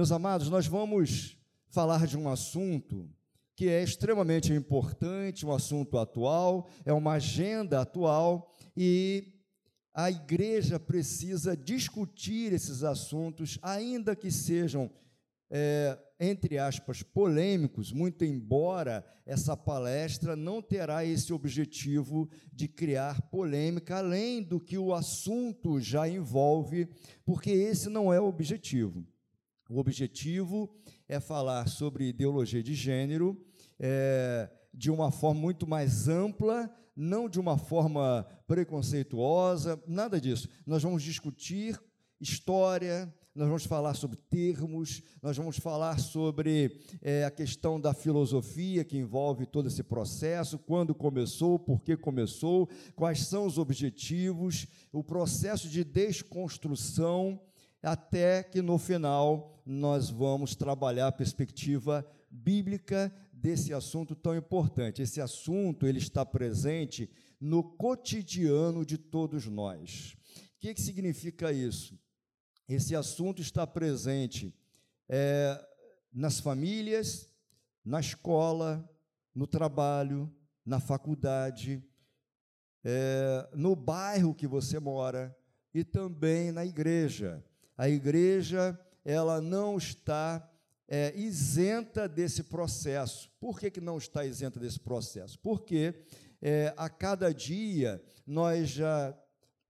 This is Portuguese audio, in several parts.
Meus amados, nós vamos falar de um assunto que é extremamente importante, um assunto atual, é uma agenda atual e a igreja precisa discutir esses assuntos, ainda que sejam, é, entre aspas, polêmicos, muito embora essa palestra não terá esse objetivo de criar polêmica, além do que o assunto já envolve, porque esse não é o objetivo. O objetivo é falar sobre ideologia de gênero é, de uma forma muito mais ampla, não de uma forma preconceituosa, nada disso. Nós vamos discutir história, nós vamos falar sobre termos, nós vamos falar sobre é, a questão da filosofia que envolve todo esse processo, quando começou, por que começou, quais são os objetivos, o processo de desconstrução, até que no final nós vamos trabalhar a perspectiva bíblica desse assunto tão importante. Esse assunto ele está presente no cotidiano de todos nós. O que, que significa isso? Esse assunto está presente é, nas famílias, na escola, no trabalho, na faculdade, é, no bairro que você mora e também na igreja. A igreja ela não está é, isenta desse processo. Por que, que não está isenta desse processo? Porque é, a cada dia nós já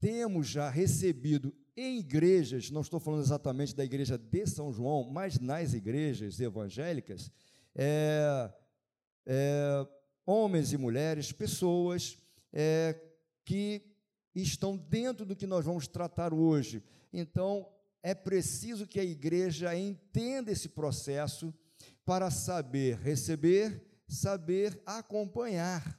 temos já recebido em igrejas, não estou falando exatamente da igreja de São João, mas nas igrejas evangélicas, é, é, homens e mulheres, pessoas é, que estão dentro do que nós vamos tratar hoje. Então, é preciso que a igreja entenda esse processo para saber receber, saber acompanhar.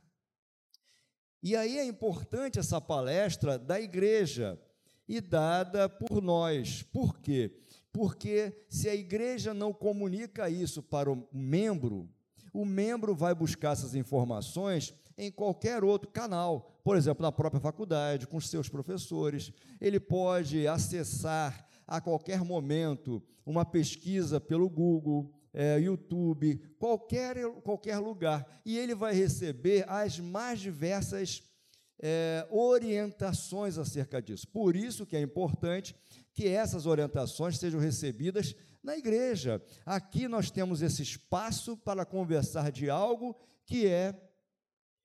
E aí é importante essa palestra da igreja e dada por nós. Por quê? Porque se a igreja não comunica isso para o membro, o membro vai buscar essas informações em qualquer outro canal, por exemplo, na própria faculdade, com seus professores. Ele pode acessar a qualquer momento uma pesquisa pelo Google, é, YouTube, qualquer, qualquer lugar, e ele vai receber as mais diversas é, orientações acerca disso. Por isso que é importante que essas orientações sejam recebidas na igreja. Aqui nós temos esse espaço para conversar de algo que é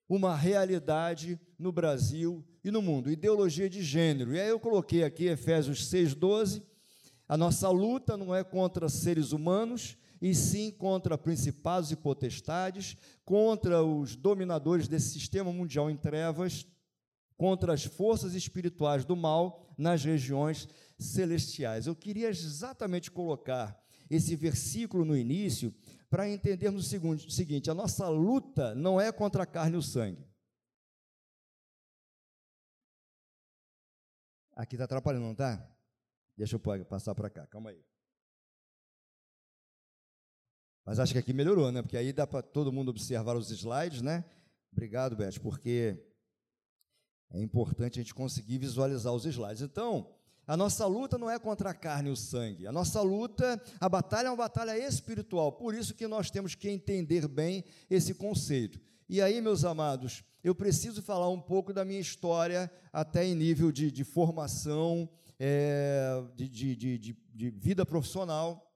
uma realidade no Brasil e no mundo, ideologia de gênero. E aí eu coloquei aqui Efésios 6,12 a nossa luta não é contra seres humanos, e sim contra principados e potestades, contra os dominadores desse sistema mundial em trevas, contra as forças espirituais do mal nas regiões celestiais. Eu queria exatamente colocar esse versículo no início para entendermos o seguinte: a nossa luta não é contra a carne e o sangue. Aqui está atrapalhando, não está? Deixa eu passar para cá, calma aí. Mas acho que aqui melhorou, né? Porque aí dá para todo mundo observar os slides, né? Obrigado, Beth, porque é importante a gente conseguir visualizar os slides. Então, a nossa luta não é contra a carne e o sangue. A nossa luta, a batalha é uma batalha espiritual. Por isso que nós temos que entender bem esse conceito. E aí, meus amados, eu preciso falar um pouco da minha história, até em nível de, de formação é, de, de, de, de, vida profissional.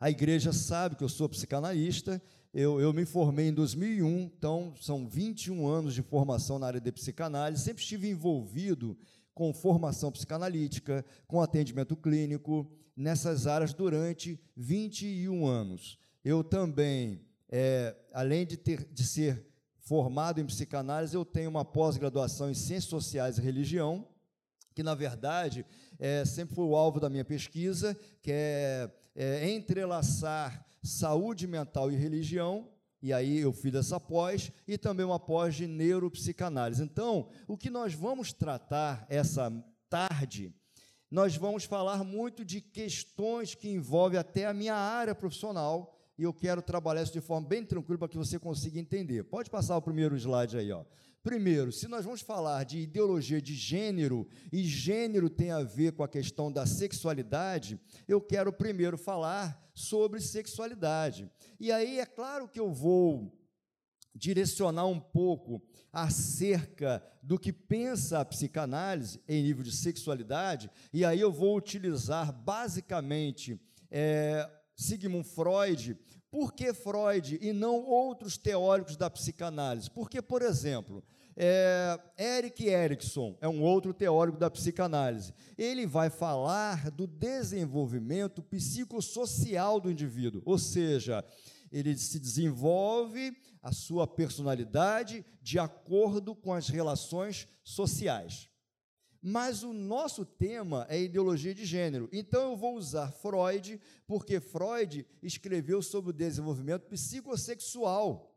A igreja sabe que eu sou psicanalista. Eu, eu me formei em 2001, então são 21 anos de formação na área de psicanálise. Sempre estive envolvido com formação psicanalítica, com atendimento clínico, nessas áreas durante 21 anos. Eu também, é, além de, ter, de ser formado em psicanálise, eu tenho uma pós-graduação em Ciências Sociais e Religião, que na verdade é, sempre foi o alvo da minha pesquisa, que é, é entrelaçar saúde mental e religião, e aí eu fiz essa pós, e também uma pós de neuropsicanálise. Então, o que nós vamos tratar essa tarde, nós vamos falar muito de questões que envolvem até a minha área profissional, e eu quero trabalhar isso de forma bem tranquila para que você consiga entender. Pode passar o primeiro slide aí, ó. Primeiro, se nós vamos falar de ideologia de gênero, e gênero tem a ver com a questão da sexualidade, eu quero primeiro falar sobre sexualidade. E aí é claro que eu vou direcionar um pouco acerca do que pensa a psicanálise em nível de sexualidade, e aí eu vou utilizar basicamente é, Sigmund Freud. Por que Freud e não outros teóricos da psicanálise? Porque, por exemplo, é, Eric Erickson é um outro teórico da psicanálise. Ele vai falar do desenvolvimento psicossocial do indivíduo, ou seja, ele se desenvolve a sua personalidade de acordo com as relações sociais. Mas o nosso tema é ideologia de gênero. Então eu vou usar Freud, porque Freud escreveu sobre o desenvolvimento psicossexual.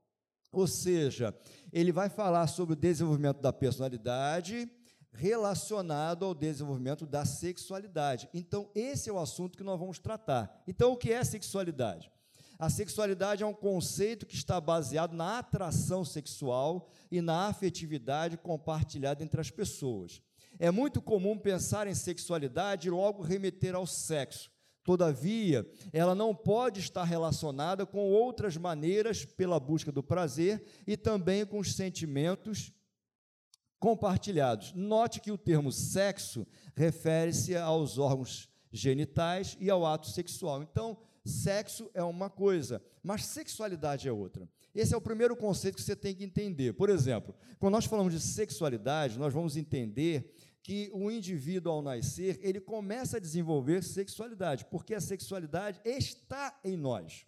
Ou seja, ele vai falar sobre o desenvolvimento da personalidade relacionado ao desenvolvimento da sexualidade. Então, esse é o assunto que nós vamos tratar. Então, o que é sexualidade? A sexualidade é um conceito que está baseado na atração sexual e na afetividade compartilhada entre as pessoas. É muito comum pensar em sexualidade e logo remeter ao sexo. Todavia, ela não pode estar relacionada com outras maneiras pela busca do prazer e também com os sentimentos compartilhados. Note que o termo sexo refere-se aos órgãos genitais e ao ato sexual. Então, Sexo é uma coisa, mas sexualidade é outra. Esse é o primeiro conceito que você tem que entender. Por exemplo, quando nós falamos de sexualidade, nós vamos entender que o indivíduo, ao nascer, ele começa a desenvolver sexualidade, porque a sexualidade está em nós.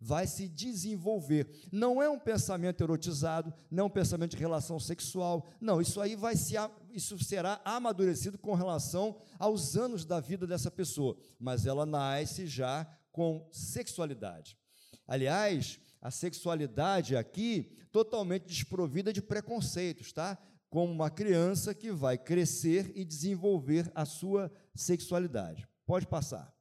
Vai se desenvolver. Não é um pensamento erotizado, não é um pensamento de relação sexual. Não, isso aí vai se isso será amadurecido com relação aos anos da vida dessa pessoa, mas ela nasce já com sexualidade. Aliás, a sexualidade aqui totalmente desprovida de preconceitos, tá? Como uma criança que vai crescer e desenvolver a sua sexualidade. Pode passar.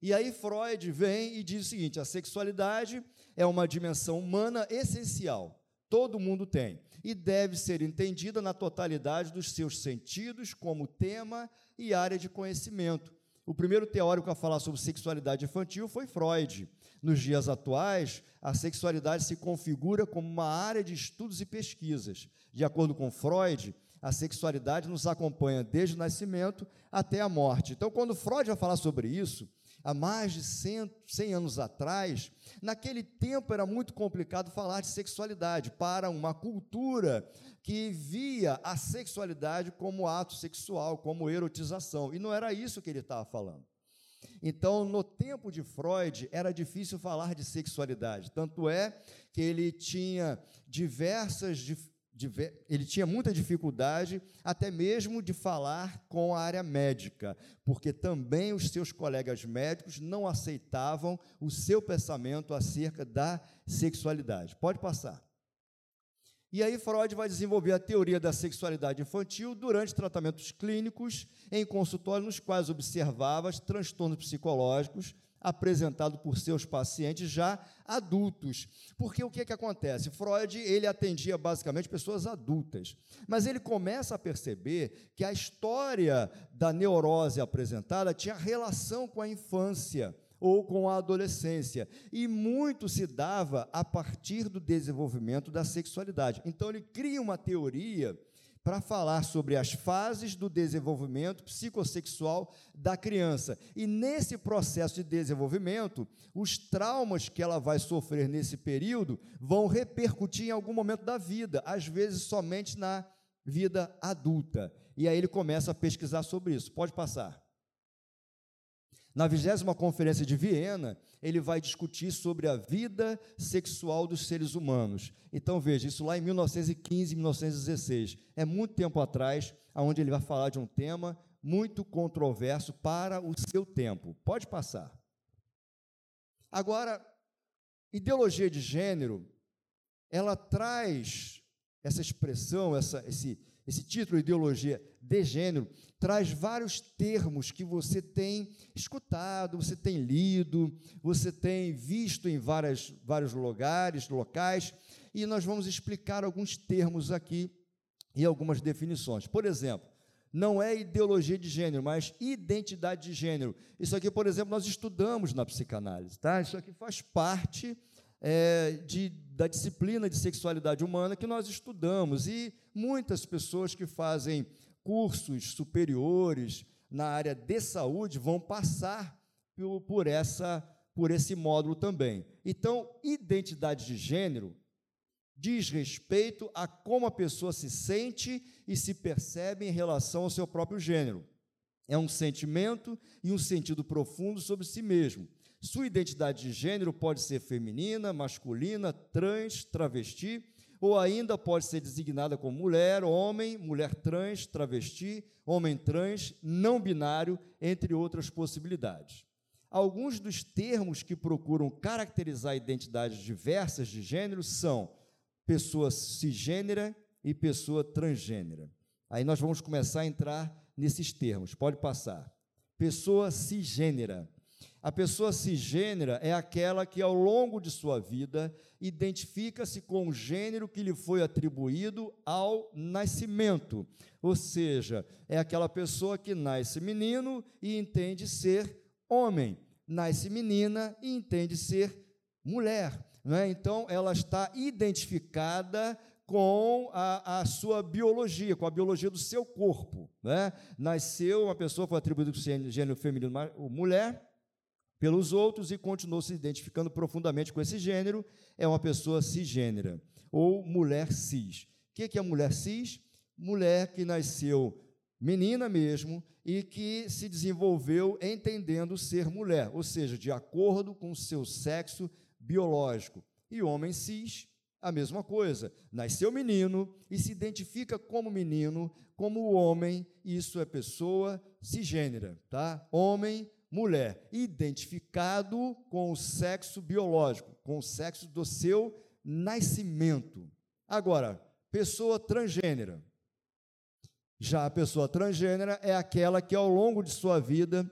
E aí Freud vem e diz o seguinte: a sexualidade é uma dimensão humana essencial. Todo mundo tem e deve ser entendida na totalidade dos seus sentidos como tema e área de conhecimento o primeiro teórico a falar sobre sexualidade infantil foi Freud. Nos dias atuais, a sexualidade se configura como uma área de estudos e pesquisas. De acordo com Freud, a sexualidade nos acompanha desde o nascimento até a morte. Então, quando Freud vai falar sobre isso, há mais de 100, 100 anos atrás, naquele tempo era muito complicado falar de sexualidade para uma cultura que via a sexualidade como ato sexual, como erotização. E não era isso que ele estava falando. Então, no tempo de Freud, era difícil falar de sexualidade. Tanto é que ele tinha diversas ele tinha muita dificuldade até mesmo de falar com a área médica, porque também os seus colegas médicos não aceitavam o seu pensamento acerca da sexualidade. Pode passar. E aí Freud vai desenvolver a teoria da sexualidade infantil durante tratamentos clínicos em consultórios nos quais observava transtornos psicológicos apresentado por seus pacientes já adultos. Porque o que, que acontece? Freud ele atendia basicamente pessoas adultas, mas ele começa a perceber que a história da neurose apresentada tinha relação com a infância ou com a adolescência, e muito se dava a partir do desenvolvimento da sexualidade. Então ele cria uma teoria para falar sobre as fases do desenvolvimento psicossexual da criança. E nesse processo de desenvolvimento, os traumas que ela vai sofrer nesse período vão repercutir em algum momento da vida, às vezes somente na vida adulta. E aí ele começa a pesquisar sobre isso. Pode passar. Na vigésima conferência de Viena, ele vai discutir sobre a vida sexual dos seres humanos. Então veja, isso lá em 1915, 1916, é muito tempo atrás, aonde ele vai falar de um tema muito controverso para o seu tempo. Pode passar. Agora, ideologia de gênero, ela traz essa expressão, essa, esse, esse título, ideologia de gênero, traz vários termos que você tem escutado, você tem lido, você tem visto em várias, vários lugares, locais, e nós vamos explicar alguns termos aqui e algumas definições. Por exemplo, não é ideologia de gênero, mas identidade de gênero. Isso aqui, por exemplo, nós estudamos na psicanálise, tá? Isso aqui faz parte é, de, da disciplina de sexualidade humana que nós estudamos e muitas pessoas que fazem cursos superiores na área de saúde vão passar por, essa por esse módulo também. Então, identidade de gênero diz respeito a como a pessoa se sente e se percebe em relação ao seu próprio gênero. É um sentimento e um sentido profundo sobre si mesmo. Sua identidade de gênero pode ser feminina, masculina, trans, travesti, ou ainda pode ser designada como mulher, homem, mulher trans, travesti, homem trans, não binário, entre outras possibilidades. Alguns dos termos que procuram caracterizar identidades diversas de gênero são pessoa cisgênera e pessoa transgênera. Aí nós vamos começar a entrar nesses termos. Pode passar. Pessoa cisgênera. A pessoa cisgênera é aquela que, ao longo de sua vida, identifica-se com o gênero que lhe foi atribuído ao nascimento. Ou seja, é aquela pessoa que nasce menino e entende ser homem, nasce menina e entende ser mulher. É? Então, ela está identificada com a, a, sua biologia, com a biologia do seu corpo. Né? Nasceu, uma pessoa foi atribuída com gênero feminino, mulher, pelos outros e continuou se identificando profundamente com esse gênero, é uma pessoa cisgênera, ou mulher cis. O que é mulher cis? Mulher que nasceu menina mesmo e que se desenvolveu entendendo ser mulher, ou seja, de acordo com o seu sexo biológico. E homem cis, a mesma coisa. Nasceu menino e se identifica como menino, como homem, isso é pessoa cisgênera, tá? Homem, mulher, identificado com o sexo biológico, com o sexo do seu nascimento. Agora, pessoa transgênera. Já a pessoa transgênera é aquela que ao longo de sua vida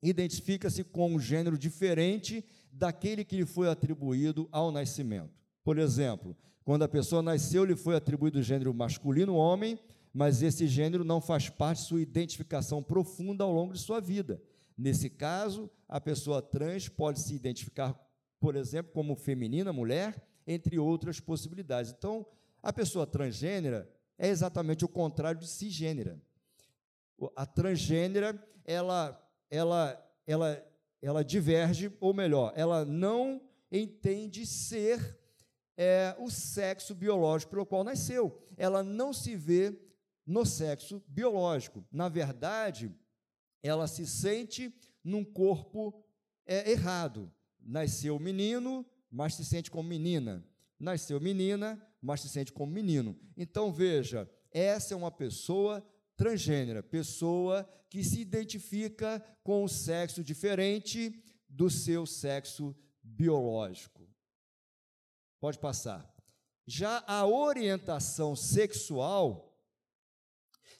identifica-se com um gênero diferente daquele que lhe foi atribuído ao nascimento. Por exemplo, quando a pessoa nasceu, lhe foi atribuído o gênero masculino, homem, mas esse gênero não faz parte de sua identificação profunda ao longo de sua vida. Nesse caso, a pessoa trans pode se identificar, por exemplo, como feminina, mulher, entre outras possibilidades. Então, a pessoa transgênera é exatamente o contrário de cisgênera. A transgênera, ela, ela, ela ela diverge, ou melhor, ela não entende ser é, o sexo biológico pelo qual nasceu. Ela não se vê no sexo biológico. Na verdade, ela se sente num corpo é, errado. Nasceu menino, mas se sente como menina. Nasceu menina, mas se sente como menino. Então veja, essa é uma pessoa transgênera, pessoa que se identifica com o sexo diferente do seu sexo biológico. Pode passar. Já a orientação sexual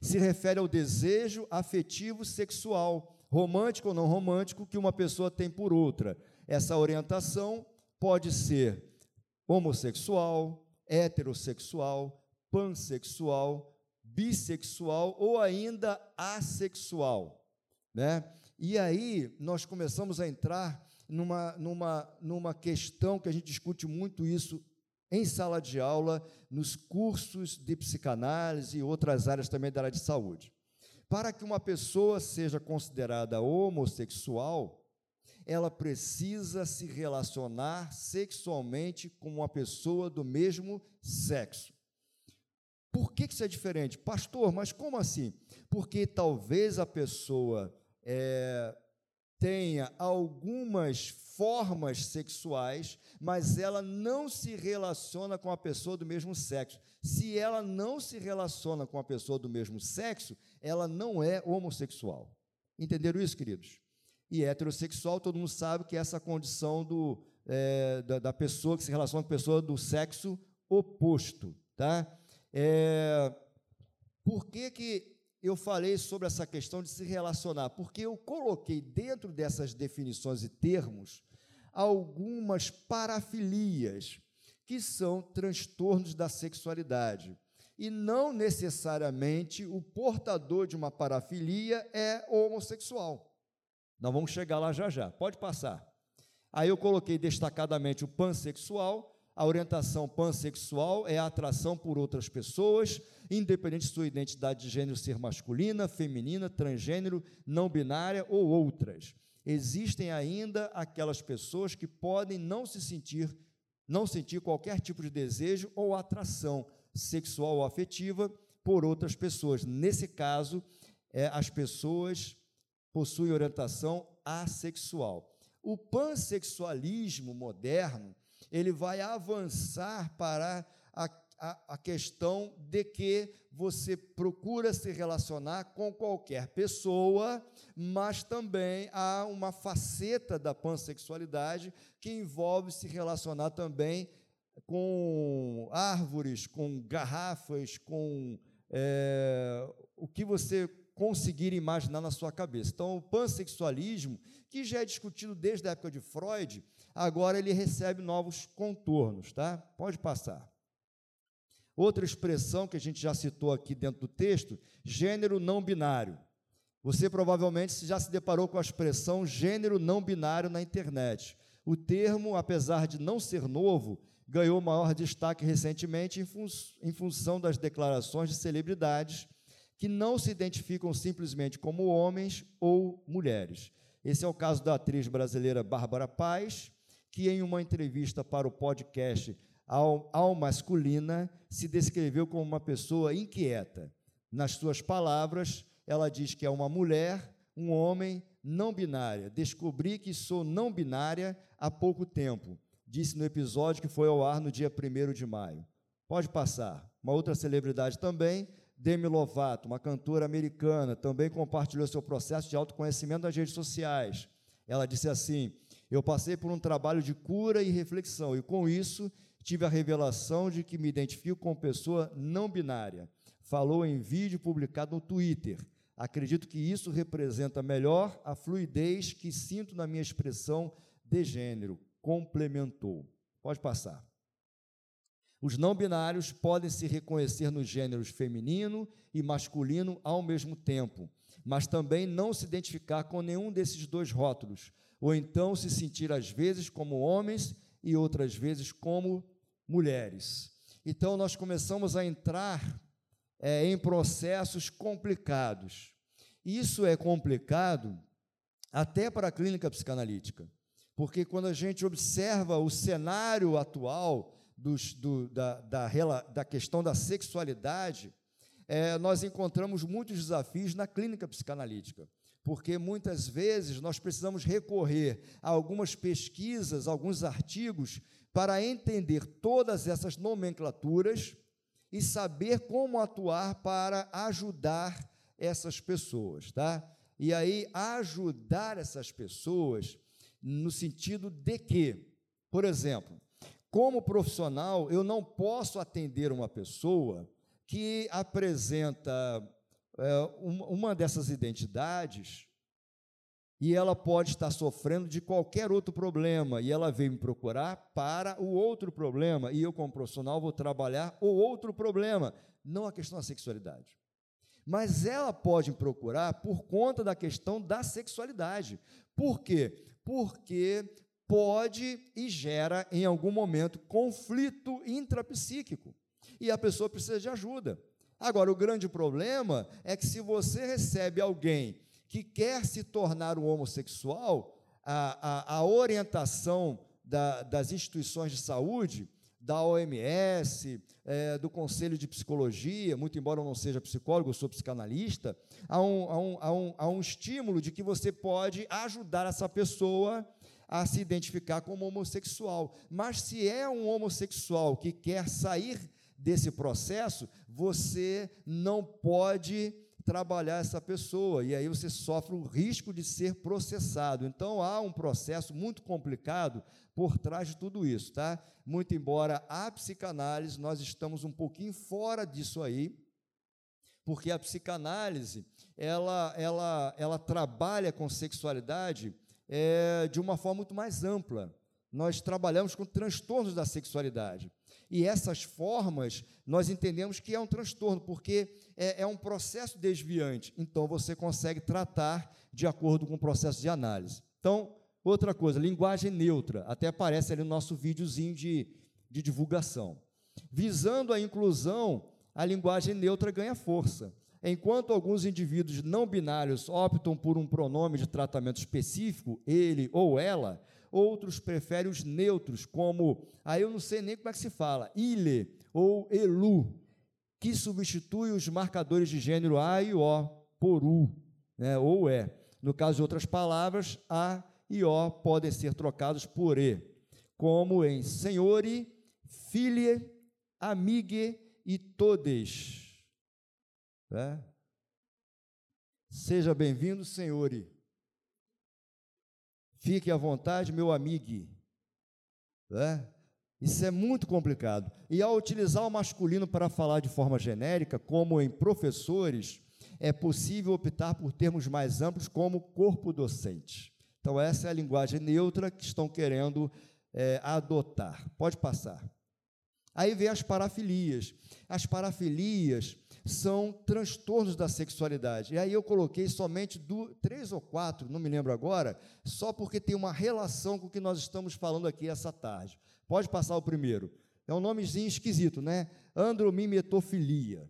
se refere ao desejo afetivo sexual, romântico ou não romântico, que uma pessoa tem por outra. Essa orientação pode ser homossexual, heterossexual, pansexual, bissexual ou ainda assexual, né? E aí nós começamos a entrar numa, numa, numa questão que a gente discute muito isso em sala de aula, nos cursos de psicanálise e outras áreas também da área de saúde. Para que uma pessoa seja considerada homossexual, ela precisa se relacionar sexualmente com uma pessoa do mesmo sexo. Por que isso é diferente? Pastor, mas como assim? Porque talvez a pessoa é, tenha algumas formas sexuais, mas ela não se relaciona com a pessoa do mesmo sexo. Se ela não se relaciona com a pessoa do mesmo sexo, ela não é homossexual. Entenderam isso, queridos? E heterossexual, todo mundo sabe que é essa condição do, é, da, da pessoa que se relaciona com a pessoa do sexo oposto, tá? É, Por que, que eu falei sobre essa questão de se relacionar? Porque eu coloquei dentro dessas definições e termos algumas parafilias, que são transtornos da sexualidade. E não necessariamente o portador de uma parafilia é homossexual. Nós vamos chegar lá já já. Pode passar. Aí eu coloquei destacadamente o pansexual. A orientação pansexual é a atração por outras pessoas, independente de sua identidade de gênero ser masculina, feminina, transgênero, não binária ou outras existem ainda aquelas pessoas que podem não se sentir, não sentir qualquer tipo de desejo ou atração sexual ou afetiva por outras pessoas. Nesse caso, é, as pessoas possuem orientação assexual. O pansexualismo moderno, ele vai avançar para a a, a questão de que você procura se relacionar com qualquer pessoa, mas também há uma faceta da pansexualidade que envolve se relacionar também com árvores, com garrafas, com é, o que você conseguir imaginar na sua cabeça. Então, o pansexualismo, que já é discutido desde a época de Freud, agora ele recebe novos contornos, tá? Pode passar. Outra expressão que a gente já citou aqui dentro do texto, gênero não binário. Você provavelmente já se deparou com a expressão gênero não binário na internet. O termo, apesar de não ser novo, ganhou maior destaque recentemente em, fun em função das declarações de celebridades que não se identificam simplesmente como homens ou mulheres. Esse é o caso da atriz brasileira Bárbara Paz, que em uma entrevista para o podcast ao, ao masculina, se descreveu como uma pessoa inquieta. Nas suas palavras, ela diz que é uma mulher, um homem não binária. Descobri que sou não binária há pouco tempo, disse no episódio que foi ao ar no dia 1 de maio. Pode passar. Uma outra celebridade também, Demi Lovato, uma cantora americana, também compartilhou seu processo de autoconhecimento nas redes sociais. Ela disse assim: Eu passei por um trabalho de cura e reflexão, e com isso tive a revelação de que me identifico como pessoa não binária. Falou em vídeo publicado no Twitter. Acredito que isso representa melhor a fluidez que sinto na minha expressão de gênero. Complementou. Pode passar. Os não binários podem se reconhecer nos gêneros feminino e masculino ao mesmo tempo, mas também não se identificar com nenhum desses dois rótulos, ou então se sentir às vezes como homens e outras vezes como mulheres. Então, nós começamos a entrar é, em processos complicados. Isso é complicado até para a clínica psicanalítica, porque quando a gente observa o cenário atual dos, do, da, da, da, questão da sexualidade, é, nós encontramos muitos desafios na clínica psicanalítica, porque muitas vezes nós precisamos recorrer a algumas pesquisas, alguns artigos para entender todas essas nomenclaturas e saber como atuar para ajudar essas pessoas, tá? E aí ajudar essas pessoas no sentido de que, por exemplo, como profissional, eu não posso atender uma pessoa que apresenta uma dessas identidades e ela pode estar sofrendo de qualquer outro problema, e ela veio me procurar para o outro problema, e eu, como profissional, vou trabalhar o outro problema, não a questão da sexualidade. Mas ela pode me procurar por conta da questão da sexualidade. Por quê? Porque pode e gera, em algum momento, conflito intrapsíquico, e a pessoa precisa de ajuda. Agora, o grande problema é que se você recebe alguém que quer se tornar um homossexual, a, a, a orientação da, das instituições de saúde, da OMS, é, do Conselho de Psicologia, muito embora eu não seja psicólogo, eu sou psicanalista, há um, há, um, há, um, há um estímulo de que você pode ajudar essa pessoa a se identificar como homossexual. Mas se é um homossexual que quer sair desse processo, você não pode trabalhar essa pessoa, e aí você sofre o risco de ser processado. Então há um processo muito complicado por trás de tudo isso, tá? Muito embora a psicanálise, nós estamos um pouquinho fora disso aí, porque a psicanálise ela, ela, ela trabalha com sexualidade é, de uma forma muito mais ampla. Nós trabalhamos com transtornos da sexualidade. E essas formas, nós entendemos que é um transtorno, porque é, é um processo desviante. Então, você consegue tratar de acordo com o processo de análise. Então, outra coisa, linguagem neutra. Até aparece ali no nosso videozinho de, de divulgação. Visando a inclusão, a linguagem neutra ganha força. Enquanto alguns indivíduos não binários optam por um pronome de tratamento específico, ele ou ela, outros preferem os neutros, como, aí eu não sei nem como é que se fala, ile ou elu, que substitui os marcadores de gênero a e o por u, né, ou é. No caso de outras palavras, a e o podem ser trocados por e, como em senhore, filhe, amigue e todes. Né? Seja bem-vindo, senhore. Fique à vontade, meu amigo. Né? Isso é muito complicado. E ao utilizar o masculino para falar de forma genérica, como em professores, é possível optar por termos mais amplos, como corpo docente. Então, essa é a linguagem neutra que estão querendo é, adotar. Pode passar. Aí vem as parafilias. As parafilias são transtornos da sexualidade. E aí eu coloquei somente do, três ou quatro, não me lembro agora, só porque tem uma relação com o que nós estamos falando aqui essa tarde. Pode passar o primeiro. É um nomezinho esquisito, né? Andromimetofilia.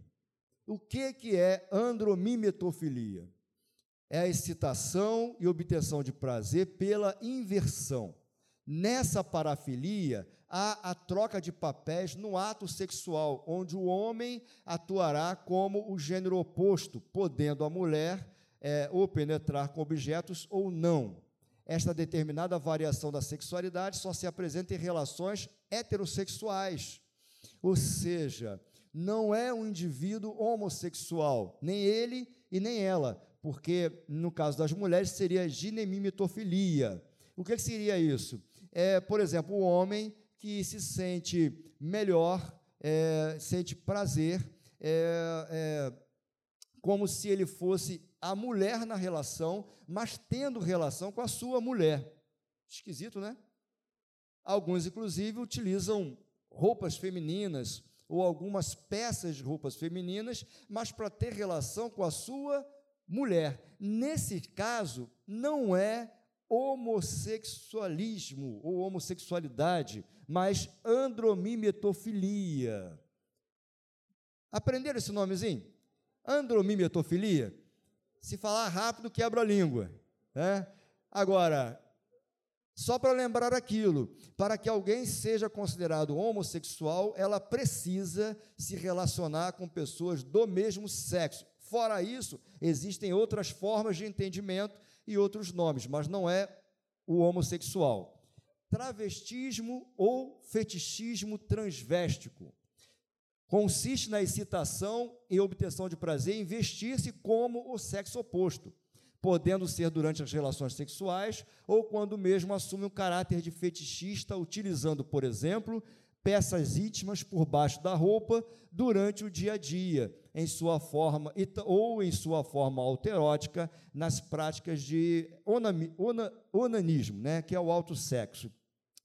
O que, que é andromimetofilia? É a excitação e obtenção de prazer pela inversão. Nessa parafilia, há a troca de papéis no ato sexual, onde o homem atuará como o gênero oposto, podendo a mulher é, ou penetrar com objetos ou não. Esta determinada variação da sexualidade só se apresenta em relações heterossexuais, ou seja, não é um indivíduo homossexual, nem ele e nem ela, porque no caso das mulheres seria ginemimitofilia. O que seria isso? É, por exemplo, o homem que se sente melhor, é, sente prazer, é, é, como se ele fosse a mulher na relação, mas tendo relação com a sua mulher. Esquisito, né? Alguns, inclusive, utilizam roupas femininas ou algumas peças de roupas femininas, mas para ter relação com a sua mulher. Nesse caso, não é homossexualismo ou homossexualidade, mas andromimetofilia. Aprenderam esse nomezinho? Andromimetofilia? Se falar rápido, quebra a língua. Né? Agora, só para lembrar aquilo, para que alguém seja considerado homossexual, ela precisa se relacionar com pessoas do mesmo sexo. Fora isso, existem outras formas de entendimento e outros nomes, mas não é o homossexual. Travestismo ou fetichismo transvéstico consiste na excitação e obtenção de prazer em vestir-se como o sexo oposto, podendo ser durante as relações sexuais ou quando mesmo assume um caráter de fetichista, utilizando, por exemplo, peças íntimas por baixo da roupa durante o dia a dia, em sua forma ou em sua forma alterótica nas práticas de onami, ona, onanismo, né, que é o alto sexo.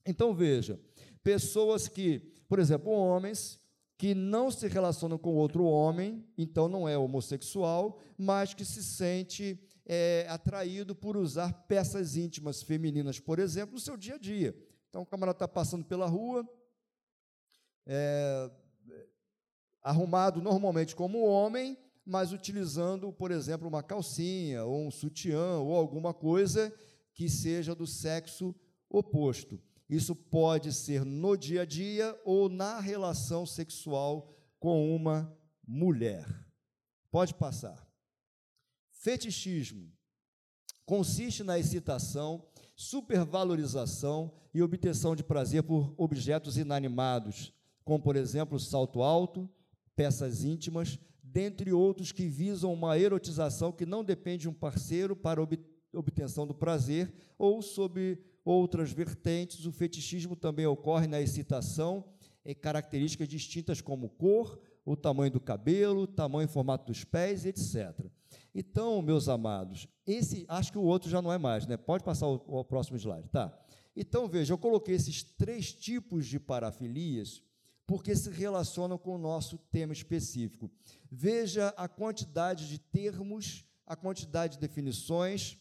Então veja, pessoas que, por exemplo, homens que não se relacionam com outro homem, então não é homossexual, mas que se sente é, atraído por usar peças íntimas femininas, por exemplo, no seu dia a dia. Então o camarada está passando pela rua, é, arrumado normalmente como homem, mas utilizando, por exemplo, uma calcinha, ou um sutiã, ou alguma coisa que seja do sexo oposto. Isso pode ser no dia a dia ou na relação sexual com uma mulher. Pode passar. Fetichismo consiste na excitação, supervalorização e obtenção de prazer por objetos inanimados, como, por exemplo, salto alto, peças íntimas, dentre outros que visam uma erotização que não depende de um parceiro para obtenção do prazer, ou sob outras vertentes, o fetichismo também ocorre na excitação, em características distintas como cor o tamanho do cabelo, tamanho e formato dos pés, etc. Então, meus amados, esse, acho que o outro já não é mais, né? Pode passar o, o próximo slide, tá? Então, veja, eu coloquei esses três tipos de parafilias porque se relacionam com o nosso tema específico. Veja a quantidade de termos, a quantidade de definições,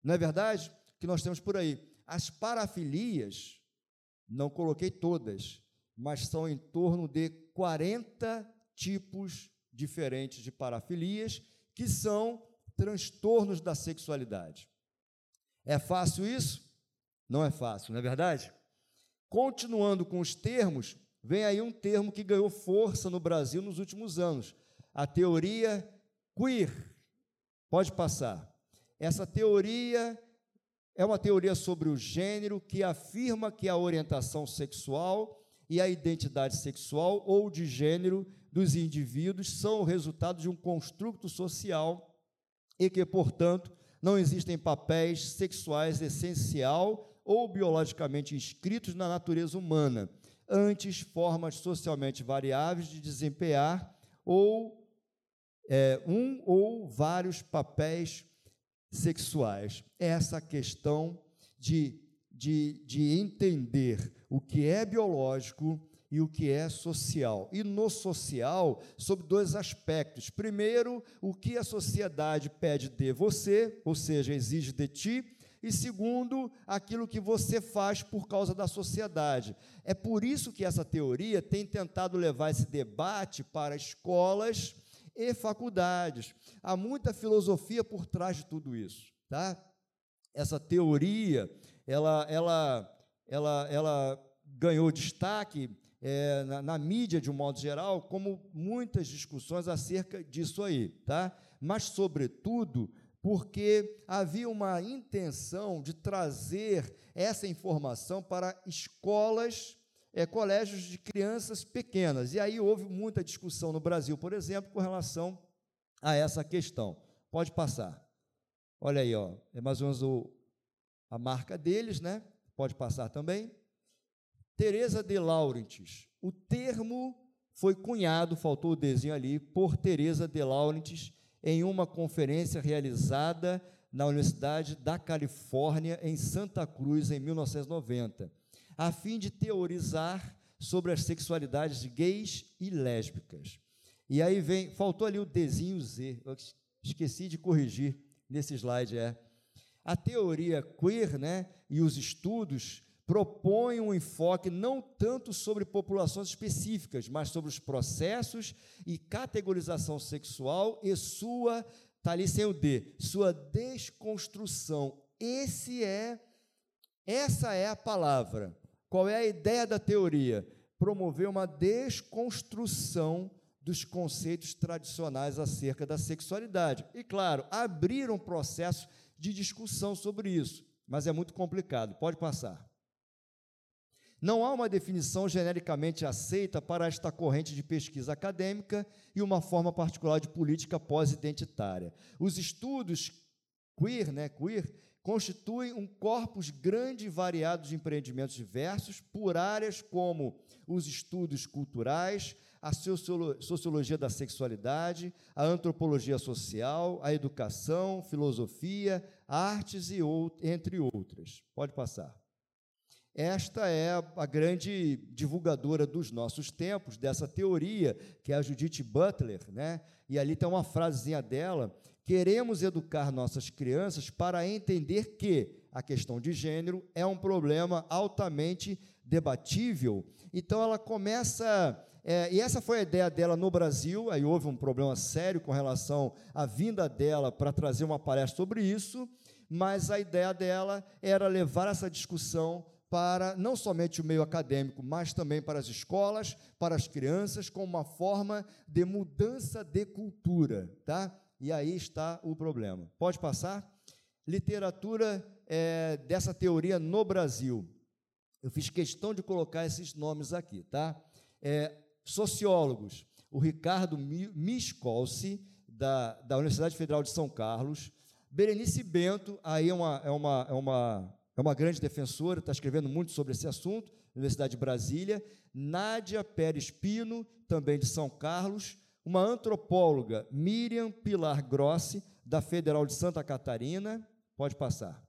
não é verdade? Que nós temos por aí. As parafilias, não coloquei todas, mas são em torno de 40 tipos diferentes de parafilias, que são transtornos da sexualidade. É fácil isso? Não é fácil, não é verdade? Continuando com os termos, vem aí um termo que ganhou força no Brasil nos últimos anos: a teoria queer. Pode passar. Essa teoria é uma teoria sobre o gênero que afirma que a orientação sexual e a identidade sexual ou de gênero dos indivíduos são o resultado de um construto social e que, portanto, não existem papéis sexuais essencial ou biologicamente inscritos na natureza humana, antes formas socialmente variáveis de desempenhar ou é, um ou vários papéis sexuais. Essa questão de, de, de entender o que é biológico e o que é social. E no social, sobre dois aspectos. Primeiro, o que a sociedade pede de você, ou seja, exige de ti, e segundo, aquilo que você faz por causa da sociedade. É por isso que essa teoria tem tentado levar esse debate para escolas e faculdades. Há muita filosofia por trás de tudo isso, tá? Essa teoria, ela, ela, ela, ela ganhou destaque é, na, na, mídia de um modo geral, como muitas discussões acerca disso aí, tá? Mas, sobretudo, porque havia uma intenção de trazer essa informação para escolas, é, colégios de crianças pequenas. E aí houve muita discussão no Brasil, por exemplo, com relação a essa questão. Pode passar. Olha aí, ó, é mais ou menos o, a marca deles, né? Pode passar também. Teresa de Laurentiis. O termo foi cunhado, faltou o desenho ali, por Teresa de Laurentiis em uma conferência realizada na Universidade da Califórnia, em Santa Cruz, em 1990, a fim de teorizar sobre as sexualidades de gays e lésbicas. E aí vem, faltou ali o desenho Z, eu esqueci de corrigir nesse slide, é. A teoria queer, né, e os estudos propõe um enfoque não tanto sobre populações específicas, mas sobre os processos e categorização sexual e sua, está ali sem o D, sua desconstrução. Esse é, essa é a palavra. Qual é a ideia da teoria? Promover uma desconstrução dos conceitos tradicionais acerca da sexualidade. E, claro, abrir um processo de discussão sobre isso, mas é muito complicado. Pode passar. Não há uma definição genericamente aceita para esta corrente de pesquisa acadêmica e uma forma particular de política pós-identitária. Os estudos queer, né, queer constituem um corpus grande e variado de empreendimentos diversos por áreas como os estudos culturais, a sociologia da sexualidade, a antropologia social, a educação, filosofia, artes e entre outras. Pode passar. Esta é a grande divulgadora dos nossos tempos, dessa teoria, que é a Judith Butler, né? e ali tem uma frasezinha dela: queremos educar nossas crianças para entender que a questão de gênero é um problema altamente debatível. Então ela começa. É, e essa foi a ideia dela no Brasil, aí houve um problema sério com relação à vinda dela para trazer uma palestra sobre isso, mas a ideia dela era levar essa discussão para não somente o meio acadêmico, mas também para as escolas, para as crianças, como uma forma de mudança de cultura, tá? E aí está o problema. Pode passar? Literatura é, dessa teoria no Brasil. Eu fiz questão de colocar esses nomes aqui, tá? É, sociólogos, o Ricardo Miscolci, da, da Universidade Federal de São Carlos, Berenice Bento, aí é uma, é uma, é uma é uma grande defensora, está escrevendo muito sobre esse assunto, Universidade de Brasília. Nádia Pérez Pino, também de São Carlos. Uma antropóloga, Miriam Pilar Grossi, da Federal de Santa Catarina. Pode passar.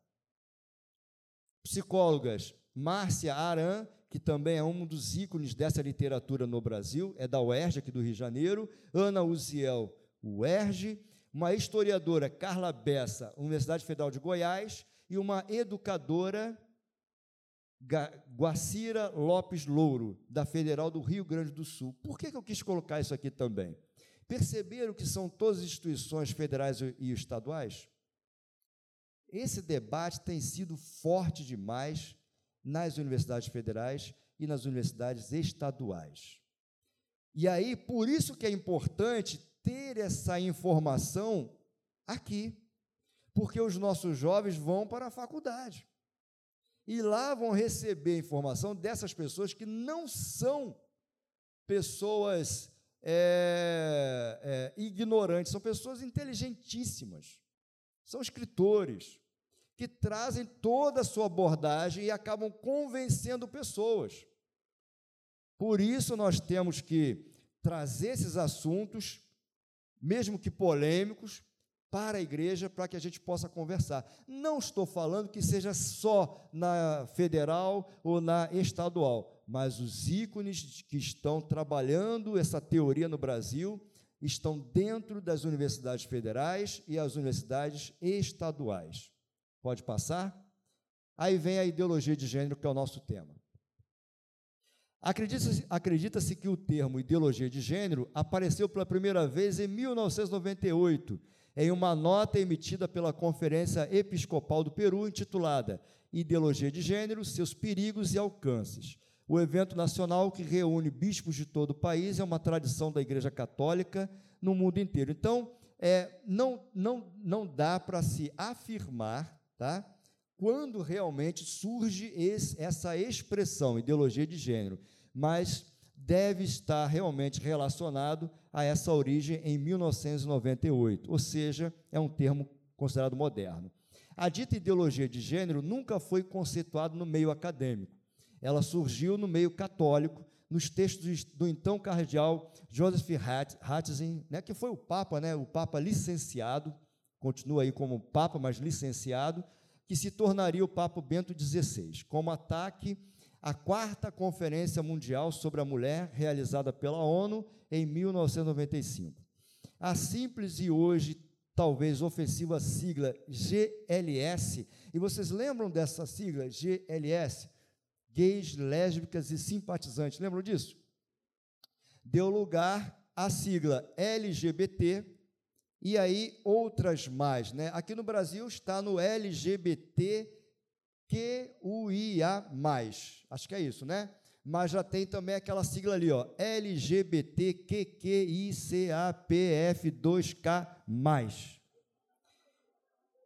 Psicólogas, Márcia Aran, que também é um dos ícones dessa literatura no Brasil, é da UERJ, aqui do Rio de Janeiro. Ana Uziel, UERJ uma historiadora, Carla Bessa, Universidade Federal de Goiás, e uma educadora, Guacira Lopes Louro, da Federal do Rio Grande do Sul. Por que, que eu quis colocar isso aqui também? Perceberam que são todas instituições federais e estaduais? Esse debate tem sido forte demais nas universidades federais e nas universidades estaduais. E aí, por isso que é importante ter essa informação aqui, porque os nossos jovens vão para a faculdade e lá vão receber informação dessas pessoas que não são pessoas é, é, ignorantes, são pessoas inteligentíssimas, são escritores que trazem toda a sua abordagem e acabam convencendo pessoas. Por isso nós temos que trazer esses assuntos mesmo que polêmicos, para a igreja para que a gente possa conversar. Não estou falando que seja só na federal ou na estadual, mas os ícones que estão trabalhando essa teoria no Brasil estão dentro das universidades federais e as universidades estaduais. Pode passar? Aí vem a ideologia de gênero, que é o nosso tema. Acredita-se acredita que o termo ideologia de gênero apareceu pela primeira vez em 1998, em uma nota emitida pela Conferência Episcopal do Peru, intitulada Ideologia de Gênero, seus perigos e alcances. O evento nacional que reúne bispos de todo o país é uma tradição da Igreja Católica no mundo inteiro. Então, é, não, não, não dá para se afirmar tá, quando realmente surge esse, essa expressão, ideologia de gênero mas deve estar realmente relacionado a essa origem em 1998, ou seja, é um termo considerado moderno. A dita ideologia de gênero nunca foi conceituada no meio acadêmico. Ela surgiu no meio católico, nos textos do então cardeal Joseph Ratzinger, né, que foi o Papa, né, o Papa licenciado, continua aí como Papa, mas licenciado, que se tornaria o Papa Bento XVI, como ataque a quarta Conferência Mundial sobre a Mulher, realizada pela ONU em 1995. A simples e hoje talvez ofensiva sigla GLS, e vocês lembram dessa sigla GLS? Gays, lésbicas e simpatizantes, lembram disso? Deu lugar à sigla LGBT e aí outras mais, né? Aqui no Brasil está no LGBT QUIA+. Acho que é isso, né? Mas já tem também aquela sigla ali, ó, LGBTQQICAPF2K+.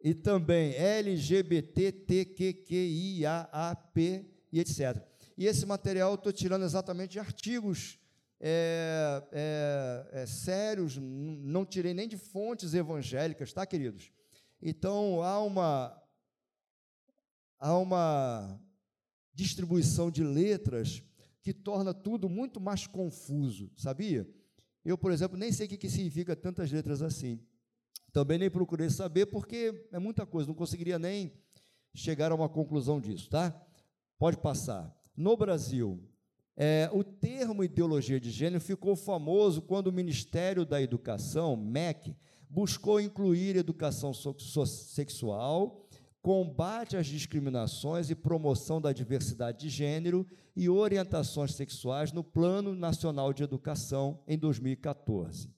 E também LGBTTQQIAAP e etc. E esse material eu estou tirando exatamente de artigos é, é, é, sérios, não tirei nem de fontes evangélicas, tá, queridos? Então, há uma, há uma distribuição de letras que torna tudo muito mais confuso, sabia? Eu, por exemplo, nem sei o que significa tantas letras assim. Também nem procurei saber, porque é muita coisa, não conseguiria nem chegar a uma conclusão disso, tá? Pode passar. No Brasil, é, o termo ideologia de gênero ficou famoso quando o Ministério da Educação, MEC, buscou incluir educação sexual combate às discriminações e promoção da diversidade de gênero e orientações sexuais no Plano Nacional de Educação em 2014.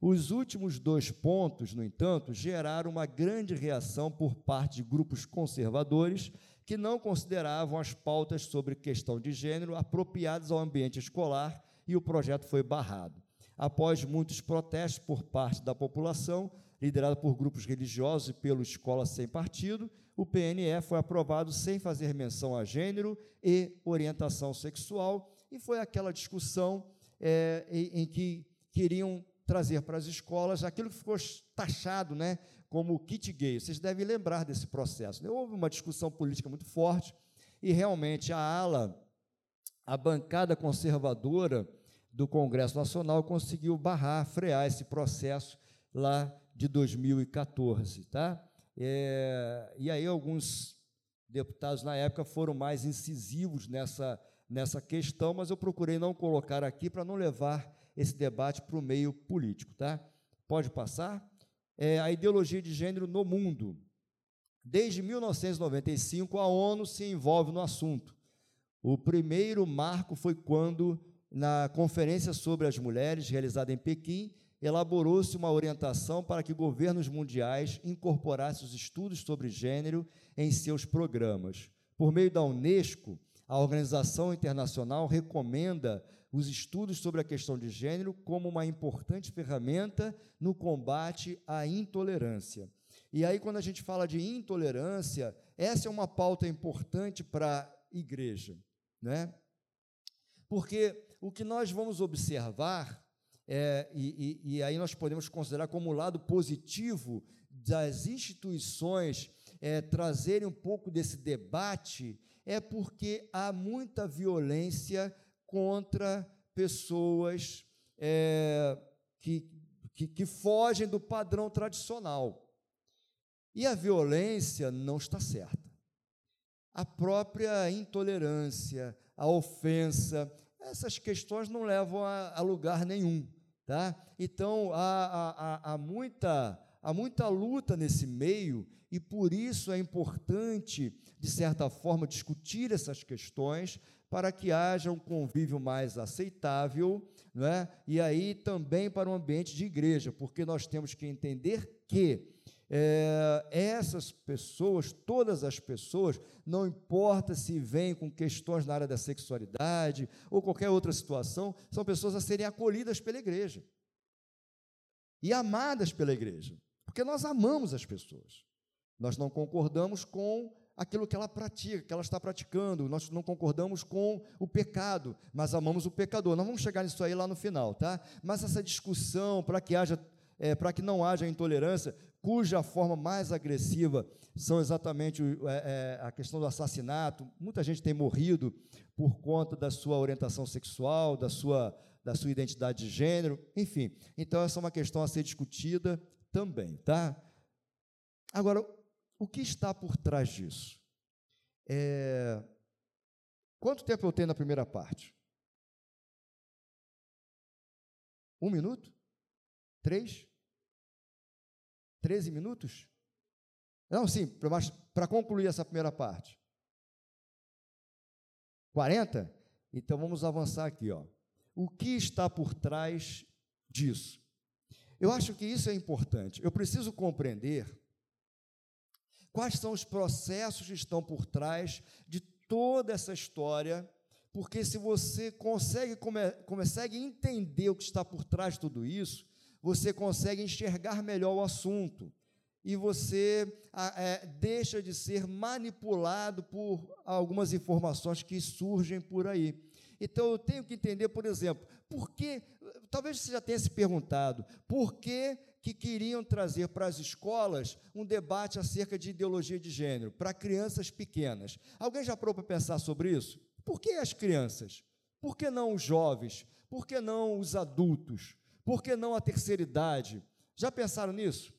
Os últimos dois pontos, no entanto, geraram uma grande reação por parte de grupos conservadores que não consideravam as pautas sobre questão de gênero apropriadas ao ambiente escolar e o projeto foi barrado. Após muitos protestos por parte da população, liderada por grupos religiosos e pelo Escola Sem Partido, o PNE foi aprovado sem fazer menção a gênero e orientação sexual, e foi aquela discussão é, em, que queriam trazer para as escolas aquilo que ficou taxado né, como kit gay. Vocês devem lembrar desse processo. Né? Houve uma discussão política muito forte e realmente a ala, a bancada conservadora do Congresso Nacional conseguiu barrar, frear esse processo lá de 2014, tá? É, e aí alguns deputados na época foram mais incisivos nessa nessa questão, mas eu procurei não colocar aqui para não levar esse debate para o meio político, tá? Pode passar? É, a ideologia de gênero no mundo. Desde 1995, a ONU se envolve no assunto. O primeiro marco foi quando, na Conferência sobre as Mulheres, realizada em Pequim, elaborou-se uma orientação para que governos mundiais incorporassem os estudos sobre gênero em seus programas. Por meio da Unesco, a organização internacional recomenda os estudos sobre a questão de gênero como uma importante ferramenta no combate à intolerância. E aí, quando a gente fala de intolerância, essa é uma pauta importante para a igreja, né? Porque o que nós vamos observar, é, e, e, e aí nós podemos considerar como lado positivo das instituições é, trazerem um pouco desse debate, é porque há muita violência contra pessoas é, que, que, que fogem do padrão tradicional. E a violência não está certa. A própria intolerância, a ofensa, essas questões não levam a, a lugar nenhum. Tá? Então, há, há, há, muita, há muita luta nesse meio e por isso é importante, de certa forma, discutir essas questões para que haja um convívio mais aceitável, não é? e aí também para o um ambiente de igreja, porque nós temos que entender que é, essas pessoas, todas as pessoas, não importa se vêm com questões na área da sexualidade ou qualquer outra situação, são pessoas a serem acolhidas pela igreja e amadas pela igreja, porque nós amamos as pessoas. Nós não concordamos com aquilo que ela pratica, que ela está praticando. Nós não concordamos com o pecado, mas amamos o pecador. Nós vamos chegar nisso aí lá no final, tá? Mas essa discussão para que haja, é, para que não haja intolerância, cuja forma mais agressiva são exatamente é, é, a questão do assassinato. Muita gente tem morrido por conta da sua orientação sexual, da sua da sua identidade de gênero, enfim. Então essa é uma questão a ser discutida também, tá? Agora, o que está por trás disso? É... Quanto tempo eu tenho na primeira parte? Um minuto? Três? Treze minutos? Não, sim, para concluir essa primeira parte. Quarenta? Então vamos avançar aqui, ó. O que está por trás disso? Eu acho que isso é importante. Eu preciso compreender Quais são os processos que estão por trás de toda essa história? Porque se você consegue, come, consegue entender o que está por trás de tudo isso, você consegue enxergar melhor o assunto e você é, deixa de ser manipulado por algumas informações que surgem por aí. Então eu tenho que entender, por exemplo, por que, talvez você já tenha se perguntado, por que que queriam trazer para as escolas um debate acerca de ideologia de gênero, para crianças pequenas. Alguém já parou para pensar sobre isso? Por que as crianças? Por que não os jovens? Por que não os adultos? Por que não a terceira idade? Já pensaram nisso?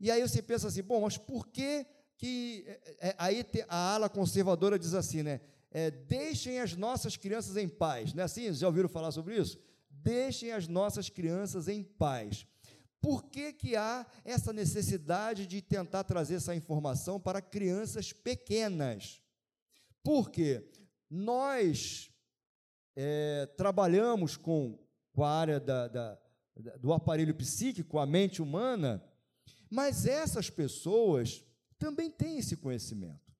E aí você pensa assim, bom, mas por que que é, aí a ala conservadora diz assim, né? É, deixem as nossas crianças em paz, não é assim? Já ouviram falar sobre isso? Deixem as nossas crianças em paz. Por que, que há essa necessidade de tentar trazer essa informação para crianças pequenas? Porque nós é, trabalhamos com, com a área da, da, do aparelho psíquico, a mente humana, mas essas pessoas também têm esse conhecimento.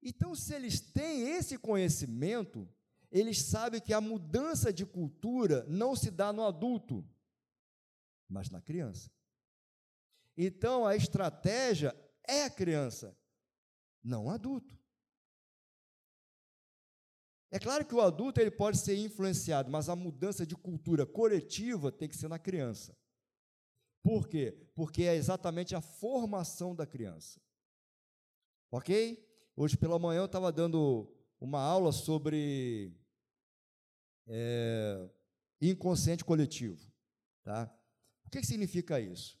Então, se eles têm esse conhecimento, eles sabem que a mudança de cultura não se dá no adulto mas na criança. Então a estratégia é a criança, não o adulto. É claro que o adulto ele pode ser influenciado, mas a mudança de cultura coletiva tem que ser na criança. Por quê? Porque é exatamente a formação da criança. Ok? Hoje pela manhã eu estava dando uma aula sobre é, inconsciente coletivo. Tá? O que, que significa isso?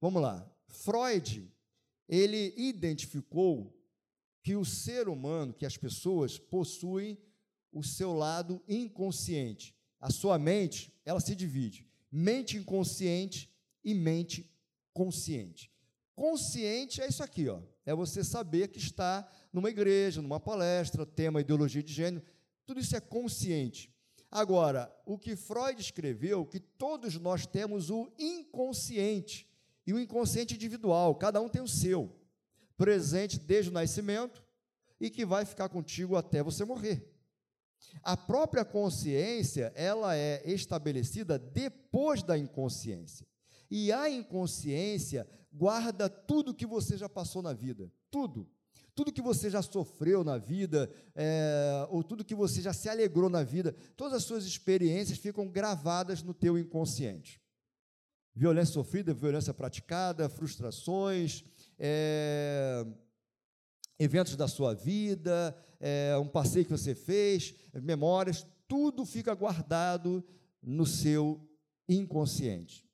Vamos lá. Freud, ele identificou que o ser humano, que as pessoas possuem o seu lado inconsciente. A sua mente, ela se divide: mente inconsciente e mente consciente. Consciente é isso aqui, ó. É você saber que está numa igreja, numa palestra, tema ideologia de gênero, tudo isso é consciente. Agora, o que Freud escreveu, que todos nós temos o inconsciente e o inconsciente individual, cada um tem o seu, presente desde o nascimento e que vai ficar contigo até você morrer. A própria consciência, ela é estabelecida depois da inconsciência. E a inconsciência guarda tudo que você já passou na vida, tudo. Tudo que você já sofreu na vida, é, ou tudo que você já se alegrou na vida, todas as suas experiências ficam gravadas no teu inconsciente. Violência sofrida, violência praticada, frustrações, é, eventos da sua vida, é, um passeio que você fez, memórias, tudo fica guardado no seu inconsciente.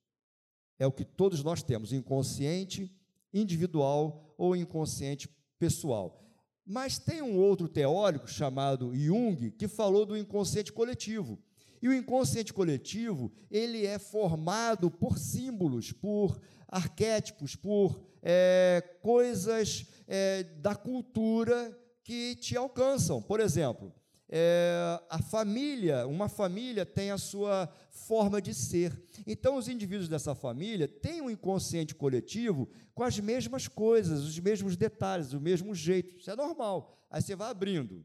É o que todos nós temos, inconsciente individual ou inconsciente pessoal. Mas tem um outro teórico chamado Jung que falou do inconsciente coletivo. E o inconsciente coletivo, ele é formado por símbolos, por arquétipos, por é, coisas é, da cultura que te alcançam. Por exemplo, é, a família, uma família tem a sua forma de ser. Então, os indivíduos dessa família têm um inconsciente coletivo com as mesmas coisas, os mesmos detalhes, o mesmo jeito. Isso é normal. Aí você vai abrindo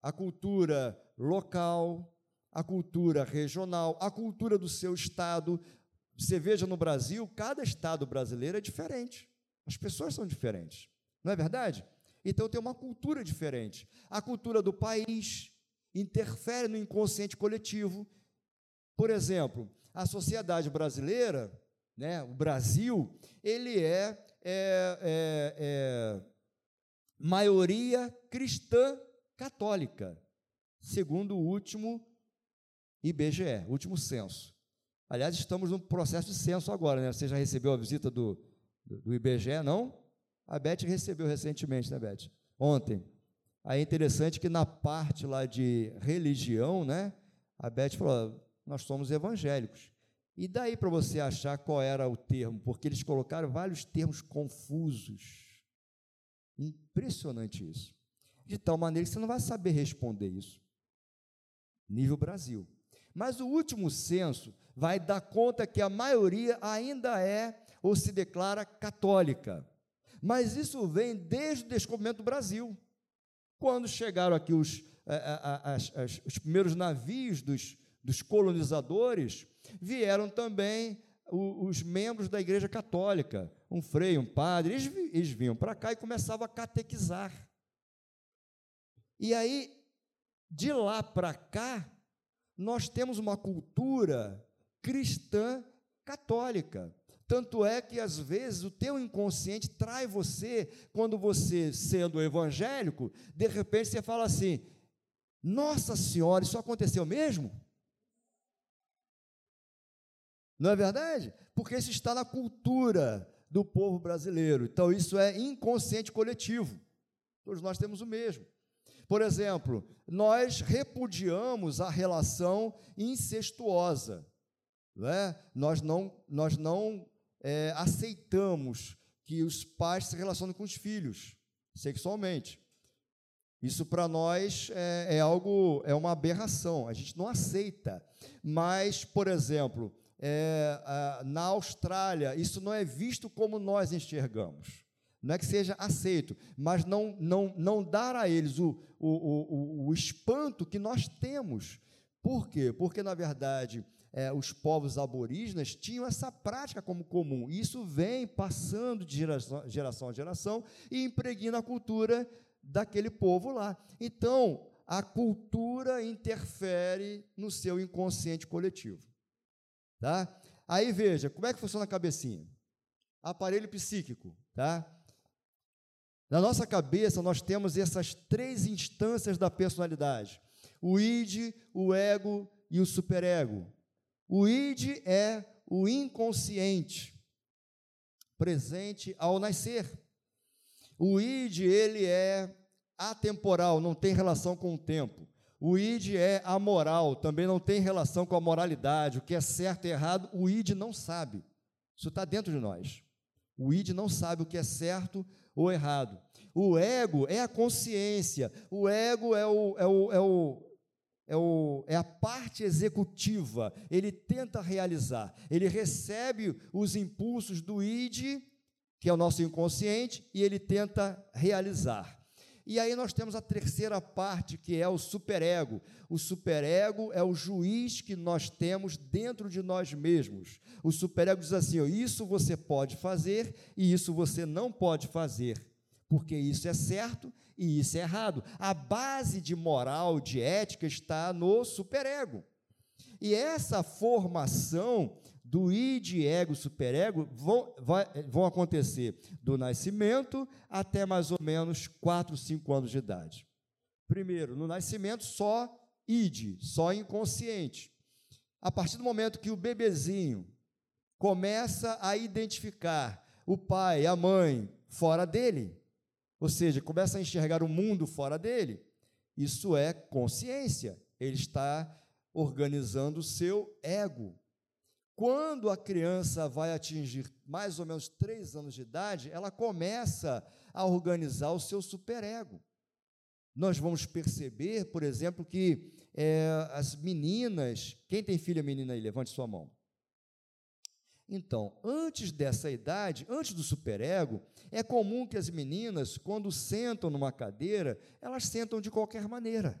a cultura local, a cultura regional, a cultura do seu estado. Você veja no Brasil, cada estado brasileiro é diferente. As pessoas são diferentes. Não é verdade? Então tem uma cultura diferente. A cultura do país interfere no inconsciente coletivo. Por exemplo, a sociedade brasileira, né, o Brasil, ele é, é, é, é maioria cristã católica, segundo o último IBGE, último censo. Aliás, estamos no processo de censo agora, né? Você já recebeu a visita do, do, do IBGE, não? A Beth recebeu recentemente, né, Beth? Ontem. Aí é interessante que na parte lá de religião, né, a Beth falou: nós somos evangélicos. E daí para você achar qual era o termo? Porque eles colocaram vários termos confusos. Impressionante isso. De tal maneira que você não vai saber responder isso. Nível Brasil. Mas o último censo vai dar conta que a maioria ainda é ou se declara católica. Mas isso vem desde o descobrimento do Brasil. Quando chegaram aqui os, as, as, os primeiros navios dos, dos colonizadores, vieram também os, membros da Igreja Católica, um frei, um padre, eles, eles vinham para cá e começavam a catequizar. E aí, de lá para cá, nós temos uma cultura cristã católica. Tanto é que, às vezes, o teu inconsciente trai você, quando você, sendo evangélico, de repente você fala assim: Nossa Senhora, isso aconteceu mesmo? Não é verdade? Porque isso está na cultura do povo brasileiro. Então, isso é inconsciente coletivo. Todos nós temos o mesmo. Por exemplo, nós repudiamos a relação incestuosa. Não é? Nós não, nós não é, aceitamos que os pais se relacionem com os filhos sexualmente. Isso para nós é, é, algo, é uma aberração, a gente não aceita. Mas, por exemplo, é, a, na Austrália, isso não é visto como nós enxergamos. Não é que seja aceito, mas não, não, não dar a eles o, o, o, o espanto que nós temos. Por quê? Porque, na verdade, é, os povos aborígenes tinham essa prática como comum. Isso vem passando de geração, geração a geração e impregna a cultura daquele povo lá. Então, a cultura interfere no seu inconsciente coletivo. Tá? Aí veja, como é que funciona a cabecinha? Aparelho psíquico, tá? Na nossa cabeça, nós temos essas três instâncias da personalidade: o id, o ego e o superego. O id é o inconsciente, presente ao nascer. O id, ele é atemporal, não tem relação com o tempo. O id é amoral, também não tem relação com a moralidade. O que é certo e errado, o id não sabe. Isso está dentro de nós. O id não sabe o que é certo ou errado. O ego é a consciência. O ego é o, é o, é o, é, o, é a parte executiva, ele tenta realizar, ele recebe os impulsos do id, que é o nosso inconsciente, e ele tenta realizar. E aí nós temos a terceira parte, que é o superego. O superego é o juiz que nós temos dentro de nós mesmos. O superego diz assim: ó, isso você pode fazer e isso você não pode fazer, porque isso é certo e isso é errado. A base de moral, de ética está no superego. E essa formação do id, ego, superego vão, vão acontecer do nascimento até mais ou menos 4, 5 anos de idade. Primeiro, no nascimento, só id, só inconsciente. A partir do momento que o bebezinho começa a identificar o pai, a mãe fora dele, ou seja, começa a enxergar o mundo fora dele, isso é consciência. Ele está organizando o seu ego. Quando a criança vai atingir mais ou menos três anos de idade, ela começa a organizar o seu superego. Nós vamos perceber, por exemplo, que é, as meninas, quem tem filha menina aí, levante sua mão. Então, antes dessa idade, antes do superego, é comum que as meninas, quando sentam numa cadeira, elas sentam de qualquer maneira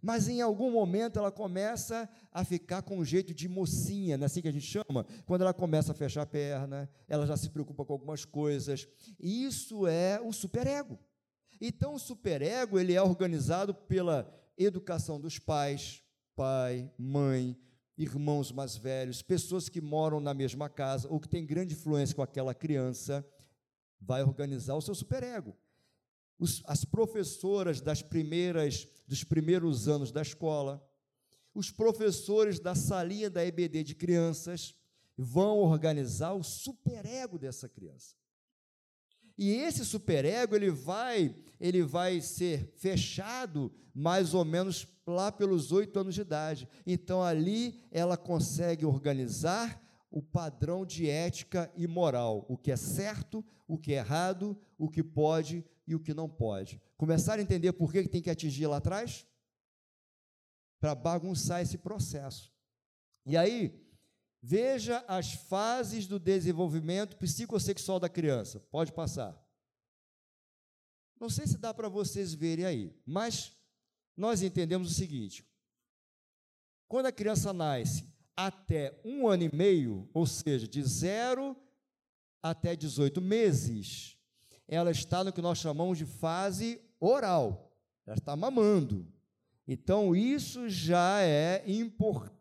mas em algum momento ela começa a ficar com um jeito de mocinha, não é assim que a gente chama? Quando ela começa a fechar a perna, ela já se preocupa com algumas coisas. Isso é o superego. Então o superego, ele é organizado pela educação dos pais, pai, mãe, irmãos mais velhos, pessoas que moram na mesma casa ou que têm grande influência com aquela criança, vai organizar o seu superego as professoras das primeiras, dos primeiros anos da escola, os professores da salinha da EBD de crianças vão organizar o superego dessa criança. E esse superego ele vai, ele vai ser fechado mais ou menos lá pelos oito anos de idade. Então ali ela consegue organizar o padrão de ética e moral, o que é certo, o que é errado, o que pode e o que não pode. Começar a entender por que tem que atingir lá atrás? Para bagunçar esse processo. E aí, veja as fases do desenvolvimento psicossexual da criança. Pode passar. Não sei se dá para vocês verem aí, mas nós entendemos o seguinte: quando a criança nasce até um ano e meio, ou seja, de zero até 18 meses, ela está no que nós chamamos de fase oral. Ela está mamando. Então, isso já é importante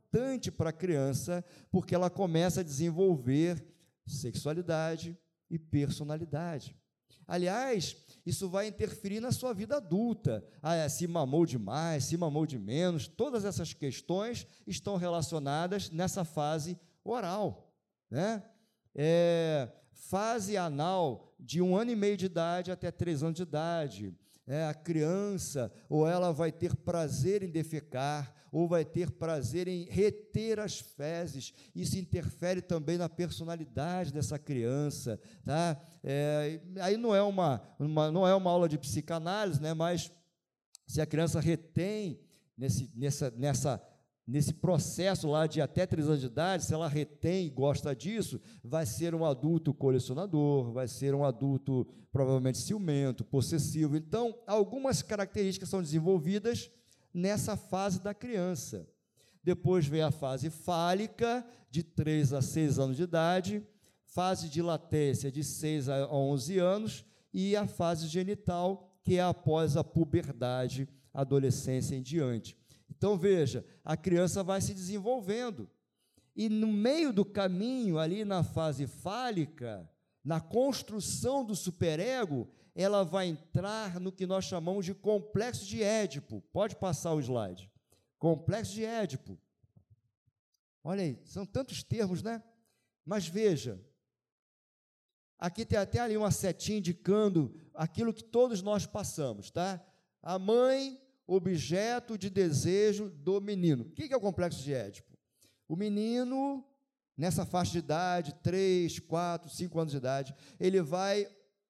para a criança, porque ela começa a desenvolver sexualidade e personalidade. Aliás, isso vai interferir na sua vida adulta. Ah, é, se mamou demais, se mamou de menos, todas essas questões estão relacionadas nessa fase oral. Né? É, fase anal de um ano e meio de idade até três anos de idade. É, a criança, ou ela vai ter prazer em defecar, ou vai ter prazer em reter as fezes. Isso interfere também na personalidade dessa criança. Tá? É, aí não é uma, uma, não é uma aula de psicanálise, né? mas se a criança retém nesse, nessa, nessa, nesse processo lá de até três anos de idade, se ela retém e gosta disso, vai ser um adulto colecionador, vai ser um adulto provavelmente ciumento, possessivo. Então, algumas características são desenvolvidas nessa fase da criança. Depois vem a fase fálica, de 3 a 6 anos de idade, fase de latência, de 6 a 11 anos, e a fase genital, que é após a puberdade, adolescência em diante. Então, veja, a criança vai se desenvolvendo. E no meio do caminho, ali na fase fálica, na construção do superego, ela vai entrar no que nós chamamos de complexo de Édipo. Pode passar o slide. Complexo de Édipo. Olha aí, são tantos termos, né? Mas veja, aqui tem até ali uma setinha indicando aquilo que todos nós passamos, tá? A mãe, objeto de desejo do menino. O que é o complexo de Édipo? O menino, nessa faixa de idade, 3, 4, 5 anos de idade, ele vai,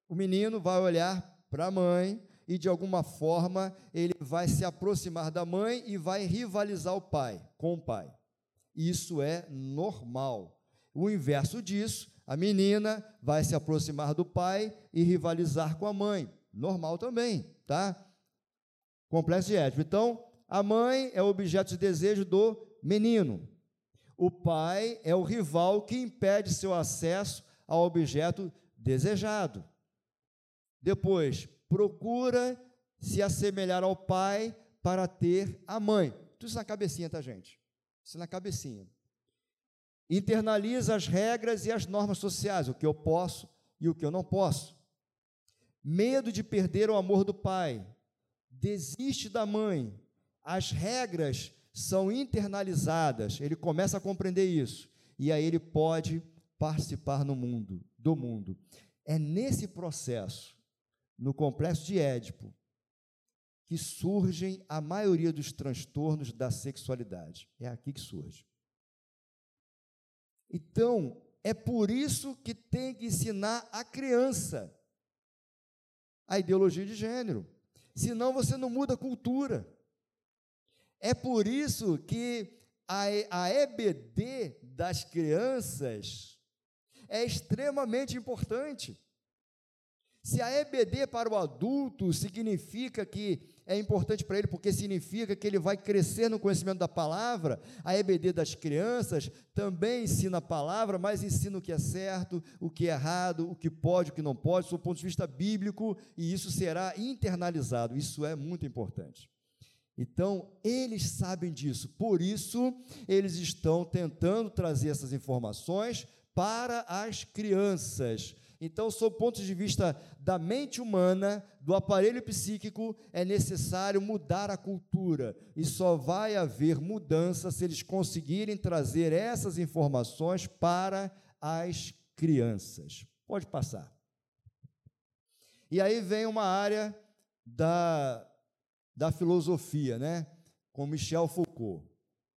o menino vai olhar para a mãe e de alguma forma ele vai se aproximar da mãe e vai rivalizar o pai com o pai. Isso é normal. O inverso disso, a menina vai se aproximar do pai e rivalizar com a mãe. Normal também, tá? Complexo de Édipo. Então, a mãe é o objeto de desejo do menino. O pai é o rival que impede seu acesso ao objeto desejado. Depois, procura se assemelhar ao pai para ter a mãe. Tudo isso na cabecinha, tá, gente? Isso na cabecinha. Internaliza as regras e as normas sociais, o que eu posso e o que eu não posso. Medo de perder o amor do pai. Desiste da mãe. As regras são internalizadas. Ele começa a compreender isso. E aí ele pode participar no mundo, do mundo. É nesse processo, no complexo de Édipo, que surgem a maioria dos transtornos da sexualidade. É aqui que surge. Então, é por isso que tem que ensinar a criança a ideologia de gênero. Senão você não muda a cultura. É por isso que a, a EBD das crianças é extremamente importante. Se a EBD para o adulto significa que é importante para ele porque significa que ele vai crescer no conhecimento da palavra. A EBD das crianças também ensina a palavra, mas ensina o que é certo, o que é errado, o que pode, o que não pode, do ponto de vista bíblico, e isso será internalizado. Isso é muito importante. Então, eles sabem disso, por isso, eles estão tentando trazer essas informações para as crianças então, sob o ponto de vista da mente humana, do aparelho psíquico, é necessário mudar a cultura. E só vai haver mudança se eles conseguirem trazer essas informações para as crianças. Pode passar. E aí vem uma área da, da filosofia, né? com Michel Foucault.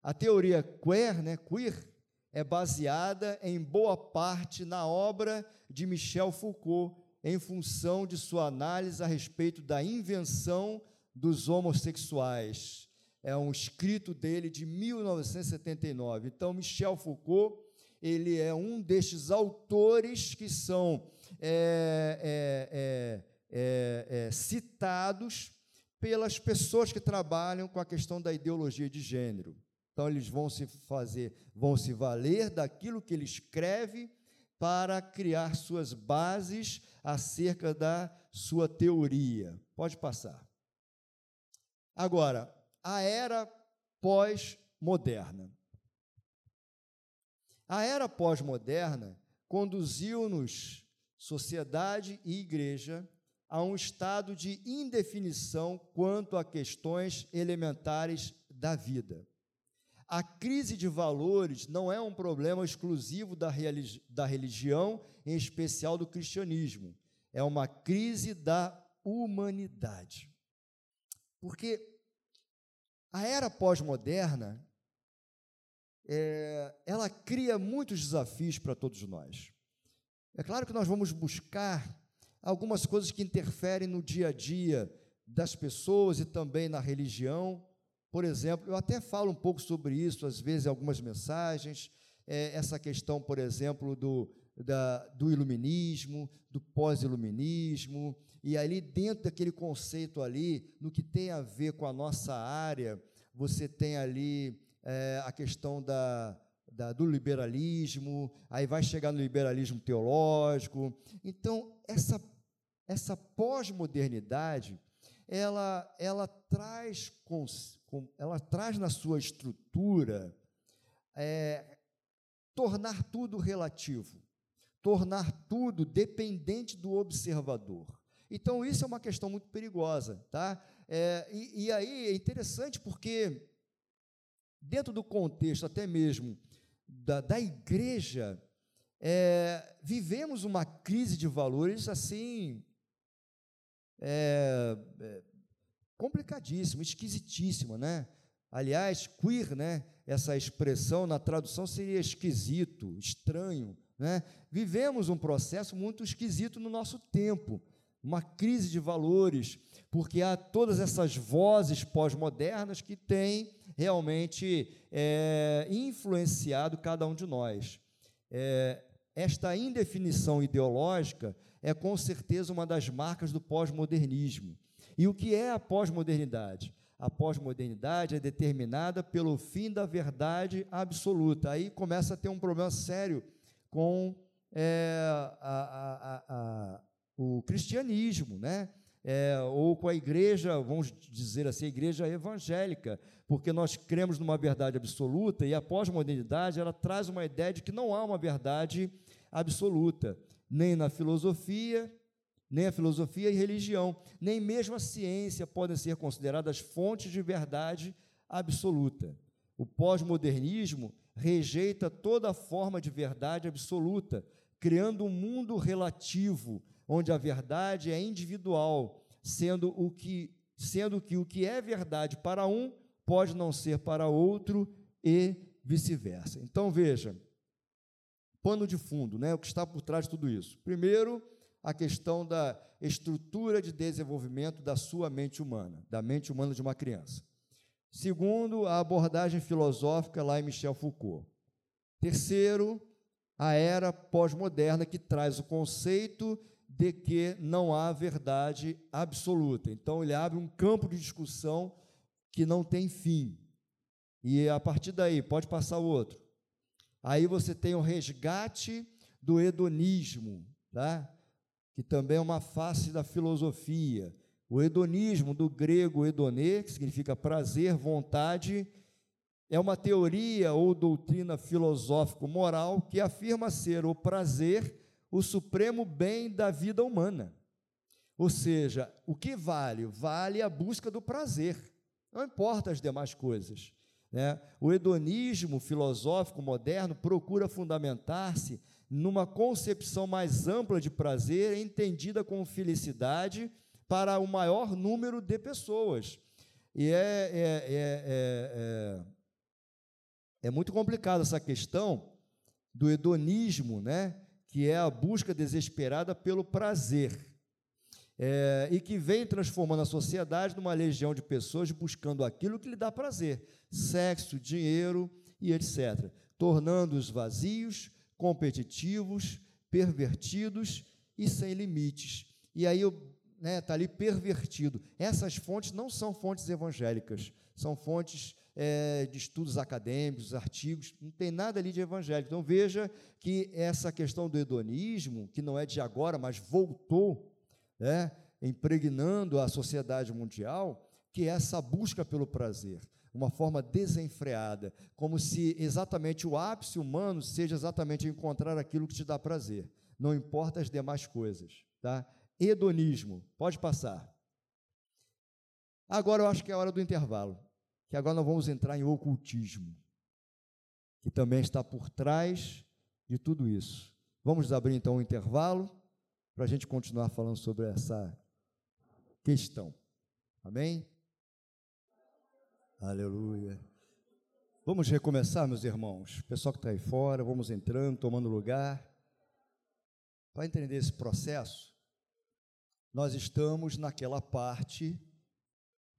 A teoria queer, né? queer é baseada em boa parte na obra de Michel Foucault, em função de sua análise a respeito da invenção dos homossexuais. É um escrito dele de 1979. Então, Michel Foucault, ele é um destes autores que são é, é, é, é citados pelas pessoas que trabalham com a questão da ideologia de gênero. Então eles vão se fazer, vão se valer daquilo que ele escreve para criar suas bases acerca da sua teoria. Pode passar. Agora, a era pós-moderna. A era pós-moderna conduziu-nos, sociedade e igreja, a um estado de indefinição quanto a questões elementares da vida. A crise de valores não é um problema exclusivo da, da religião, em especial do cristianismo. É uma crise da humanidade. Porque a era pós-moderna, é, ela cria muitos desafios para todos nós. É claro que nós vamos buscar algumas coisas que interferem no dia a dia das pessoas e também na religião, por exemplo, eu até falo um pouco sobre isso, às vezes, em algumas mensagens, é, essa questão, por exemplo, do, da, do iluminismo, do pós-iluminismo, e ali dentro daquele conceito ali, no que tem a ver com a nossa área, você tem ali é, a questão da, da, do liberalismo, aí vai chegar no liberalismo teológico. Então, essa, essa pós-modernidade, ela, ela traz ela traz na sua estrutura é, tornar tudo relativo, tornar tudo dependente do observador. Então, isso é uma questão muito perigosa, tá? É, e, e aí é interessante porque, dentro do contexto até mesmo da, da igreja, é, vivemos uma crise de valores assim é, complicadíssima, esquisitíssima, né? Aliás, queer, né? Essa expressão na tradução seria esquisito, estranho, né? Vivemos um processo muito esquisito no nosso tempo, uma crise de valores, porque há todas essas vozes pós-modernas que têm realmente é, influenciado cada um de nós. É, esta indefinição ideológica é com certeza uma das marcas do pós-modernismo. E o que é a pós-modernidade? A pós-modernidade é determinada pelo fim da verdade absoluta. Aí começa a ter um problema sério com é, a, a, a, o cristianismo, né? É, ou com a igreja, vamos dizer assim, a igreja evangélica, porque nós cremos numa verdade absoluta e a pós-modernidade ela traz uma ideia de que não há uma verdade absoluta, nem na filosofia, nem a filosofia e religião, nem mesmo a ciência podem ser consideradas fontes de verdade absoluta. O pós-modernismo rejeita toda forma de verdade absoluta, criando um mundo relativo, onde a verdade é individual, sendo o que sendo que o que é verdade para um pode não ser para outro e vice-versa. Então veja, pano de fundo, né, o que está por trás de tudo isso. Primeiro, a questão da estrutura de desenvolvimento da sua mente humana, da mente humana de uma criança. Segundo, a abordagem filosófica lá em Michel Foucault. Terceiro, a era pós-moderna que traz o conceito de que não há verdade absoluta. Então, ele abre um campo de discussão que não tem fim. E a partir daí, pode passar o outro. Aí você tem o resgate do hedonismo, tá? Que também é uma face da filosofia. O hedonismo, do grego hedonê, que significa prazer, vontade, é uma teoria ou doutrina filosófico-moral que afirma ser o prazer o supremo bem da vida humana. Ou seja, o que vale? Vale a busca do prazer, não importa as demais coisas. Né? O hedonismo filosófico moderno procura fundamentar-se numa concepção mais ampla de prazer, entendida como felicidade para o maior número de pessoas. E é, é, é, é, muito complicada essa questão do hedonismo, né? que é a busca desesperada pelo prazer. É, e que vem transformando a sociedade numa legião de pessoas buscando aquilo que lhe dá prazer: sexo, dinheiro e etc. Tornando-os vazios, competitivos, pervertidos e sem limites. E aí está né, tá ali pervertido. Essas fontes não são fontes evangélicas, são fontes é, de estudos acadêmicos, artigos, não tem nada ali de evangélico. Então veja que essa questão do hedonismo, que não é de agora, mas voltou, né, impregnando a sociedade mundial, que é essa busca pelo prazer, uma forma desenfreada, como se exatamente o ápice humano seja exatamente encontrar aquilo que te dá prazer, não importa as demais coisas, tá? hedonismo. Pode passar. Agora eu acho que é a hora do intervalo, que agora nós vamos entrar em ocultismo, que também está por trás de tudo isso. Vamos abrir então um intervalo para a gente continuar falando sobre essa questão. Amém? Aleluia. Vamos recomeçar, meus irmãos. Pessoal que está aí fora, vamos entrando, tomando lugar. Para entender esse processo, nós estamos naquela parte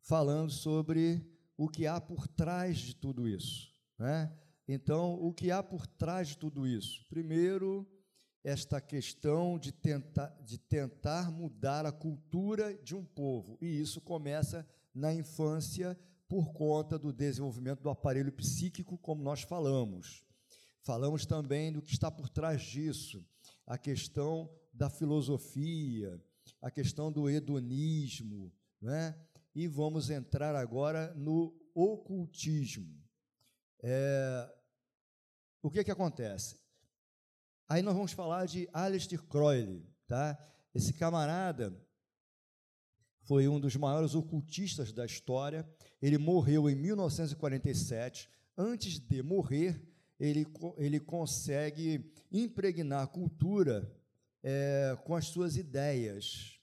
falando sobre o que há por trás de tudo isso. Né? Então, o que há por trás de tudo isso? Primeiro, esta questão de tentar, de tentar mudar a cultura de um povo, e isso começa na infância por conta do desenvolvimento do aparelho psíquico, como nós falamos. Falamos também do que está por trás disso, a questão da filosofia, a questão do hedonismo, né? e vamos entrar agora no ocultismo. É, o que, que acontece? Aí nós vamos falar de Aleister Crowley, tá? Esse camarada foi um dos maiores ocultistas da história. Ele morreu em 1947. Antes de morrer, ele, ele consegue impregnar a cultura é, com as suas ideias.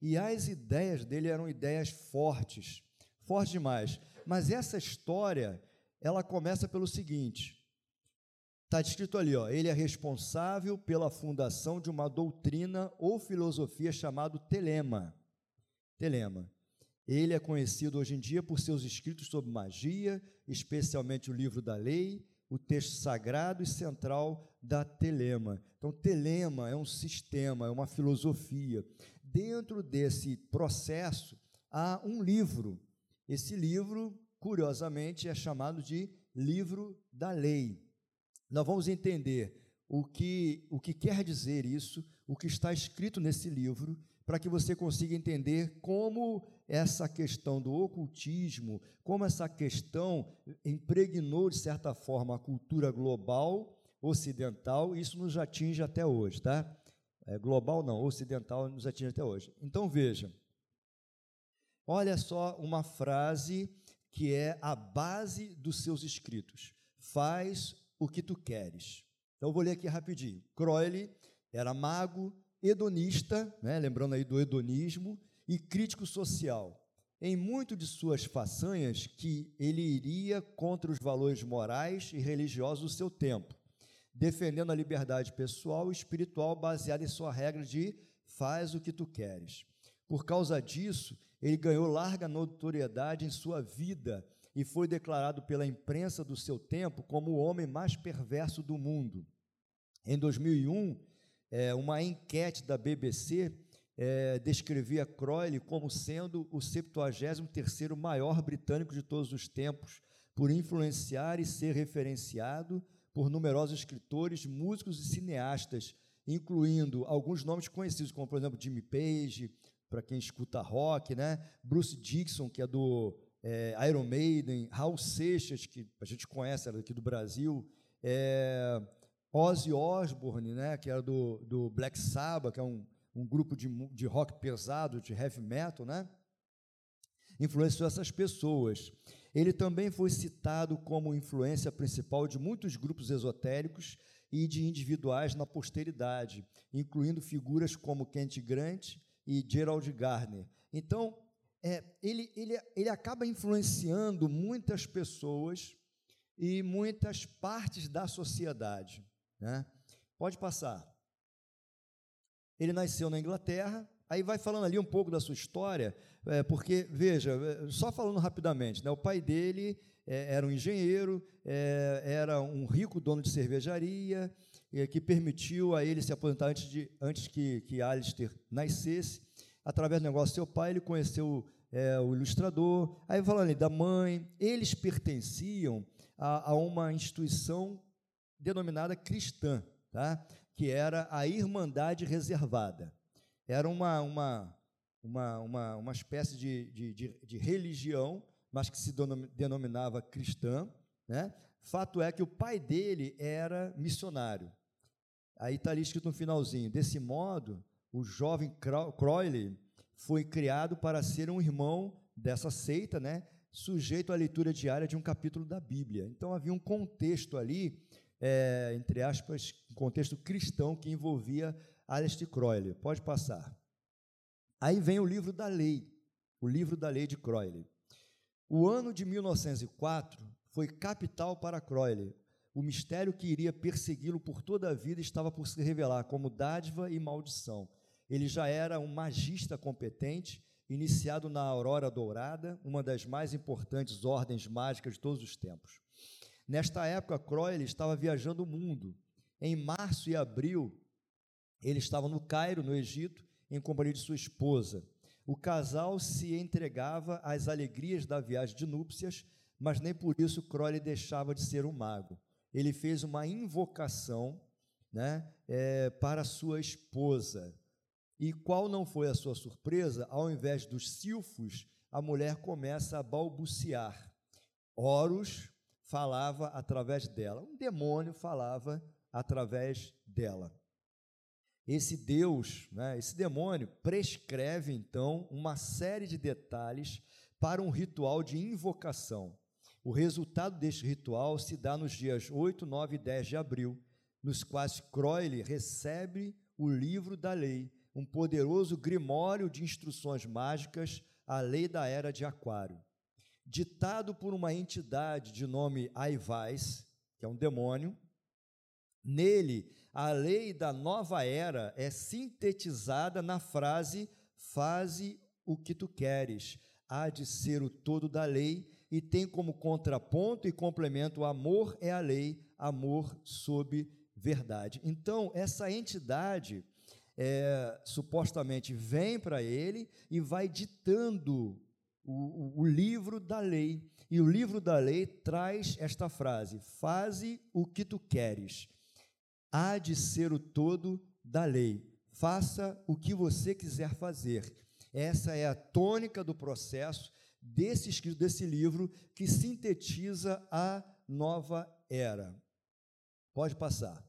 E as ideias dele eram ideias fortes, fortes demais. Mas essa história, ela começa pelo seguinte: Está escrito ali, ó, ele é responsável pela fundação de uma doutrina ou filosofia chamado telema. Telema. Ele é conhecido hoje em dia por seus escritos sobre magia, especialmente o livro da lei, o texto sagrado e central da telema. Então, telema é um sistema, é uma filosofia. Dentro desse processo há um livro. Esse livro, curiosamente, é chamado de livro da lei nós vamos entender o que, o que quer dizer isso, o que está escrito nesse livro, para que você consiga entender como essa questão do ocultismo, como essa questão impregnou, de certa forma, a cultura global, ocidental, isso nos atinge até hoje, tá? É, global não, ocidental nos atinge até hoje. Então veja, olha só uma frase que é a base dos seus escritos. Faz o que tu queres. Então eu vou ler aqui rapidinho. Crowley era mago, hedonista, né, lembrando aí do hedonismo, e crítico social. Em muito de suas façanhas, que ele iria contra os valores morais e religiosos do seu tempo, defendendo a liberdade pessoal e espiritual baseada em sua regra de faz o que tu queres. Por causa disso, ele ganhou larga notoriedade em sua vida e foi declarado pela imprensa do seu tempo como o homem mais perverso do mundo. Em 2001, é, uma enquete da BBC é, descrevia Crowley como sendo o 73º maior britânico de todos os tempos, por influenciar e ser referenciado por numerosos escritores, músicos e cineastas, incluindo alguns nomes conhecidos, como, por exemplo, Jimmy Page, para quem escuta rock, né? Bruce Dixon, que é do é, Iron Maiden, Raul Seixas, que a gente conhece, era daqui do Brasil, é, Ozzy Osbourne, né, que era do, do Black Sabbath, que é um, um grupo de, de rock pesado, de heavy metal, né? influenciou essas pessoas. Ele também foi citado como influência principal de muitos grupos esotéricos e de individuais na posteridade, incluindo figuras como Kent Grant e Gerald Gardner. Então, é, ele, ele, ele acaba influenciando muitas pessoas e muitas partes da sociedade. Né? Pode passar. Ele nasceu na Inglaterra, aí vai falando ali um pouco da sua história, é, porque, veja, é, só falando rapidamente, né, o pai dele é, era um engenheiro, é, era um rico dono de cervejaria, que permitiu a ele se aposentar antes, de, antes que, que Alistair nascesse através do negócio do seu pai, ele conheceu é, o ilustrador. Aí falando ali da mãe, eles pertenciam a, a uma instituição denominada cristã, tá? que era a Irmandade Reservada. Era uma, uma, uma, uma, uma espécie de, de, de, de religião, mas que se denominava cristã. Né? Fato é que o pai dele era missionário. Aí está ali escrito no finalzinho: desse modo, o jovem Crowley foi criado para ser um irmão dessa seita, né, sujeito à leitura diária de um capítulo da Bíblia. Então havia um contexto ali, é, entre aspas, um contexto cristão que envolvia Aleister Crowley. Pode passar. Aí vem o livro da lei, o livro da lei de Crowley. O ano de 1904 foi capital para Crowley. O mistério que iria persegui-lo por toda a vida estava por se revelar como dádiva e maldição. Ele já era um magista competente, iniciado na Aurora Dourada, uma das mais importantes ordens mágicas de todos os tempos. Nesta época, Crowley estava viajando o mundo. Em março e abril, ele estava no Cairo, no Egito, em companhia de sua esposa. O casal se entregava às alegrias da viagem de núpcias, mas nem por isso Crowley deixava de ser um mago. Ele fez uma invocação né, é, para sua esposa. E qual não foi a sua surpresa? Ao invés dos silfos, a mulher começa a balbuciar: Horus, falava através dela. Um demônio falava através dela. Esse Deus, né, esse demônio, prescreve então uma série de detalhes para um ritual de invocação. O resultado deste ritual se dá nos dias 8, 9 e 10 de abril, nos quais Crowley recebe o livro da lei, um poderoso grimório de instruções mágicas, a lei da era de Aquário. Ditado por uma entidade de nome Aivais, que é um demônio, nele a lei da nova era é sintetizada na frase: faze o que tu queres, há de ser o todo da lei, e tem como contraponto e complemento amor é a lei, amor sob verdade. Então, essa entidade é, supostamente vem para ele e vai ditando o, o, livro da lei. E o livro da lei traz esta frase: Faze o que tu queres, há de ser o todo da lei. Faça o que você quiser fazer. Essa é a tônica do processo desse desse livro que sintetiza a nova era. Pode passar.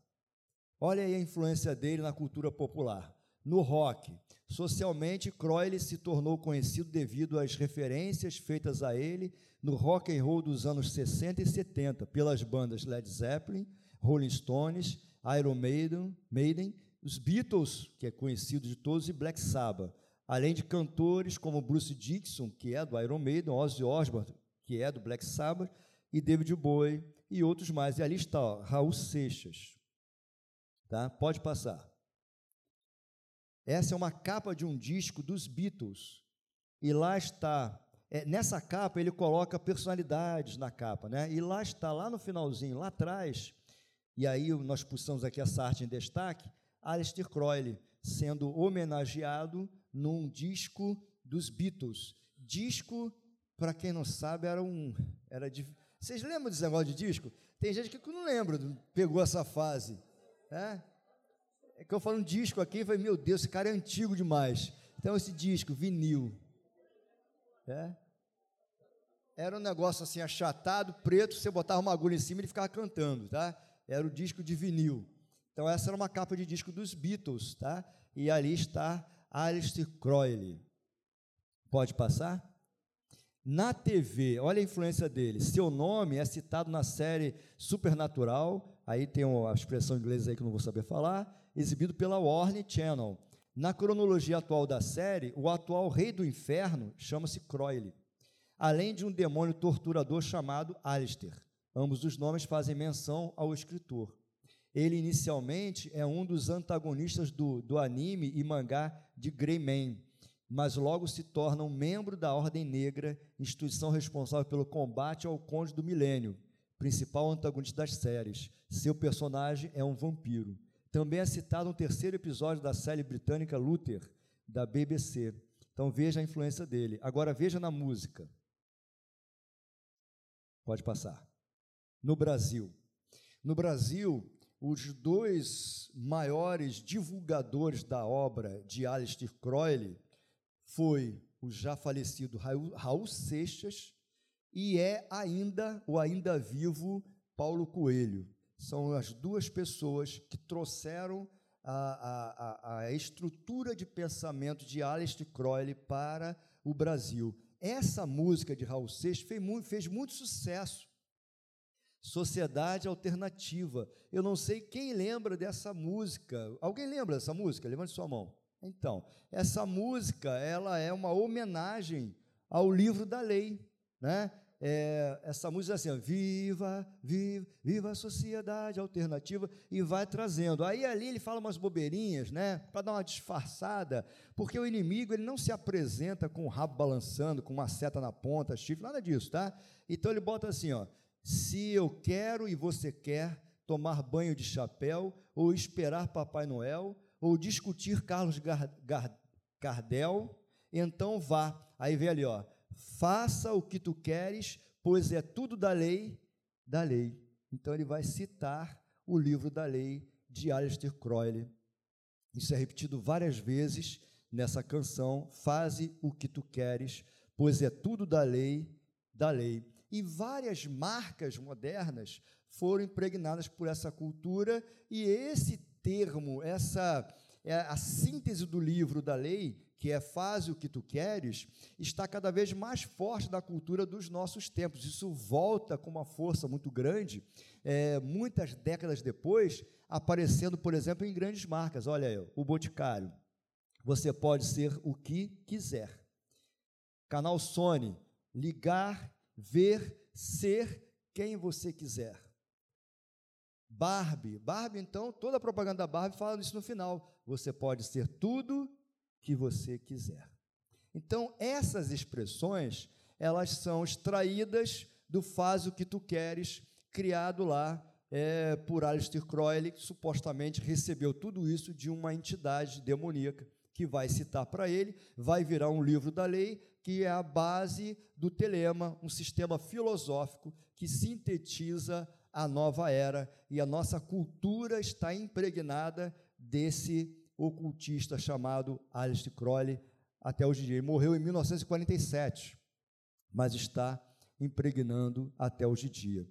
Olha aí a influência dele na cultura popular. No rock, socialmente, Crowley se tornou conhecido devido às referências feitas a ele no rock and roll dos anos 60 e 70 pelas bandas Led Zeppelin, Rolling Stones, Iron Maiden, Maiden os Beatles, que é conhecido de todos, e Black Sabbath, além de cantores como Bruce Dixon, que é do Iron Maiden, Ozzy Osbourne, que é do Black Sabbath, e David Bowie, e outros mais. E ali está ó, Raul Seixas, Tá? Pode passar. Essa é uma capa de um disco dos Beatles. E lá está. É, nessa capa ele coloca personalidades na capa, né? E lá está, lá no finalzinho, lá atrás, e aí nós puxamos aqui essa arte em destaque, Aleister Crowley sendo homenageado num disco dos Beatles. Disco, para quem não sabe, era um. Era de, vocês lembram desse negócio de disco? Tem gente que não lembra, pegou essa fase. É, é que eu falo um disco aqui falei, meu Deus, esse cara é antigo demais. Então, esse disco, vinil. É. Era um negócio assim, achatado, preto, você botava uma agulha em cima e ele ficava cantando, tá? Era o disco de vinil. Então, essa era uma capa de disco dos Beatles, tá? E ali está Alistair Crowley. Pode passar? Na TV, olha a influência dele. Seu nome é citado na série Supernatural, aí tem a expressão inglesa aí que eu não vou saber falar, exibido pela Warner Channel. Na cronologia atual da série, o atual rei do inferno chama-se Croyle, além de um demônio torturador chamado Alistair. Ambos os nomes fazem menção ao escritor. Ele inicialmente é um dos antagonistas do, do anime e mangá de Greyman, mas logo se torna um membro da Ordem Negra, instituição responsável pelo combate ao Conde do Milênio, principal antagonista das séries. Seu personagem é um vampiro. Também é citado um terceiro episódio da série britânica Luther, da BBC. Então veja a influência dele. Agora veja na música. Pode passar. No Brasil. No Brasil, os dois maiores divulgadores da obra de Aleister Crowley foi o já falecido Raul Seixas e é ainda o ainda vivo Paulo Coelho. São as duas pessoas que trouxeram a, a, a estrutura de pensamento de Aleister Crowley para o Brasil. Essa música de Raul Seixas fez muito, fez muito sucesso. Sociedade Alternativa. Eu não sei quem lembra dessa música. Alguém lembra dessa música? Levante sua mão. Então, essa música, ela é uma homenagem ao livro da lei, né? É, essa música assim, ó, viva, viva, viva a sociedade alternativa, e vai trazendo. Aí ali ele fala umas bobeirinhas, né, para dar uma disfarçada, porque o inimigo ele não se apresenta com o rabo balançando, com uma seta na ponta, chifre, nada disso, tá? Então ele bota assim, ó, se eu quero e você quer tomar banho de chapéu, ou esperar Papai Noel, ou discutir Carlos Gardel, então vá. Aí vem ali, ó, faça o que tu queres, pois é tudo da lei, da lei. Então ele vai citar o livro da lei de Aleister Crowley. Isso é repetido várias vezes nessa canção, faze o que tu queres, pois é tudo da lei, da lei. E várias marcas modernas foram impregnadas por essa cultura, e esse termo, essa é a síntese do livro da lei, que é faz o que tu queres, está cada vez mais forte da cultura dos nossos tempos. Isso volta com uma força muito grande, é, muitas décadas depois, aparecendo, por exemplo, em grandes marcas. Olha aí, o Boticário. Você pode ser o que quiser. Canal Sony, ligar, ver, ser quem você quiser. Barbie, Barbie, então, toda a propaganda da Barbie fala isso no final. Você pode ser tudo que você quiser. Então, essas expressões, elas são extraídas do faz o que tu queres, criado lá é, por Aleister Crowley, que supostamente recebeu tudo isso de uma entidade demoníaca, que vai citar para ele, vai virar um livro da lei, que é a base do telema, um sistema filosófico que sintetiza a nova era, e a nossa cultura está impregnada desse ocultista chamado Aleister Crowley até hoje em dia. Ele morreu em 1947, mas está impregnando até hoje em dia.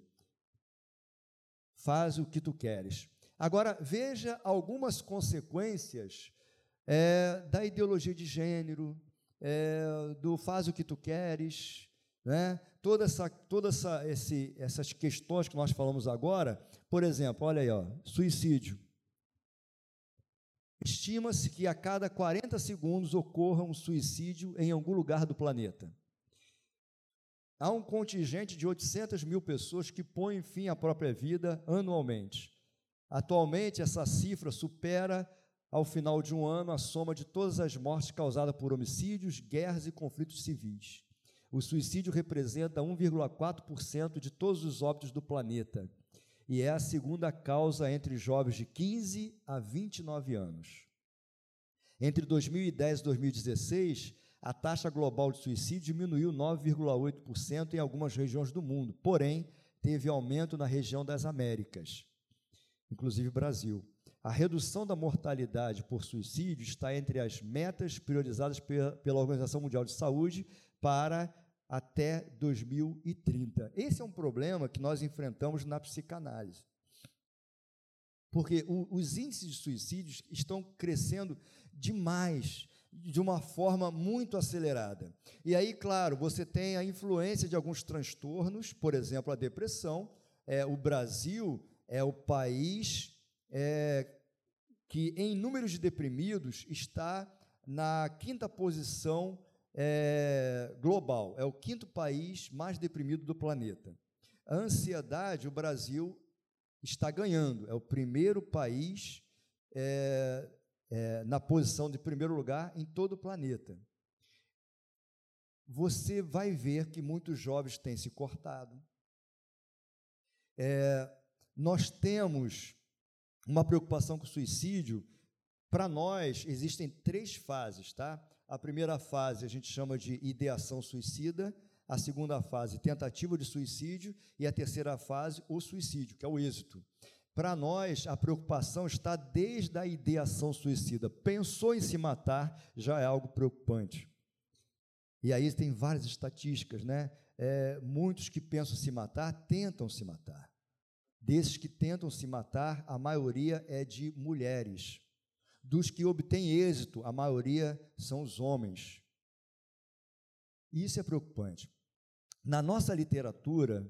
Faz o que tu queres. Agora, veja algumas consequências é, da ideologia de gênero, é, do faz o que tu queres, né? toda essa, toda essa, esse, essas questões que nós falamos agora, por exemplo, olha aí, ó, suicídio. Estima-se que a cada 40 segundos ocorra um suicídio em algum lugar do planeta. Há um contingente de 800 mil pessoas que põem fim à própria vida anualmente. Atualmente, essa cifra supera, ao final de um ano, a soma de todas as mortes causadas por homicídios, guerras e conflitos civis. O suicídio representa 1,4% de todos os óbitos do planeta e é a segunda causa entre jovens de 15 a 29 anos. Entre 2010 e 2016, a taxa global de suicídio diminuiu 9,8% em algumas regiões do mundo, porém, teve aumento na região das Américas, inclusive Brasil. A redução da mortalidade por suicídio está entre as metas priorizadas pela Organização Mundial de Saúde para até 2030. Esse é um problema que nós enfrentamos na psicanálise. Porque o, os índices de suicídios estão crescendo demais, de uma forma muito acelerada. E aí, claro, você tem a influência de alguns transtornos, por exemplo, a depressão. É, o Brasil é o país é, que, em números de deprimidos, está na quinta posição é, global, é o quinto país mais deprimido do planeta. A ansiedade, o Brasil está ganhando, é o primeiro país é, é, na posição de primeiro lugar em todo o planeta. Você vai ver que muitos jovens têm se cortado. É, nós temos uma preocupação com o suicídio. Para nós, existem três fases, tá? A primeira fase a gente chama de ideação suicida, a segunda fase, tentativa de suicídio, e a terceira fase, o suicídio, que é o êxito. Para nós, a preocupação está desde a ideação suicida. Pensou em se matar, já é algo preocupante. E aí tem várias estatísticas, né? É, muitos que pensam se matar tentam se matar. Desses que tentam se matar, a maioria é de mulheres dos que obtêm êxito, a maioria são os homens. E isso é preocupante. Na nossa literatura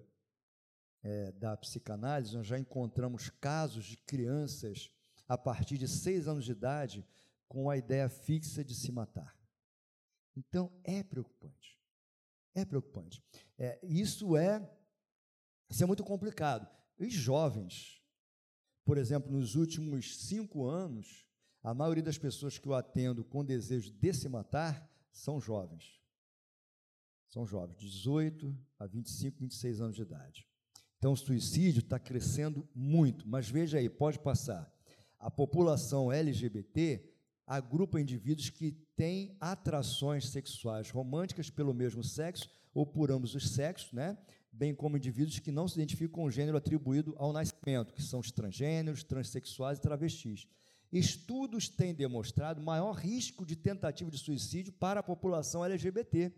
é, da psicanálise, nós já encontramos casos de crianças a partir de seis anos de idade com a ideia fixa de se matar. Então, é preocupante. É preocupante. É, isso é isso é muito complicado. Os jovens, por exemplo, nos últimos cinco anos, a maioria das pessoas que eu atendo com desejo de se matar são jovens. São jovens, 18 a 25, 26 anos de idade. Então, o suicídio está crescendo muito, mas veja aí, pode passar. A população LGBT agrupa indivíduos que têm atrações sexuais românticas pelo mesmo sexo ou por ambos os sexos, né? bem como indivíduos que não se identificam com o gênero atribuído ao nascimento, que são os transgêneros, transexuais e travestis. Estudos têm demonstrado maior risco de tentativa de suicídio para a população LGBT.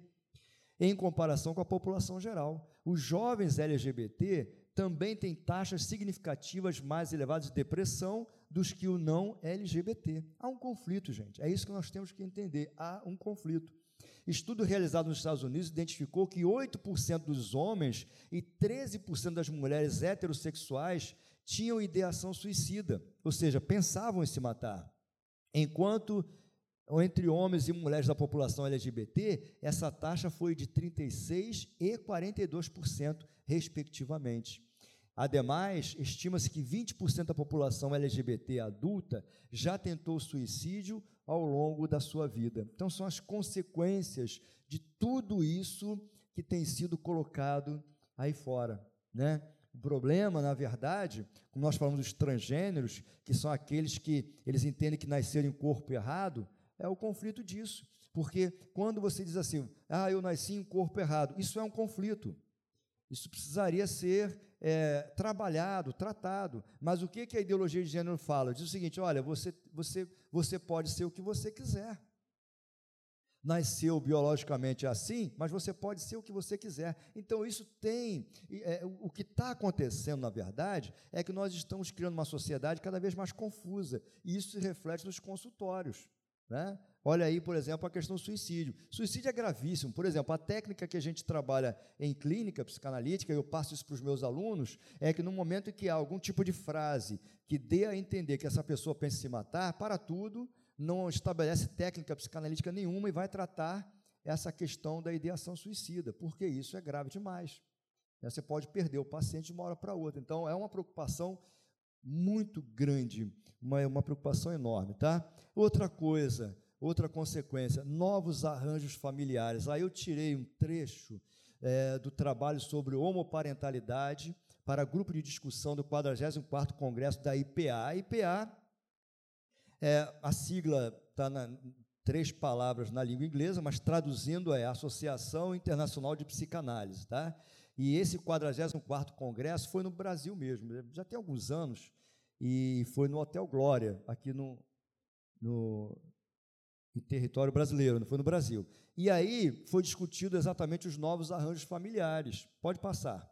em comparação com a população geral. Os jovens LGBT também têm taxas significativas mais elevadas de depressão dos que o não LGBT. Há um conflito, gente. É isso que nós temos que entender. Há um conflito. Estudo realizado nos Estados Unidos identificou que 8% dos homens e 13% das mulheres heterossexuais tinham ideação suicida, ou seja, pensavam em se matar. Enquanto entre homens e mulheres da população LGBT, essa taxa foi de 36% e 42%, respectivamente. Ademais, estima-se que 20% da população LGBT adulta já tentou suicídio ao longo da sua vida. Então, são as consequências de tudo isso que tem sido colocado aí fora. Né? O problema, na verdade, como nós falamos dos transgêneros, que são aqueles que eles entendem que nasceram em corpo errado, é o conflito disso. Porque quando você diz assim, ah, eu nasci em corpo errado, isso é um conflito. Isso precisaria ser é, trabalhado, tratado. Mas o que, que a ideologia de gênero fala? Diz o seguinte: olha, você, você, você pode ser o que você quiser. Nasceu biologicamente assim, mas você pode ser o que você quiser. Então, isso tem. É, o que está acontecendo, na verdade, é que nós estamos criando uma sociedade cada vez mais confusa. E isso se reflete nos consultórios. Né? Olha aí, por exemplo, a questão do suicídio. Suicídio é gravíssimo. Por exemplo, a técnica que a gente trabalha em clínica psicanalítica, eu passo isso para os meus alunos, é que no momento em que há algum tipo de frase que dê a entender que essa pessoa pensa em se matar, para tudo, não estabelece técnica psicanalítica nenhuma e vai tratar essa questão da ideação suicida, porque isso é grave demais. Você pode perder o paciente de uma hora para outra. Então, é uma preocupação muito grande, uma, uma preocupação enorme, tá? Outra coisa, outra consequência, novos arranjos familiares. Aí eu tirei um trecho é, do trabalho sobre homoparentalidade para grupo de discussão do 44º Congresso da IPA. A IPA, é, a sigla está três palavras na língua inglesa, mas traduzindo é Associação Internacional de Psicanálise, tá? E esse 44º Congresso foi no Brasil mesmo, já tem alguns anos, e foi no Hotel Glória, aqui no, no em território brasileiro, não foi no Brasil. E aí foi discutido exatamente os novos arranjos familiares. Pode passar.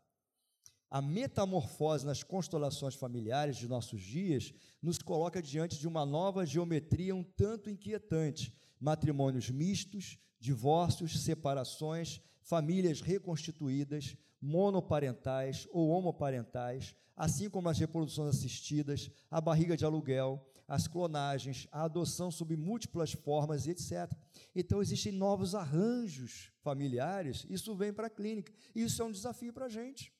A metamorfose nas constelações familiares de nossos dias nos coloca diante de uma nova geometria um tanto inquietante. Matrimônios mistos, divórcios, separações, famílias reconstituídas, monoparentais ou homoparentais, assim como as reproduções assistidas, a barriga de aluguel, as clonagens, a adoção sob múltiplas formas, etc. Então, existem novos arranjos familiares, isso vem para a clínica. Isso é um desafio para a gente.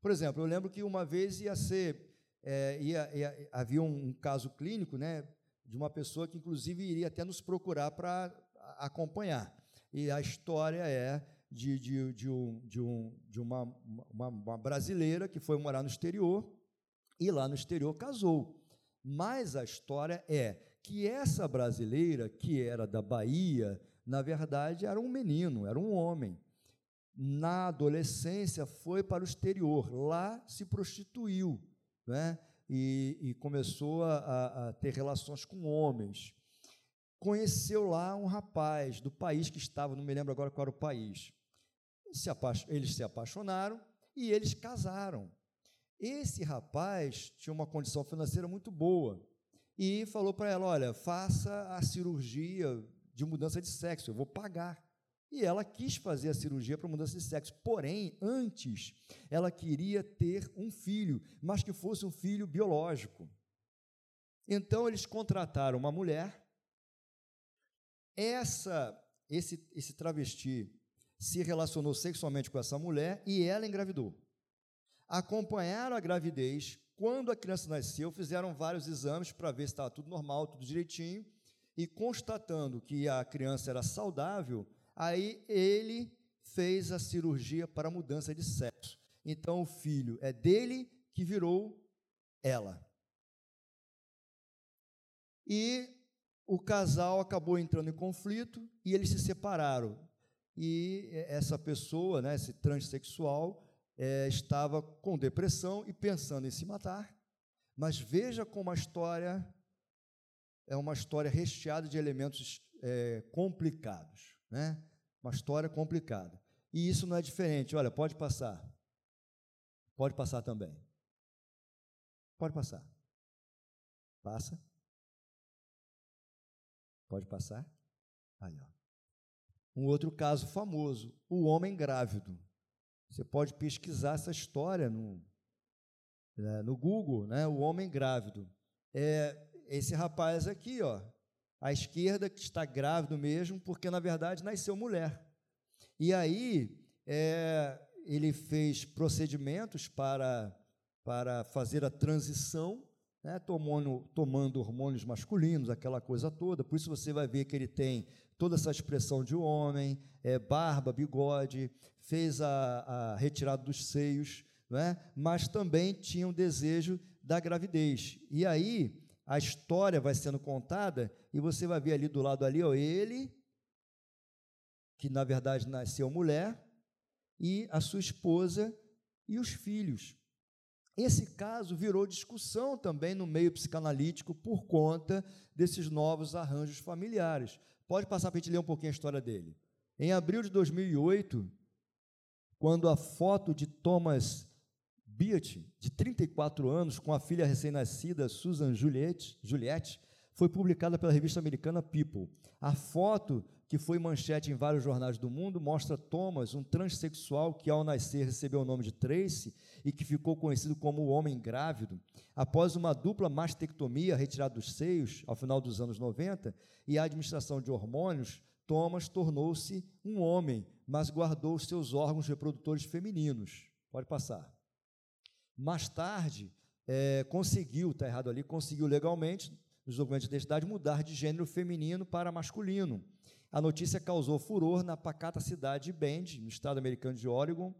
Por exemplo, eu lembro que uma vez ia ser, é, ia, ia, havia um, um caso clínico, né, de uma pessoa que, inclusive, iria até nos procurar para acompanhar. E a história é de, de, de, um, de, um, de uma, uma, uma brasileira que foi morar no exterior e lá no exterior casou. Mas a história é que essa brasileira, que era da Bahia, na verdade era um menino, era um homem. Na adolescência foi para o exterior, lá se prostituiu, né? e, e começou a, a ter relações com homens. Conheceu lá um rapaz do país que estava, não me lembro agora qual era o país. Eles se apaixonaram e eles casaram. Esse rapaz tinha uma condição financeira muito boa e falou para ela: Olha, faça a cirurgia de mudança de sexo, eu vou pagar. E ela quis fazer a cirurgia para mudança de sexo, porém, antes, ela queria ter um filho, mas que fosse um filho biológico. Então, eles contrataram uma mulher. Essa, esse, esse travesti se relacionou sexualmente com essa mulher e ela engravidou acompanharam a gravidez. Quando a criança nasceu, fizeram vários exames para ver se estava tudo normal, tudo direitinho, e constatando que a criança era saudável, aí ele fez a cirurgia para mudança de sexo. Então o filho é dele que virou ela. E o casal acabou entrando em conflito e eles se separaram. E essa pessoa, né, esse transexual, é, estava com depressão e pensando em se matar. Mas veja como a história é uma história recheada de elementos é, complicados. Né? Uma história complicada. E isso não é diferente. Olha, pode passar. Pode passar também. Pode passar. Passa. Pode passar. Aí, ó. Um outro caso famoso, o homem grávido. Você pode pesquisar essa história no, né, no Google, né? O homem grávido. É esse rapaz aqui, ó, à esquerda, que está grávido mesmo, porque na verdade nasceu mulher. E aí é, ele fez procedimentos para, para fazer a transição, né, tomando, tomando hormônios masculinos, aquela coisa toda. Por isso você vai ver que ele tem toda essa expressão de homem, é, barba, bigode, fez a, a retirada dos seios, né, mas também tinha um desejo da gravidez. E aí a história vai sendo contada e você vai ver ali do lado ali, ó, ele que na verdade nasceu mulher, e a sua esposa e os filhos. Esse caso virou discussão também no meio psicanalítico por conta desses novos arranjos familiares. Pode passar para a gente ler um pouquinho a história dele. Em abril de 2008, quando a foto de Thomas Beat, de 34 anos, com a filha recém-nascida Susan Juliette, Juliette, foi publicada pela revista americana People. A foto que foi manchete em vários jornais do mundo, mostra Thomas, um transexual que ao nascer recebeu o nome de Tracy e que ficou conhecido como o homem grávido. Após uma dupla mastectomia retirada dos seios, ao final dos anos 90, e a administração de hormônios, Thomas tornou-se um homem, mas guardou seus órgãos reprodutores femininos. Pode passar. Mais tarde, é, conseguiu, está errado ali, conseguiu legalmente, nos documentos de identidade, mudar de gênero feminino para masculino a notícia causou furor na pacata cidade de Bend, no estado americano de Oregon,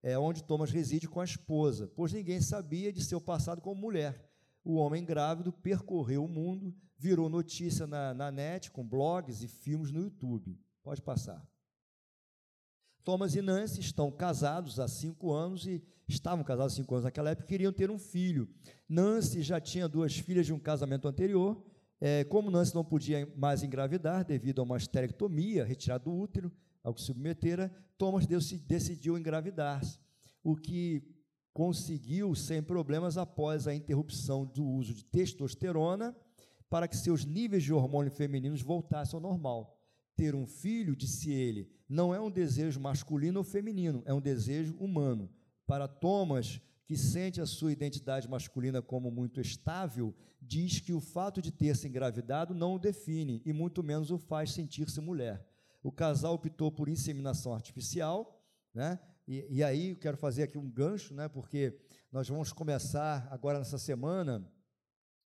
é, onde Thomas reside com a esposa, pois ninguém sabia de seu passado como mulher. O homem grávido percorreu o mundo, virou notícia na, na net, com blogs e filmes no YouTube. Pode passar. Thomas e Nancy estão casados há cinco anos e estavam casados há cinco anos naquela época e queriam ter um filho. Nancy já tinha duas filhas de um casamento anterior é, como Nancy não podia mais engravidar devido a uma esterectomia, retirada do útero, ao que submetera, Thomas decidiu engravidar, o que conseguiu sem problemas após a interrupção do uso de testosterona para que seus níveis de hormônios femininos voltassem ao normal. Ter um filho, disse ele, não é um desejo masculino ou feminino, é um desejo humano. Para Thomas, que sente a sua identidade masculina como muito estável, diz que o fato de ter se engravidado não o define e muito menos o faz sentir-se mulher. O casal optou por inseminação artificial, né? E, e aí eu quero fazer aqui um gancho, né? Porque nós vamos começar agora nessa semana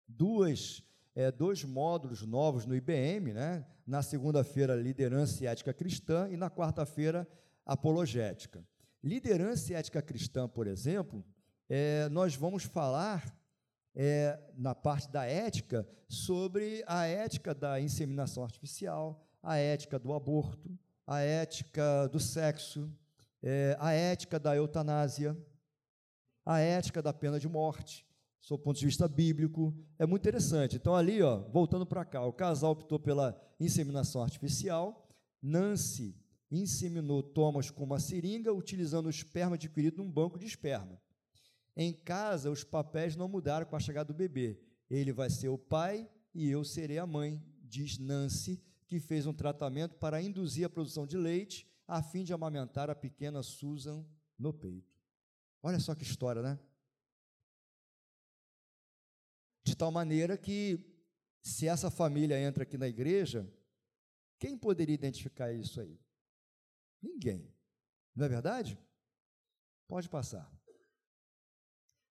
duas é, dois módulos novos no IBM, né? Na segunda-feira liderança e ética cristã e na quarta-feira apologética. Liderança e ética cristã, por exemplo, é, nós vamos falar é, na parte da ética sobre a ética da inseminação artificial, a ética do aborto, a ética do sexo, é, a ética da eutanásia, a ética da pena de morte, sob o ponto de vista bíblico. É muito interessante. Então, ali, ó, voltando para cá, o casal optou pela inseminação artificial. Nancy inseminou Thomas com uma seringa, utilizando o esperma adquirido num banco de esperma. Em casa, os papéis não mudaram com a chegada do bebê. Ele vai ser o pai e eu serei a mãe, diz Nancy, que fez um tratamento para induzir a produção de leite, a fim de amamentar a pequena Susan no peito. Olha só que história, né? De tal maneira que, se essa família entra aqui na igreja, quem poderia identificar isso aí? Ninguém. Não é verdade? Pode passar.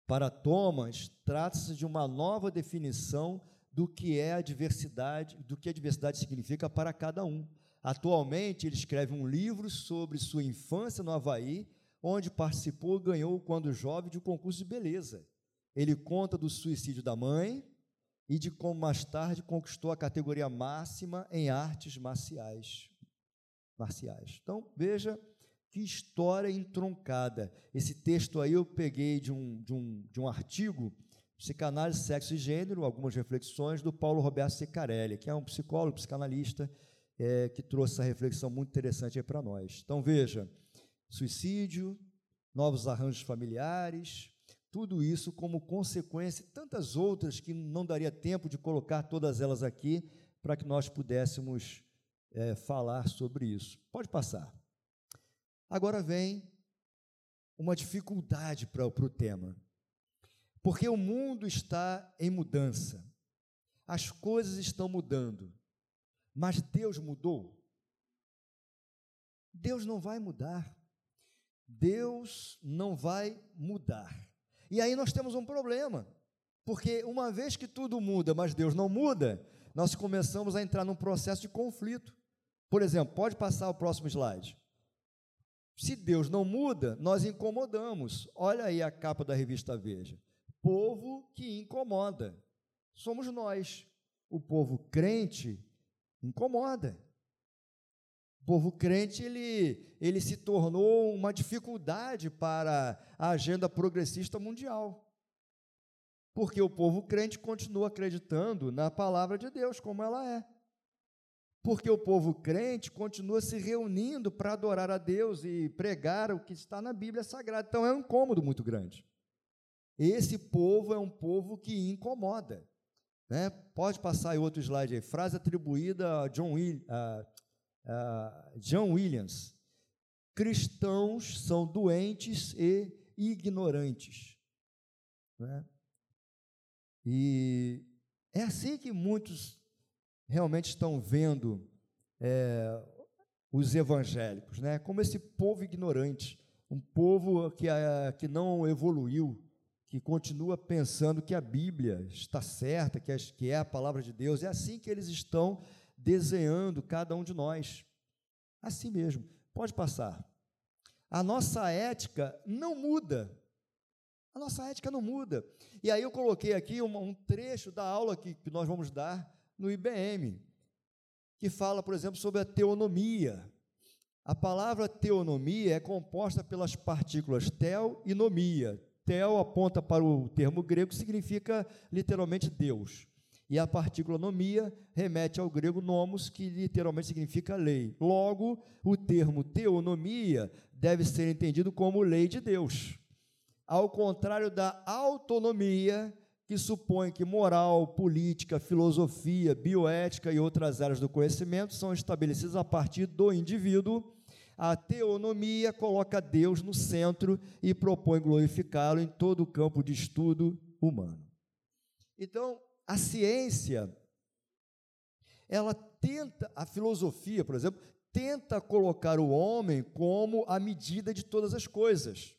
Para Thomas, trata-se de uma nova definição do que é a diversidade, do que a diversidade significa para cada um. Atualmente, ele escreve um livro sobre sua infância no Havaí, onde participou e ganhou, quando jovem, de um concurso de beleza. Ele conta do suicídio da mãe e de como mais tarde conquistou a categoria máxima em artes marciais. marciais. Então, veja que história entroncada. Esse texto aí eu peguei de um, de um, de um artigo, Psicanálise, Sexo e Gênero, algumas reflexões do Paulo Roberto Secarelli, que é um psicólogo, psicanalista, é, que trouxe essa reflexão muito interessante para nós. Então, veja: suicídio, novos arranjos familiares, tudo isso como consequência, tantas outras que não daria tempo de colocar todas elas aqui para que nós pudéssemos é, falar sobre isso. Pode passar. Agora vem uma dificuldade para o tema, porque o mundo está em mudança, as coisas estão mudando, mas Deus mudou? Deus não vai mudar. Deus não vai mudar. E aí nós temos um problema, porque uma vez que tudo muda, mas Deus não muda, nós começamos a entrar num processo de conflito. Por exemplo, pode passar o próximo slide. Se Deus não muda, nós incomodamos. Olha aí a capa da revista Veja. Povo que incomoda. Somos nós. O povo crente incomoda. O povo crente ele, ele se tornou uma dificuldade para a agenda progressista mundial. Porque o povo crente continua acreditando na palavra de Deus como ela é. Porque o povo crente continua se reunindo para adorar a Deus e pregar o que está na Bíblia Sagrada. Então é um incômodo muito grande. Esse povo é um povo que incomoda. Né? Pode passar aí outro slide aí. Frase atribuída a John, Will, a, a John Williams. Cristãos são doentes e ignorantes. Né? E é assim que muitos realmente estão vendo é, os evangélicos, né? como esse povo ignorante, um povo que, a, que não evoluiu, que continua pensando que a Bíblia está certa, que, que é a palavra de Deus. É assim que eles estão desenhando cada um de nós. Assim mesmo. Pode passar. A nossa ética não muda. A nossa ética não muda. E aí eu coloquei aqui um, um trecho da aula que, que nós vamos dar no IBM, que fala, por exemplo, sobre a teonomia. A palavra teonomia é composta pelas partículas tel e nomia. Tel aponta para o termo grego, que significa literalmente Deus. E a partícula nomia remete ao grego nomos, que literalmente significa lei. Logo, o termo teonomia deve ser entendido como lei de Deus. Ao contrário da autonomia, que supõe que moral, política, filosofia, bioética e outras áreas do conhecimento são estabelecidas a partir do indivíduo a teonomia coloca Deus no centro e propõe glorificá-lo em todo o campo de estudo humano. Então, a ciência, ela tenta, a filosofia, por exemplo, tenta colocar o homem como a medida de todas as coisas.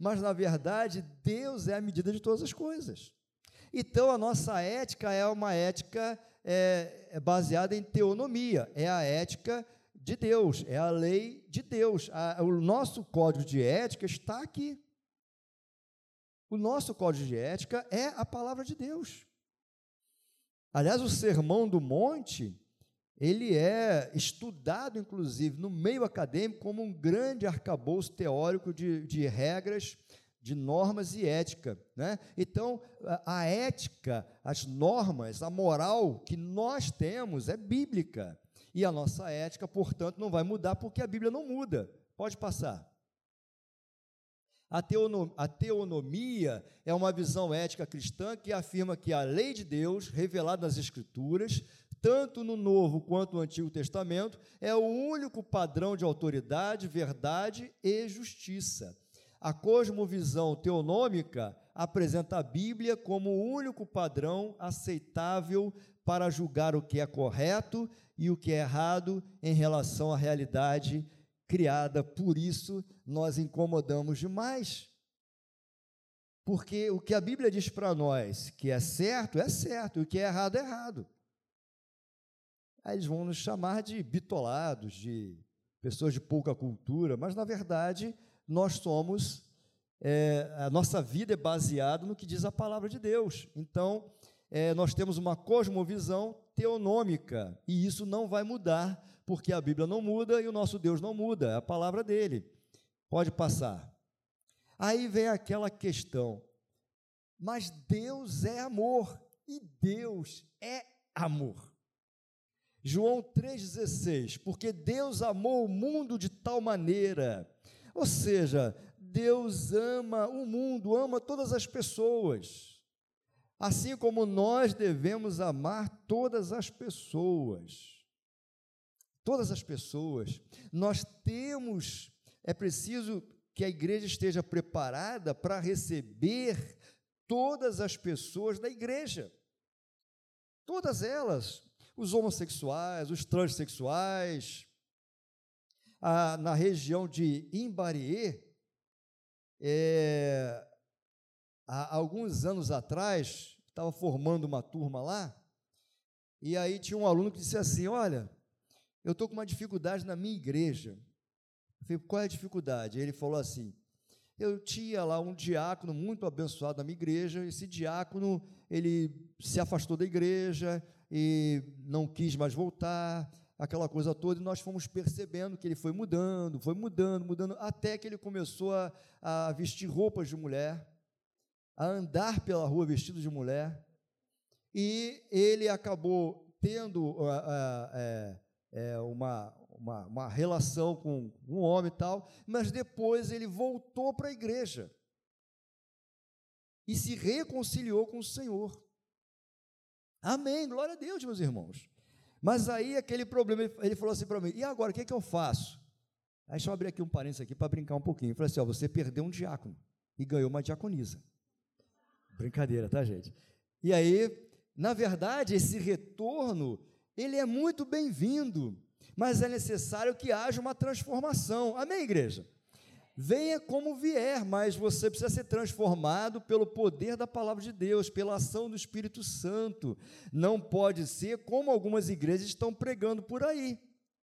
Mas, na verdade, Deus é a medida de todas as coisas. Então, a nossa ética é uma ética é, é baseada em teonomia, é a ética de Deus, é a lei de Deus. A, o nosso código de ética está aqui. O nosso código de ética é a palavra de Deus. Aliás, o Sermão do Monte, ele é estudado, inclusive, no meio acadêmico, como um grande arcabouço teórico de, de regras, de normas e ética. Né? Então, a, a ética, as normas, a moral que nós temos é bíblica. E a nossa ética, portanto, não vai mudar porque a Bíblia não muda. Pode passar. A, teonomia é uma visão ética cristã que afirma que a lei de Deus, revelada nas Escrituras, tanto no Novo quanto no Antigo Testamento, é o único padrão de autoridade, verdade e justiça. A cosmovisão teonômica apresenta a Bíblia como o único padrão aceitável para julgar o que é correto e o que é errado em relação à realidade criada. Por isso, nós incomodamos demais. Porque o que a Bíblia diz para nós que é certo, é certo, e o que é errado, é errado. Aí eles vão nos chamar de bitolados, de pessoas de pouca cultura, mas na verdade nós somos, é, a nossa vida é baseada no que diz a palavra de Deus. Então, é, nós temos uma cosmovisão teonômica, e isso não vai mudar, porque a Bíblia não muda e o nosso Deus não muda, é a palavra dele. Pode passar. Aí vem aquela questão, mas Deus é amor, e Deus é amor. João 3,16, porque Deus amou o mundo de tal maneira, ou seja, Deus ama o mundo, ama todas as pessoas, assim como nós devemos amar todas as pessoas. Todas as pessoas, nós temos, é preciso que a igreja esteja preparada para receber todas as pessoas da igreja. Todas elas, os homossexuais, os transexuais. Na região de Imbarie, é, há alguns anos atrás, estava formando uma turma lá, e aí tinha um aluno que disse assim: Olha, eu estou com uma dificuldade na minha igreja. Eu falei, qual é a dificuldade? Ele falou assim: eu tinha lá um diácono muito abençoado na minha igreja, esse diácono, ele se afastou da igreja e não quis mais voltar, aquela coisa toda, e nós fomos percebendo que ele foi mudando, foi mudando, mudando, até que ele começou a, a vestir roupas de mulher, a andar pela rua vestido de mulher, e ele acabou tendo uh, uh, uh, uma, uma, uma relação com um homem e tal, mas depois ele voltou para a igreja e se reconciliou com o Senhor. Amém, glória a Deus, meus irmãos. Mas aí aquele problema, ele falou assim para mim: e agora, o que, é que eu faço? Aí deixa eu abrir aqui um parênteses aqui para brincar um pouquinho. Ele falou assim: ó, você perdeu um diácono e ganhou uma diaconisa. Brincadeira, tá, gente? E aí, na verdade, esse retorno, ele é muito bem-vindo mas é necessário que haja uma transformação. Amém, igreja? Venha como vier, mas você precisa ser transformado pelo poder da palavra de Deus, pela ação do Espírito Santo. Não pode ser como algumas igrejas estão pregando por aí,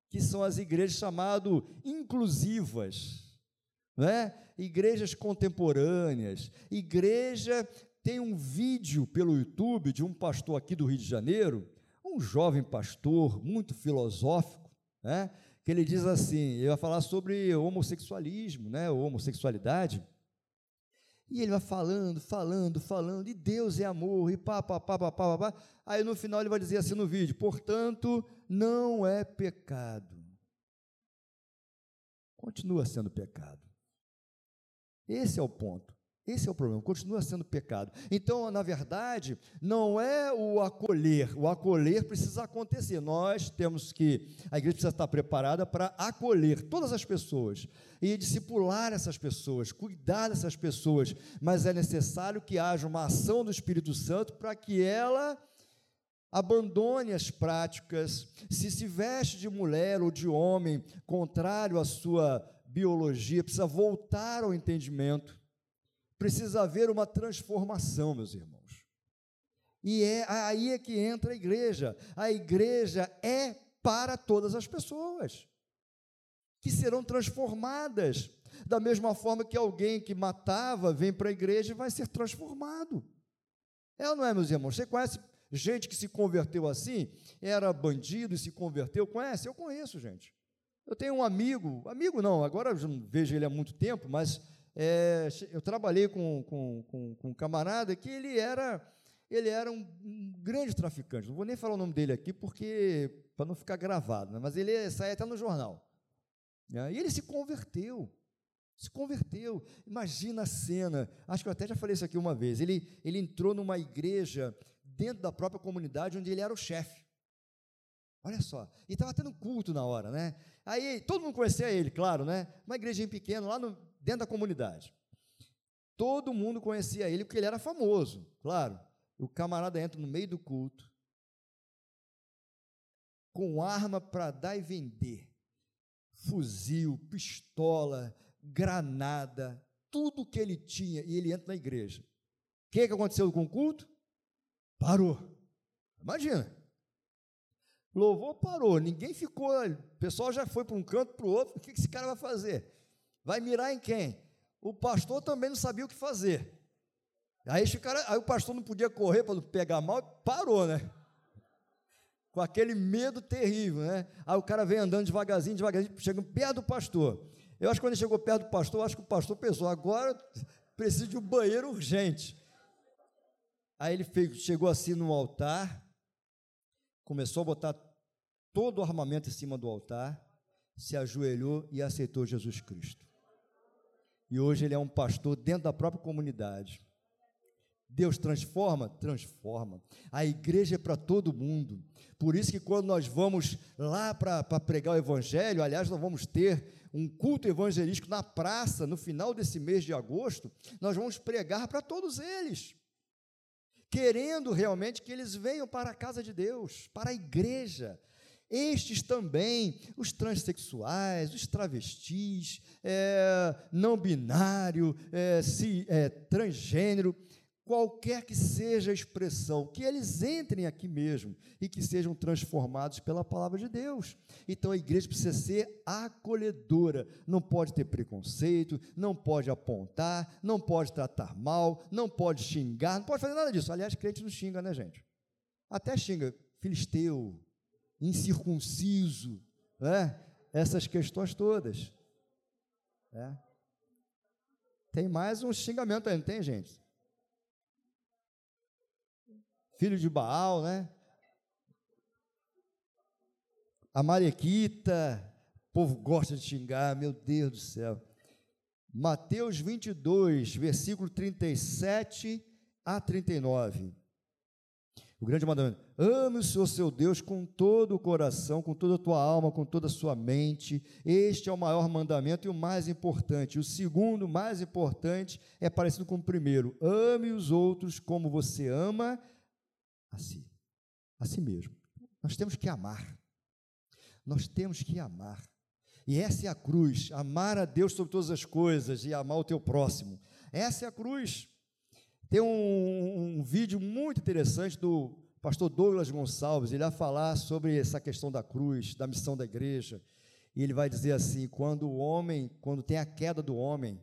que são as igrejas chamadas inclusivas, né? igrejas contemporâneas. Igreja tem um vídeo pelo YouTube de um pastor aqui do Rio de Janeiro, um jovem pastor, muito filosófico, né? que ele diz assim, ele vai falar sobre homossexualismo, né, homossexualidade, e ele vai falando, falando, falando, e Deus é amor, e pá, pá, pá, pá, pá, pá, aí no final ele vai dizer assim no vídeo, portanto, não é pecado. Continua sendo pecado. Esse é o ponto. Esse é o problema, continua sendo pecado. Então, na verdade, não é o acolher, o acolher precisa acontecer. Nós temos que, a igreja precisa estar preparada para acolher todas as pessoas e discipular essas pessoas, cuidar dessas pessoas, mas é necessário que haja uma ação do Espírito Santo para que ela abandone as práticas, se se veste de mulher ou de homem, contrário à sua biologia, precisa voltar ao entendimento precisa haver uma transformação, meus irmãos. E é aí é que entra a igreja. A igreja é para todas as pessoas que serão transformadas. Da mesma forma que alguém que matava vem para a igreja e vai ser transformado. É ou não é, meus irmãos? Você conhece gente que se converteu assim? Era bandido e se converteu? Conhece? Eu conheço, gente. Eu tenho um amigo, amigo não, agora eu não vejo ele há muito tempo, mas é, eu trabalhei com, com, com, com, um camarada que ele era, ele era um, um, grande traficante. Não vou nem falar o nome dele aqui, porque para não ficar gravado, né? mas ele sai até no jornal. Né? E ele se converteu. Se converteu. Imagina a cena. Acho que eu até já falei isso aqui uma vez. Ele, ele entrou numa igreja dentro da própria comunidade onde ele era o chefe. Olha só. E estava tendo culto na hora, né? Aí todo mundo conhecia ele, claro, né? Uma igrejinha pequena lá no, dentro da comunidade. Todo mundo conhecia ele porque ele era famoso, claro. O camarada entra no meio do culto com arma para dar e vender. Fuzil, pistola, granada, tudo que ele tinha, e ele entra na igreja. O que, que aconteceu com o culto? Parou. Imagina. Louvor parou, ninguém ficou, o pessoal já foi para um canto, para o outro, o que esse cara vai fazer? Vai mirar em quem? O pastor também não sabia o que fazer. Aí, aí o pastor não podia correr para não pegar mal, parou, né? Com aquele medo terrível, né? Aí o cara vem andando devagarzinho, devagarzinho, chegando perto do pastor. Eu acho que quando ele chegou perto do pastor, acho que o pastor pensou, agora preciso de um banheiro urgente. Aí ele fez, chegou assim no altar, começou a botar todo o armamento em cima do altar, se ajoelhou e aceitou Jesus Cristo. E hoje ele é um pastor dentro da própria comunidade. Deus transforma? Transforma. A igreja é para todo mundo. Por isso que quando nós vamos lá para pregar o evangelho, aliás, nós vamos ter um culto evangelístico na praça no final desse mês de agosto, nós vamos pregar para todos eles. Querendo realmente que eles venham para a casa de Deus, para a igreja, estes também, os transexuais, os travestis, é, não binário, é, se, é, transgênero, qualquer que seja a expressão, que eles entrem aqui mesmo e que sejam transformados pela palavra de Deus. Então a igreja precisa ser acolhedora, não pode ter preconceito, não pode apontar, não pode tratar mal, não pode xingar, não pode fazer nada disso. Aliás, crente não xinga, né, gente? Até xinga filisteu, incircunciso, né? essas questões todas. Né? Tem mais um xingamento não tem, gente? Filho de Baal, né? A Marequita, o povo gosta de xingar, meu Deus do céu. Mateus 22, versículo 37 a 39. O grande mandamento: ame o Senhor seu Deus com todo o coração, com toda a tua alma, com toda a sua mente. Este é o maior mandamento e o mais importante. O segundo, mais importante, é parecido com o primeiro: ame os outros como você ama a si, a si mesmo. Nós temos que amar. Nós temos que amar. E essa é a cruz: amar a Deus sobre todas as coisas e amar o teu próximo. Essa é a cruz. Tem um, um vídeo muito interessante do pastor Douglas Gonçalves, ele vai falar sobre essa questão da cruz, da missão da igreja. E ele vai dizer assim: quando o homem, quando tem a queda do homem,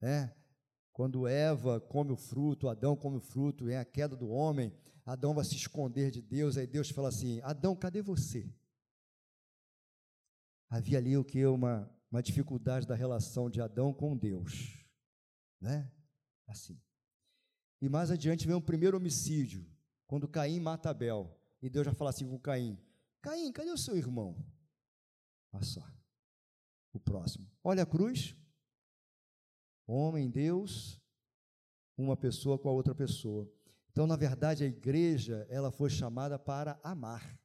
né? Quando Eva come o fruto, Adão come o fruto, vem a queda do homem, Adão vai se esconder de Deus, aí Deus fala assim: Adão, cadê você? Havia ali o que? Uma, uma dificuldade da relação de Adão com Deus, né? Assim. E mais adiante vem o primeiro homicídio, quando Caim mata Abel. E Deus já fala assim com Caim: Caim, cadê o seu irmão? Olha só. O próximo. Olha a cruz. Homem, Deus, uma pessoa com a outra pessoa. Então, na verdade, a igreja, ela foi chamada para amar.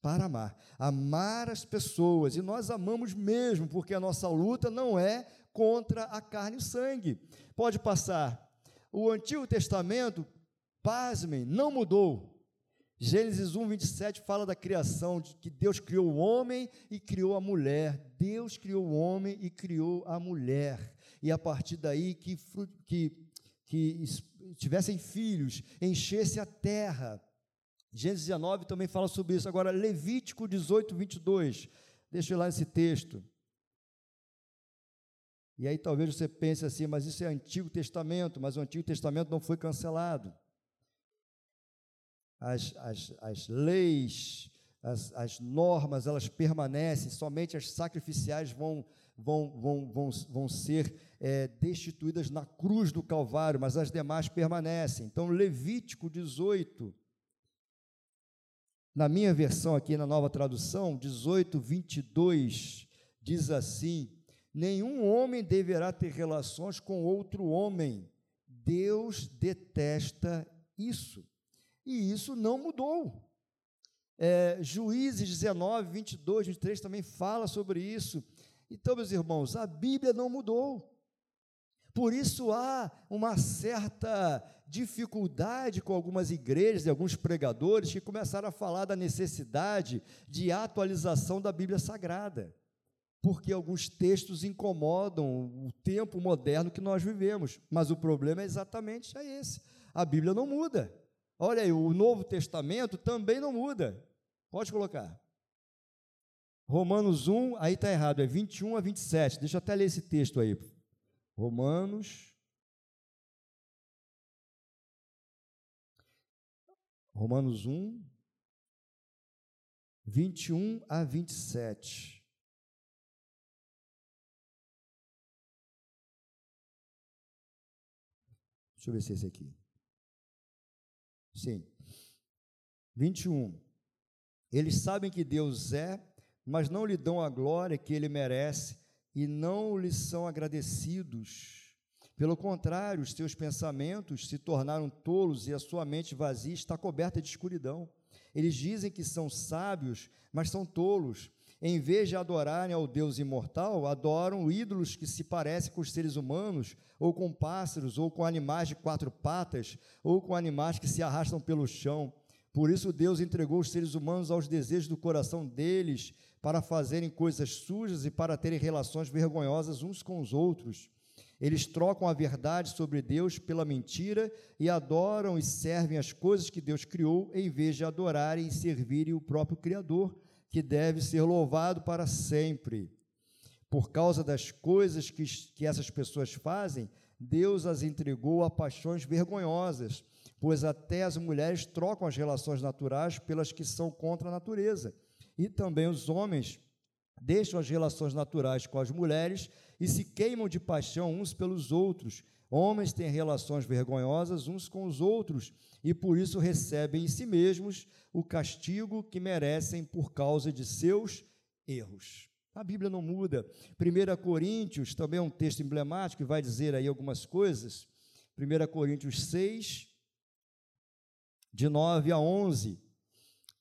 Para amar. Amar as pessoas. E nós amamos mesmo, porque a nossa luta não é contra a carne e o sangue. Pode passar o Antigo Testamento, pasmem, não mudou. Gênesis 1, 27 fala da criação, de que Deus criou o homem e criou a mulher. Deus criou o homem e criou a mulher. E a partir daí que, que, que tivessem filhos, enchesse a terra. Gênesis 19 também fala sobre isso. Agora, Levítico 18, 22. Deixa eu ir lá esse texto. E aí talvez você pense assim, mas isso é Antigo Testamento, mas o Antigo Testamento não foi cancelado. As, as, as leis, as, as normas, elas permanecem, somente as sacrificiais vão, vão, vão, vão, vão ser é, destituídas na cruz do Calvário, mas as demais permanecem. Então, Levítico 18, na minha versão aqui na nova tradução, 18, 22, diz assim: Nenhum homem deverá ter relações com outro homem. Deus detesta isso. E isso não mudou. É, Juízes 19, 22, 23 também fala sobre isso. Então, meus irmãos, a Bíblia não mudou. Por isso há uma certa dificuldade com algumas igrejas e alguns pregadores que começaram a falar da necessidade de atualização da Bíblia Sagrada porque alguns textos incomodam o tempo moderno que nós vivemos. Mas o problema é exatamente esse. A Bíblia não muda. Olha aí, o Novo Testamento também não muda. Pode colocar. Romanos 1, aí está errado, é 21 a 27. Deixa eu até ler esse texto aí. Romanos. Romanos 1, 21 a 27. Deixa eu ver se é esse aqui. Sim. 21. Eles sabem que Deus é, mas não lhe dão a glória que ele merece e não lhe são agradecidos. Pelo contrário, os seus pensamentos se tornaram tolos e a sua mente vazia está coberta de escuridão. Eles dizem que são sábios, mas são tolos. Em vez de adorarem ao Deus imortal, adoram ídolos que se parecem com os seres humanos, ou com pássaros, ou com animais de quatro patas, ou com animais que se arrastam pelo chão. Por isso, Deus entregou os seres humanos aos desejos do coração deles, para fazerem coisas sujas e para terem relações vergonhosas uns com os outros. Eles trocam a verdade sobre Deus pela mentira e adoram e servem as coisas que Deus criou, em vez de adorarem e servirem o próprio Criador, que deve ser louvado para sempre. Por causa das coisas que, que essas pessoas fazem, Deus as entregou a paixões vergonhosas, pois até as mulheres trocam as relações naturais pelas que são contra a natureza. E também os homens deixam as relações naturais com as mulheres e se queimam de paixão uns pelos outros. Homens têm relações vergonhosas uns com os outros e por isso recebem em si mesmos o castigo que merecem por causa de seus erros. A Bíblia não muda. 1 Coríntios também é um texto emblemático que vai dizer aí algumas coisas. 1 Coríntios 6, de 9 a 11.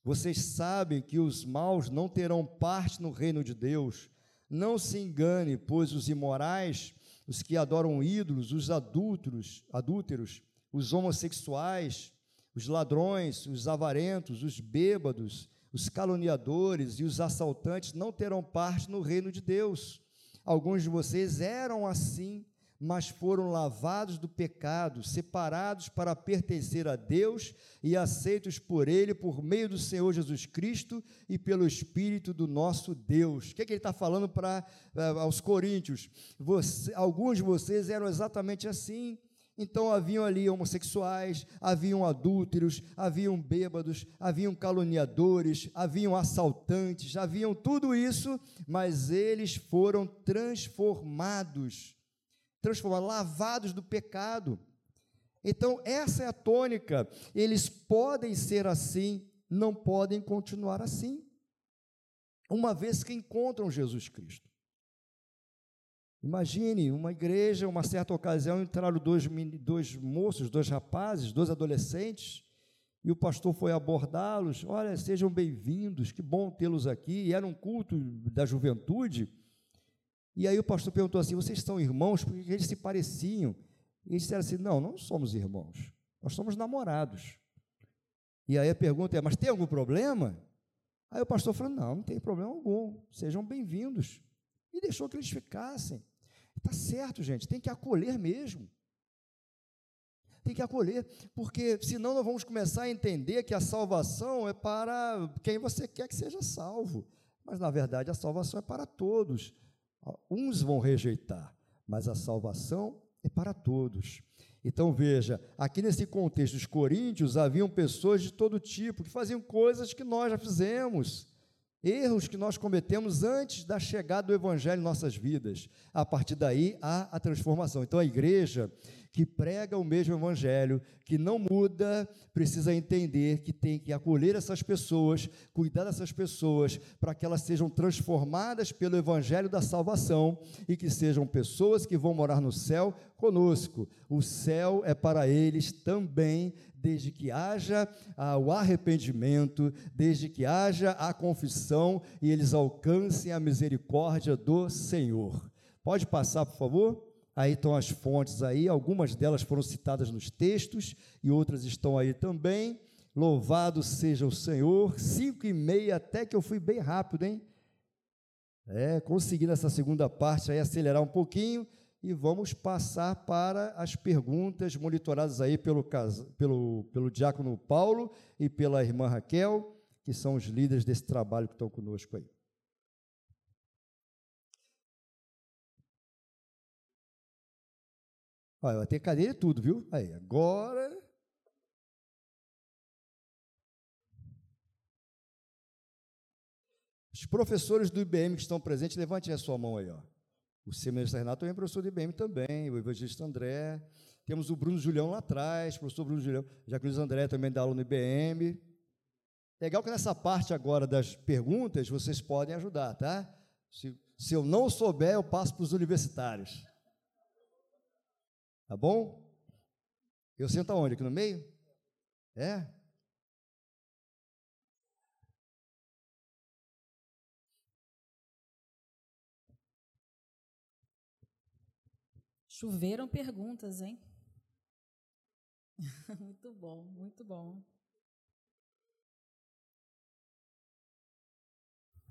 Vocês sabem que os maus não terão parte no reino de Deus. Não se engane, pois os imorais, os que adoram ídolos, os adúlteros, adúlteros, os homossexuais, os ladrões, os avarentos, os bêbados, os caluniadores e os assaltantes não terão parte no reino de Deus. Alguns de vocês eram assim, mas foram lavados do pecado, separados para pertencer a Deus e aceitos por Ele por meio do Senhor Jesus Cristo e pelo Espírito do nosso Deus. O que, é que ele está falando para uh, aos Coríntios? Você, alguns de vocês eram exatamente assim. Então haviam ali homossexuais, haviam adúlteros, haviam bêbados, haviam caluniadores, haviam assaltantes, haviam tudo isso, mas eles foram transformados transformados, lavados do pecado. Então, essa é a tônica. Eles podem ser assim, não podem continuar assim, uma vez que encontram Jesus Cristo. Imagine uma igreja, uma certa ocasião, entraram dois, dois moços, dois rapazes, dois adolescentes, e o pastor foi abordá-los. Olha, sejam bem-vindos, que bom tê-los aqui. E era um culto da juventude. E aí o pastor perguntou assim: vocês são irmãos? Porque eles se pareciam. E eles disseram assim: não, não somos irmãos, nós somos namorados. E aí a pergunta é: mas tem algum problema? Aí o pastor falou: não, não tem problema algum, sejam bem-vindos. E deixou que eles ficassem. Está certo, gente, tem que acolher mesmo. Tem que acolher, porque senão nós vamos começar a entender que a salvação é para quem você quer que seja salvo. Mas na verdade a salvação é para todos. Uns vão rejeitar, mas a salvação é para todos. Então veja, aqui nesse contexto dos coríntios haviam pessoas de todo tipo que faziam coisas que nós já fizemos, erros que nós cometemos antes da chegada do evangelho em nossas vidas. A partir daí há a transformação. Então a igreja que prega o mesmo evangelho, que não muda, precisa entender que tem que acolher essas pessoas, cuidar dessas pessoas, para que elas sejam transformadas pelo evangelho da salvação e que sejam pessoas que vão morar no céu conosco. O céu é para eles também, desde que haja ah, o arrependimento, desde que haja a confissão e eles alcancem a misericórdia do Senhor. Pode passar, por favor? Aí estão as fontes aí, algumas delas foram citadas nos textos e outras estão aí também. Louvado seja o Senhor. Cinco e meia, até que eu fui bem rápido, hein? É, consegui nessa segunda parte aí acelerar um pouquinho e vamos passar para as perguntas monitoradas aí pelo, pelo, pelo diácono Paulo e pela irmã Raquel, que são os líderes desse trabalho que estão conosco aí. Olha, vai ter cadeira e tudo, viu? Aí, agora. Os professores do IBM que estão presentes, levantem a sua mão aí, ó. O seminarista Renato é professor do IBM também, o evangelista André. Temos o Bruno Julião lá atrás, professor Bruno Julião. Jacques André também dá aula no IBM. Legal que nessa parte agora das perguntas vocês podem ajudar, tá? Se, se eu não souber, eu passo para os universitários. Tá bom? Eu sento aonde? Aqui no meio? É? Choveram perguntas, hein? muito bom, muito bom.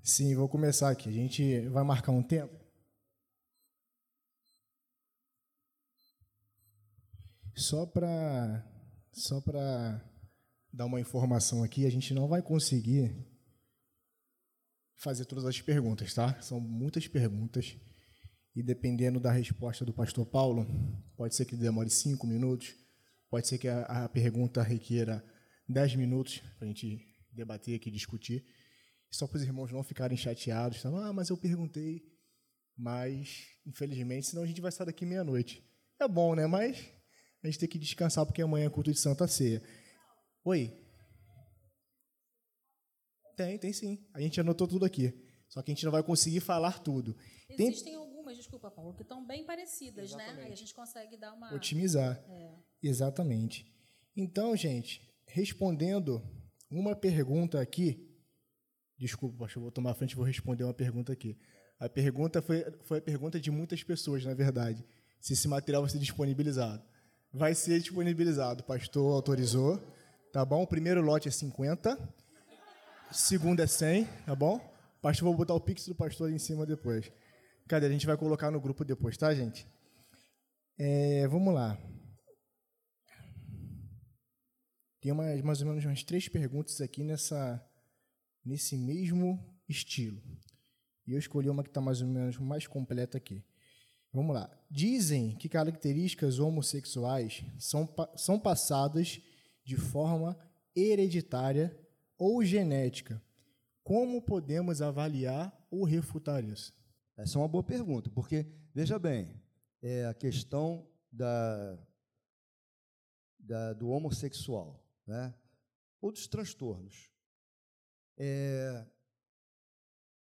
Sim, vou começar aqui. A gente vai marcar um tempo. Só para só para dar uma informação aqui, a gente não vai conseguir fazer todas as perguntas, tá? São muitas perguntas e dependendo da resposta do pastor Paulo, pode ser que demore cinco minutos, pode ser que a, pergunta requeira dez minutos para a gente debater aqui, discutir só para os irmãos não ficarem chateados, falando, ah, mas eu perguntei, mas infelizmente, senão a gente vai sair daqui meia-noite. É bom, né? Mas a gente tem que descansar porque amanhã é culto de Santa Ceia. Oi? Tem, tem sim. A gente anotou tudo aqui. Só que a gente não vai conseguir falar tudo. Existem tem... algumas, desculpa, Paulo, que estão bem parecidas, Exatamente. né? Aí a gente consegue dar uma. Otimizar. É. Exatamente. Então, gente, respondendo uma pergunta aqui, Desculpa, pastor, vou tomar a frente e vou responder uma pergunta aqui. A pergunta foi, foi a pergunta de muitas pessoas, na verdade. Se esse material vai ser disponibilizado. Vai ser disponibilizado. O pastor autorizou. Tá bom? O primeiro lote é 50. O segundo é 100. Tá bom? Pastor, vou botar o pix do pastor ali em cima depois. Cadê? A gente vai colocar no grupo depois, tá, gente? É, vamos lá. Tem umas, mais ou menos umas três perguntas aqui nessa nesse mesmo estilo. E eu escolhi uma que está mais ou menos mais completa aqui. Vamos lá. Dizem que características homossexuais são, são passadas de forma hereditária ou genética. Como podemos avaliar ou refutar isso? Essa é uma boa pergunta, porque, veja bem, é a questão da, da do homossexual, né? ou dos transtornos. É,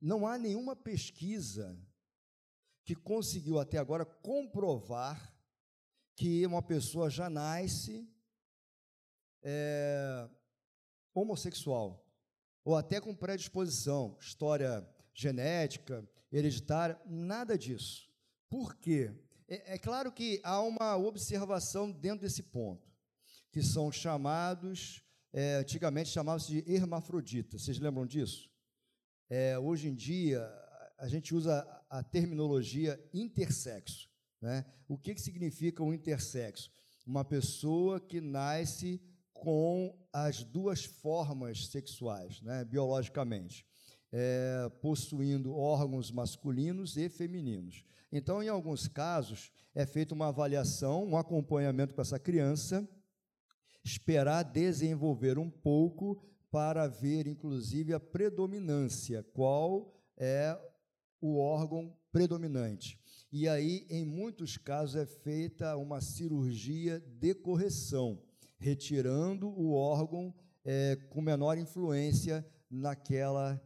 não há nenhuma pesquisa que conseguiu até agora comprovar que uma pessoa já nasce é, homossexual, ou até com predisposição, história genética, hereditária, nada disso. Por quê? É, é claro que há uma observação dentro desse ponto, que são chamados é, antigamente chamava-se de hermafrodita. Vocês lembram disso? É, hoje em dia, a gente usa a terminologia intersexo. Né? O que, que significa o intersexo? Uma pessoa que nasce com as duas formas sexuais, né, biologicamente, é, possuindo órgãos masculinos e femininos. Então, em alguns casos, é feita uma avaliação, um acompanhamento com essa criança esperar desenvolver um pouco para ver, inclusive, a predominância, qual é o órgão predominante. E aí, em muitos casos, é feita uma cirurgia de correção, retirando o órgão é, com menor influência naquela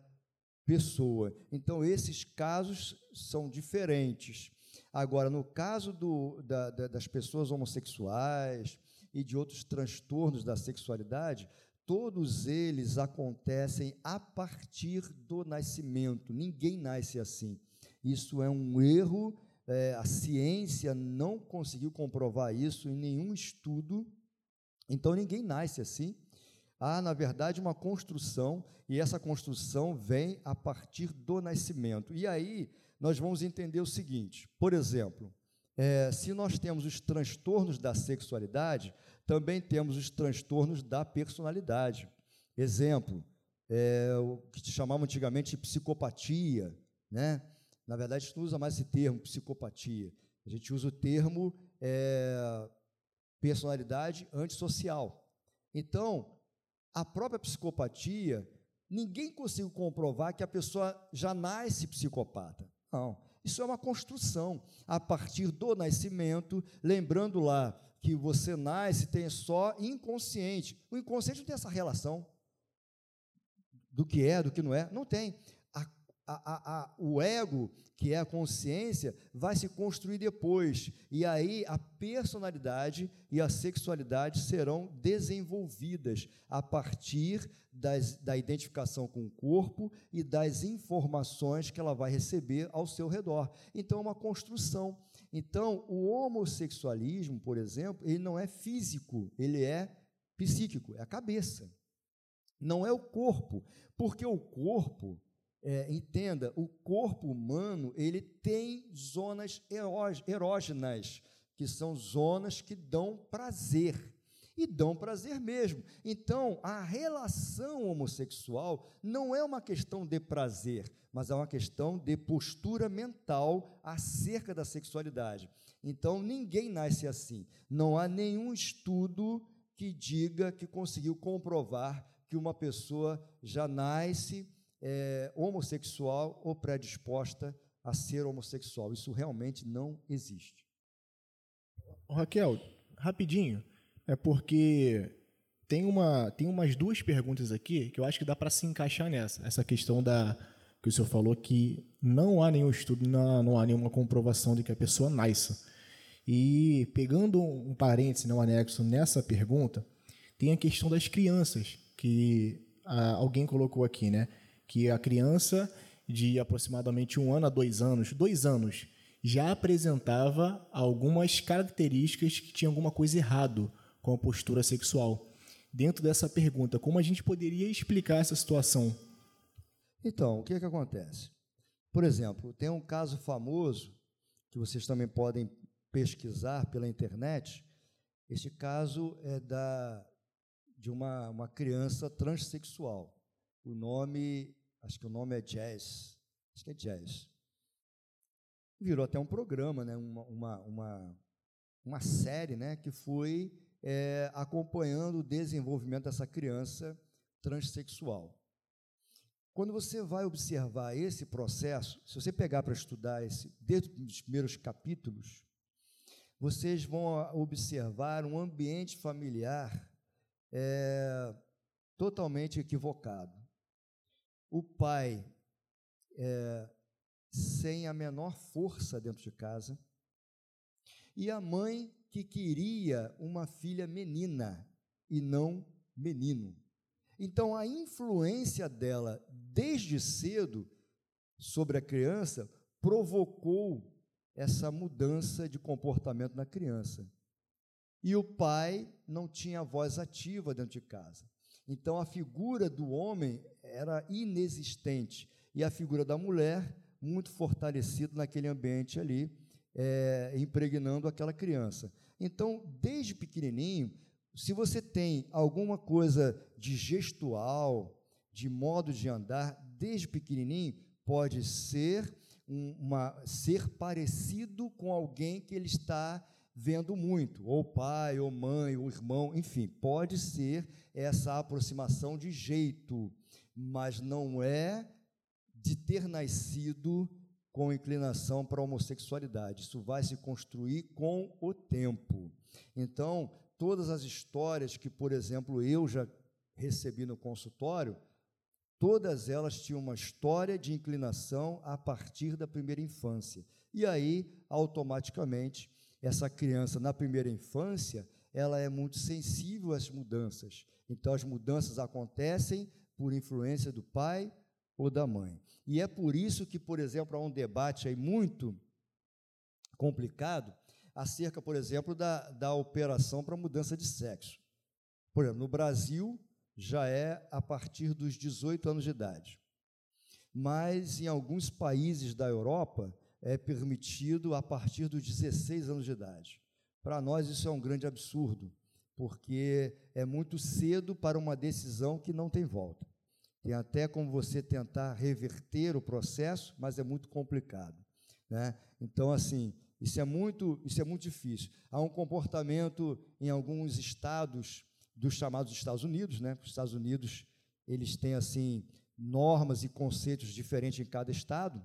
pessoa. Então, esses casos são diferentes. Agora, no caso do, da, da, das pessoas homossexuais, e de outros transtornos da sexualidade, todos eles acontecem a partir do nascimento. Ninguém nasce assim. Isso é um erro, é, a ciência não conseguiu comprovar isso em nenhum estudo. Então, ninguém nasce assim. Há, na verdade, uma construção, e essa construção vem a partir do nascimento. E aí, nós vamos entender o seguinte: por exemplo, é, se nós temos os transtornos da sexualidade, também temos os transtornos da personalidade. Exemplo, é, o que se chamava antigamente de psicopatia, né? Na verdade, a gente não usa mais esse termo, psicopatia. A gente usa o termo é, personalidade antissocial. Então, a própria psicopatia, ninguém conseguiu comprovar que a pessoa já nasce psicopata. Não. Isso é uma construção a partir do nascimento, lembrando lá que você nasce tem só inconsciente. O inconsciente não tem essa relação. do que é, do que não é. Não tem. A, a, a, o ego, que é a consciência, vai se construir depois. E aí a personalidade e a sexualidade serão desenvolvidas a partir das, da identificação com o corpo e das informações que ela vai receber ao seu redor. Então, é uma construção. Então, o homossexualismo, por exemplo, ele não é físico, ele é psíquico, é a cabeça. Não é o corpo, porque o corpo, é, entenda, o corpo humano ele tem zonas erógenas, que são zonas que dão prazer e dão prazer mesmo. Então, a relação homossexual não é uma questão de prazer, mas é uma questão de postura mental acerca da sexualidade. Então, ninguém nasce assim. Não há nenhum estudo que diga que conseguiu comprovar que uma pessoa já nasce é, homossexual ou predisposta a ser homossexual. Isso realmente não existe. Raquel, rapidinho é porque tem, uma, tem umas duas perguntas aqui que eu acho que dá para se encaixar nessa. Essa questão da que o senhor falou que não há nenhum estudo, não não há nenhuma comprovação de que a pessoa nasça. E pegando um parêntese, um anexo nessa pergunta, tem a questão das crianças, que ah, alguém colocou aqui, né? Que a criança de aproximadamente um ano a dois anos, dois anos, já apresentava algumas características que tinha alguma coisa errado com a postura sexual. Dentro dessa pergunta, como a gente poderia explicar essa situação? Então, o que, é que acontece? Por exemplo, tem um caso famoso que vocês também podem pesquisar pela internet. Este caso é da, de uma, uma criança transexual. O nome, acho que o nome é Jazz. Acho que é Jazz. Virou até um programa, né? uma, uma, uma, uma série né? que foi é, acompanhando o desenvolvimento dessa criança transexual. Quando você vai observar esse processo, se você pegar para estudar esse, desde os primeiros capítulos, vocês vão observar um ambiente familiar é, totalmente equivocado. O pai é, sem a menor força dentro de casa, e a mãe que queria uma filha menina e não menino. Então, a influência dela desde cedo sobre a criança provocou essa mudança de comportamento na criança. E o pai não tinha voz ativa dentro de casa. Então, a figura do homem era inexistente e a figura da mulher muito fortalecida naquele ambiente ali, é, impregnando aquela criança. Então, desde pequenininho, se você tem alguma coisa de gestual, de modo de andar, desde pequenininho, pode ser uma ser parecido com alguém que ele está vendo muito, ou pai, ou mãe, ou irmão, enfim, pode ser essa aproximação de jeito, mas não é de ter nascido com inclinação para a homossexualidade. Isso vai se construir com o tempo. Então, todas as histórias que, por exemplo, eu já recebi no consultório, todas elas tinham uma história de inclinação a partir da primeira infância. E aí, automaticamente, essa criança na primeira infância, ela é muito sensível às mudanças. Então, as mudanças acontecem por influência do pai ou da mãe. E é por isso que, por exemplo, há um debate aí muito complicado acerca, por exemplo, da, da operação para mudança de sexo. Por exemplo, no Brasil já é a partir dos 18 anos de idade. Mas em alguns países da Europa é permitido a partir dos 16 anos de idade. Para nós isso é um grande absurdo, porque é muito cedo para uma decisão que não tem volta. Tem até como você tentar reverter o processo, mas é muito complicado. Né? Então, assim, isso é muito, isso é muito difícil. Há um comportamento em alguns estados dos chamados Estados Unidos, né? Os Estados Unidos eles têm assim normas e conceitos diferentes em cada estado,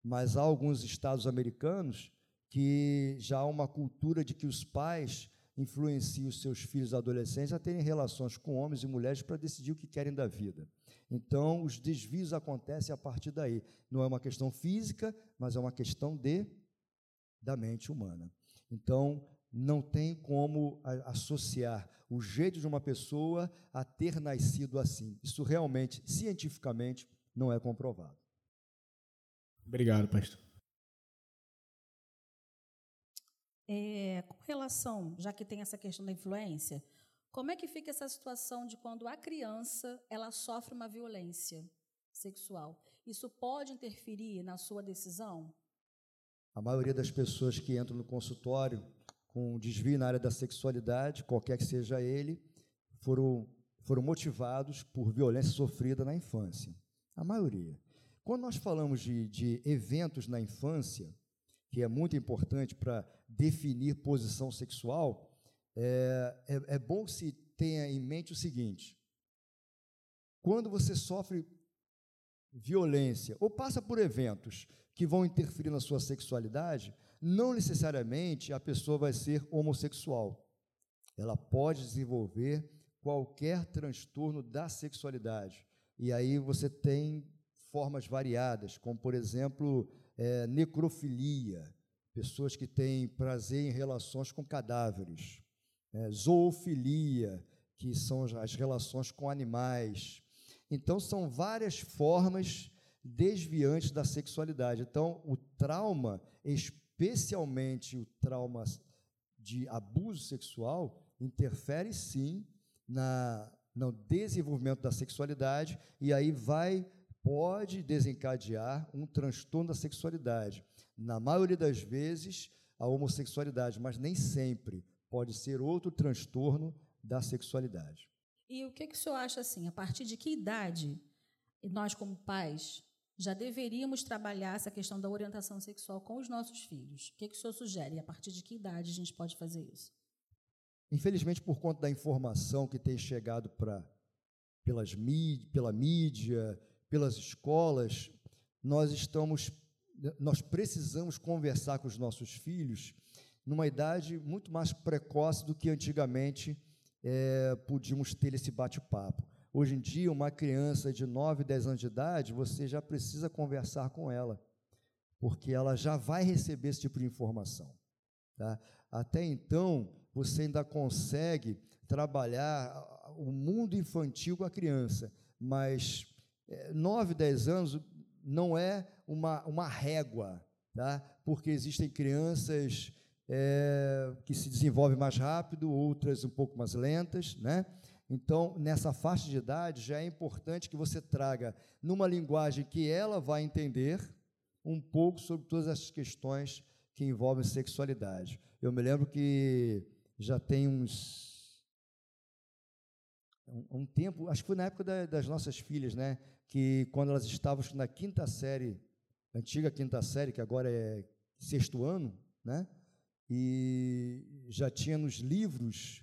mas há alguns estados americanos que já há uma cultura de que os pais influencia os seus filhos adolescentes a terem relações com homens e mulheres para decidir o que querem da vida. Então, os desvios acontecem a partir daí. Não é uma questão física, mas é uma questão de da mente humana. Então, não tem como associar o jeito de uma pessoa a ter nascido assim. Isso realmente, cientificamente, não é comprovado. Obrigado, pastor. É, com relação, já que tem essa questão da influência, como é que fica essa situação de quando a criança ela sofre uma violência sexual? Isso pode interferir na sua decisão? A maioria das pessoas que entram no consultório com desvio na área da sexualidade, qualquer que seja ele, foram, foram motivados por violência sofrida na infância. A maioria. Quando nós falamos de, de eventos na infância, que é muito importante para definir posição sexual, é, é, é bom que se tenha em mente o seguinte: quando você sofre violência ou passa por eventos que vão interferir na sua sexualidade, não necessariamente a pessoa vai ser homossexual. Ela pode desenvolver qualquer transtorno da sexualidade. E aí você tem formas variadas, como, por exemplo, é, necrofilia, pessoas que têm prazer em relações com cadáveres, é, zoofilia, que são as relações com animais. Então, são várias formas desviantes da sexualidade. Então, o trauma especialmente o trauma de abuso sexual, interfere sim na, no desenvolvimento da sexualidade e aí vai pode desencadear um transtorno da sexualidade. Na maioria das vezes, a homossexualidade, mas nem sempre. Pode ser outro transtorno da sexualidade. E o que, que o senhor acha assim? A partir de que idade nós, como pais, já deveríamos trabalhar essa questão da orientação sexual com os nossos filhos. O que, que o senhor sugere? E a partir de que idade a gente pode fazer isso? Infelizmente, por conta da informação que tem chegado para pelas mídia, pela mídia, pelas escolas, nós estamos, nós precisamos conversar com os nossos filhos numa idade muito mais precoce do que antigamente é, podíamos ter esse bate-papo. Hoje em dia, uma criança de 9, 10 anos de idade, você já precisa conversar com ela, porque ela já vai receber esse tipo de informação. Tá? Até então, você ainda consegue trabalhar o mundo infantil com a criança, mas é, 9, 10 anos não é uma, uma régua, tá? porque existem crianças é, que se desenvolvem mais rápido, outras um pouco mais lentas, né? Então, nessa faixa de idade, já é importante que você traga, numa linguagem que ela vai entender, um pouco sobre todas essas questões que envolvem sexualidade. Eu me lembro que já tem uns. Um, um tempo, acho que foi na época da, das nossas filhas, né? Que quando elas estavam na quinta série, antiga quinta série, que agora é sexto ano, né? E já tinha nos livros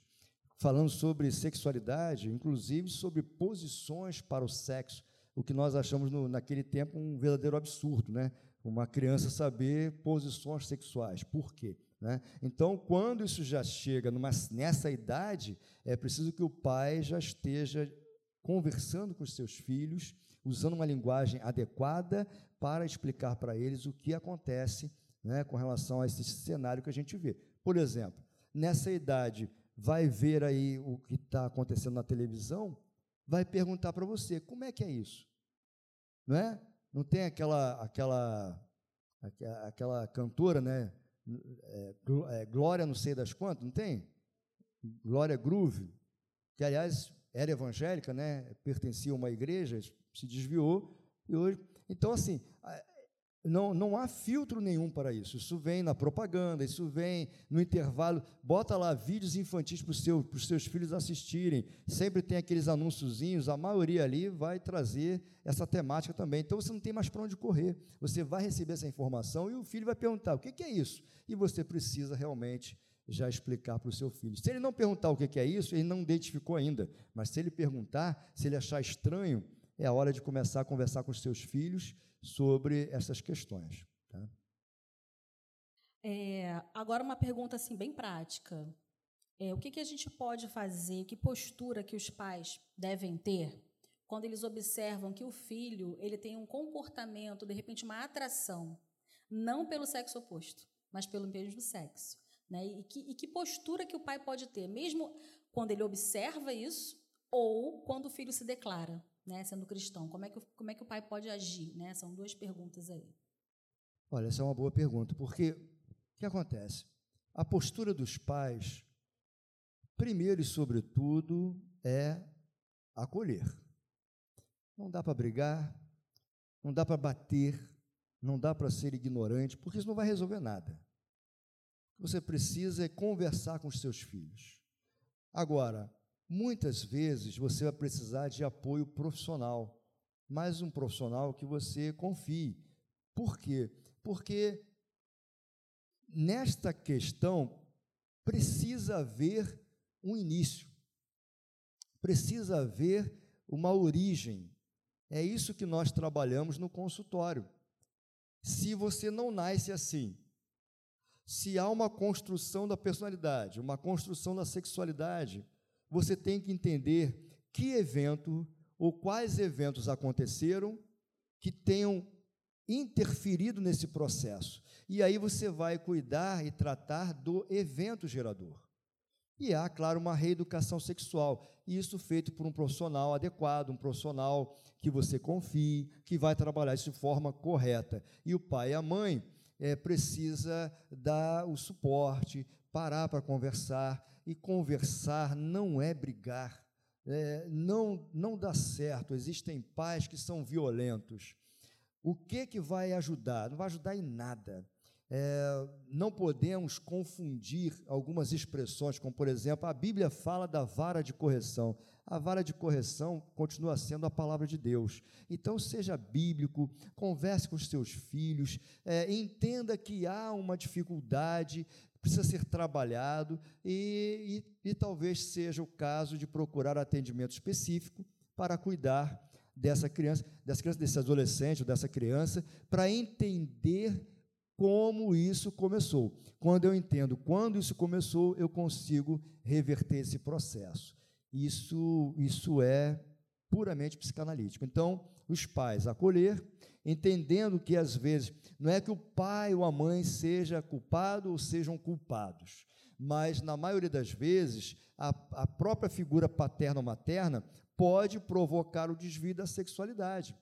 falando sobre sexualidade, inclusive sobre posições para o sexo, o que nós achamos no, naquele tempo um verdadeiro absurdo, né? Uma criança saber posições sexuais. Por quê? Né? Então, quando isso já chega numa, nessa idade, é preciso que o pai já esteja conversando com os seus filhos, usando uma linguagem adequada para explicar para eles o que acontece né, com relação a esse cenário que a gente vê. Por exemplo, nessa idade vai ver aí o que está acontecendo na televisão, vai perguntar para você, como é que é isso? Não é? Não tem aquela aquela aquela cantora, né? É, é, Glória não sei das quantas, não tem? Glória Groove, que aliás era evangélica, né? Pertencia a uma igreja, se desviou e hoje. Então assim, não, não há filtro nenhum para isso. Isso vem na propaganda, isso vem no intervalo. Bota lá vídeos infantis para os seu, seus filhos assistirem. Sempre tem aqueles anúnciozinhos, a maioria ali vai trazer essa temática também. Então você não tem mais para onde correr. Você vai receber essa informação e o filho vai perguntar: o que, é isso? E você precisa realmente já explicar para o seu filho. Se ele não perguntar o que é isso, ele não identificou ainda. Mas se ele perguntar, se ele achar estranho, é a hora de começar a conversar com os seus filhos sobre essas questões. Tá? É, agora uma pergunta assim bem prática. É, o que, que a gente pode fazer? Que postura que os pais devem ter quando eles observam que o filho ele tem um comportamento, de repente, uma atração, não pelo sexo oposto, mas pelo mesmo sexo. Né? E, que, e que postura que o pai pode ter, mesmo quando ele observa isso ou quando o filho se declara, né, sendo cristão? Como é que, como é que o pai pode agir? Né? São duas perguntas aí. Olha, essa é uma boa pergunta, porque o que acontece? A postura dos pais, primeiro e sobretudo, é acolher. Não dá para brigar, não dá para bater, não dá para ser ignorante, porque isso não vai resolver nada. O que você precisa é conversar com os seus filhos. Agora, muitas vezes você vai precisar de apoio profissional, mas um profissional que você confie. Por quê? Porque nesta questão precisa haver um início, precisa haver uma origem. É isso que nós trabalhamos no consultório. Se você não nasce assim, se há uma construção da personalidade, uma construção da sexualidade, você tem que entender que evento ou quais eventos aconteceram que tenham interferido nesse processo. E aí você vai cuidar e tratar do evento gerador. E há, claro, uma reeducação sexual. Isso feito por um profissional adequado, um profissional que você confie, que vai trabalhar isso de forma correta. E o pai e a mãe é, precisa dar o suporte, parar para conversar. E conversar não é brigar. É, não, não dá certo. Existem pais que são violentos. O que, que vai ajudar? Não vai ajudar em nada. É, não podemos confundir algumas expressões, como por exemplo, a Bíblia fala da vara de correção. A vara de correção continua sendo a palavra de Deus. Então, seja bíblico, converse com os seus filhos, é, entenda que há uma dificuldade, precisa ser trabalhado, e, e, e talvez seja o caso de procurar atendimento específico para cuidar dessa criança, dessa criança, desse adolescente ou dessa criança, para entender como isso começou. Quando eu entendo quando isso começou, eu consigo reverter esse processo. Isso, isso é puramente psicanalítico. Então, os pais acolher, entendendo que às vezes não é que o pai ou a mãe seja culpado ou sejam culpados, mas na maioria das vezes a, a própria figura paterna ou materna pode provocar o desvio da sexualidade,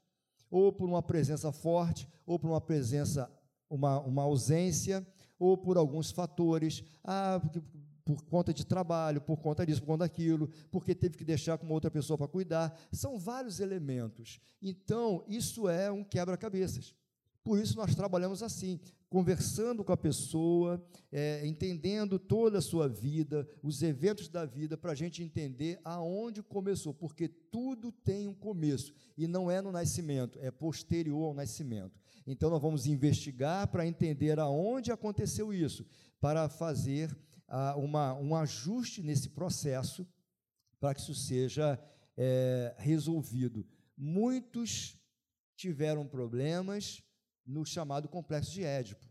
ou por uma presença forte, ou por uma presença uma, uma ausência ou por alguns fatores, ah, por conta de trabalho, por conta disso, por conta daquilo, porque teve que deixar com outra pessoa para cuidar. São vários elementos. Então, isso é um quebra-cabeças. Por isso nós trabalhamos assim, conversando com a pessoa, é, entendendo toda a sua vida, os eventos da vida, para a gente entender aonde começou, porque tudo tem um começo, e não é no nascimento, é posterior ao nascimento. Então nós vamos investigar para entender aonde aconteceu isso, para fazer ah, uma, um ajuste nesse processo, para que isso seja é, resolvido. Muitos tiveram problemas no chamado complexo de Édipo.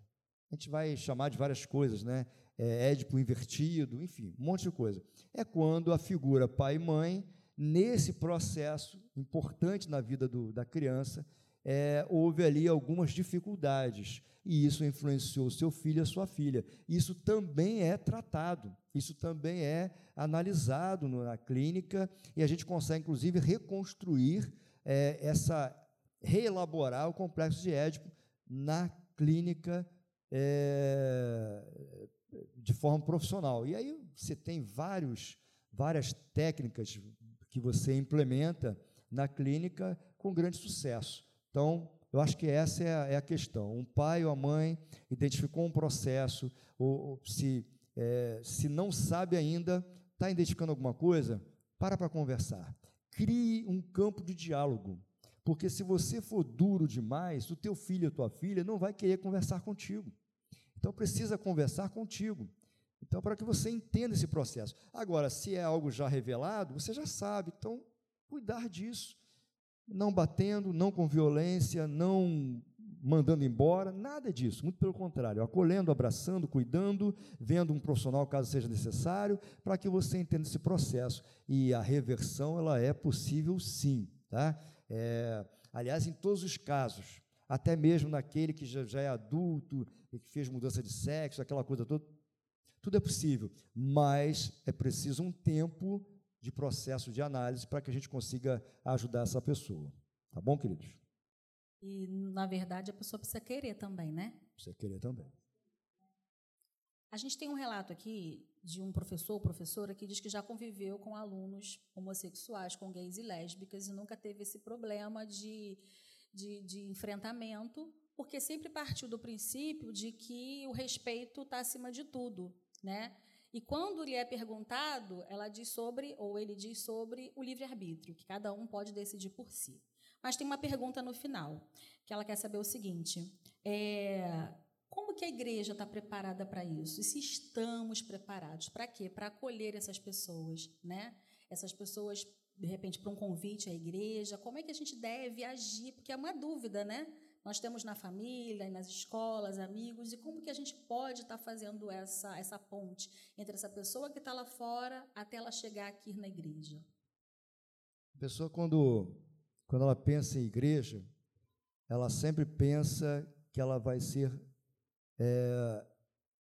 A gente vai chamar de várias coisas, né? É, Édipo invertido, enfim, um monte de coisa. É quando a figura pai e mãe, nesse processo importante na vida do, da criança, é, houve ali algumas dificuldades e isso influenciou seu filho e a sua filha. Isso também é tratado, isso também é analisado na clínica e a gente consegue, inclusive, reconstruir é, essa, reelaborar o complexo de Édipo na clínica é, de forma profissional. E aí você tem vários, várias técnicas que você implementa na clínica com grande sucesso. Então, eu acho que essa é a, é a questão. Um pai ou a mãe identificou um processo, ou, ou se, é, se não sabe ainda, está identificando alguma coisa, para para conversar. Crie um campo de diálogo. Porque se você for duro demais, o teu filho ou tua filha não vai querer conversar contigo. Então precisa conversar contigo. Então, para que você entenda esse processo. Agora, se é algo já revelado, você já sabe. Então, cuidar disso não batendo, não com violência, não mandando embora, nada disso, muito pelo contrário, acolhendo, abraçando, cuidando, vendo um profissional caso seja necessário, para que você entenda esse processo. E a reversão, ela é possível sim, tá? É, aliás, em todos os casos, até mesmo naquele que já, já é adulto e que fez mudança de sexo, aquela coisa toda, tudo é possível, mas é preciso um tempo de processo de análise para que a gente consiga ajudar essa pessoa. Tá bom, queridos? E, na verdade, a pessoa precisa querer também, né? Precisa querer também. A gente tem um relato aqui de um professor ou professora que diz que já conviveu com alunos homossexuais, com gays e lésbicas, e nunca teve esse problema de, de, de enfrentamento, porque sempre partiu do princípio de que o respeito está acima de tudo, né? E quando lhe é perguntado, ela diz sobre, ou ele diz sobre o livre-arbítrio, que cada um pode decidir por si. Mas tem uma pergunta no final, que ela quer saber o seguinte: é, como que a igreja está preparada para isso? E se estamos preparados? Para quê? Para acolher essas pessoas, né? Essas pessoas, de repente, para um convite à igreja. Como é que a gente deve agir? Porque é uma dúvida, né? Nós temos na família, nas escolas, amigos, e como que a gente pode estar fazendo essa, essa ponte entre essa pessoa que está lá fora até ela chegar aqui na igreja? A pessoa, quando quando ela pensa em igreja, ela sempre pensa que ela vai ser é,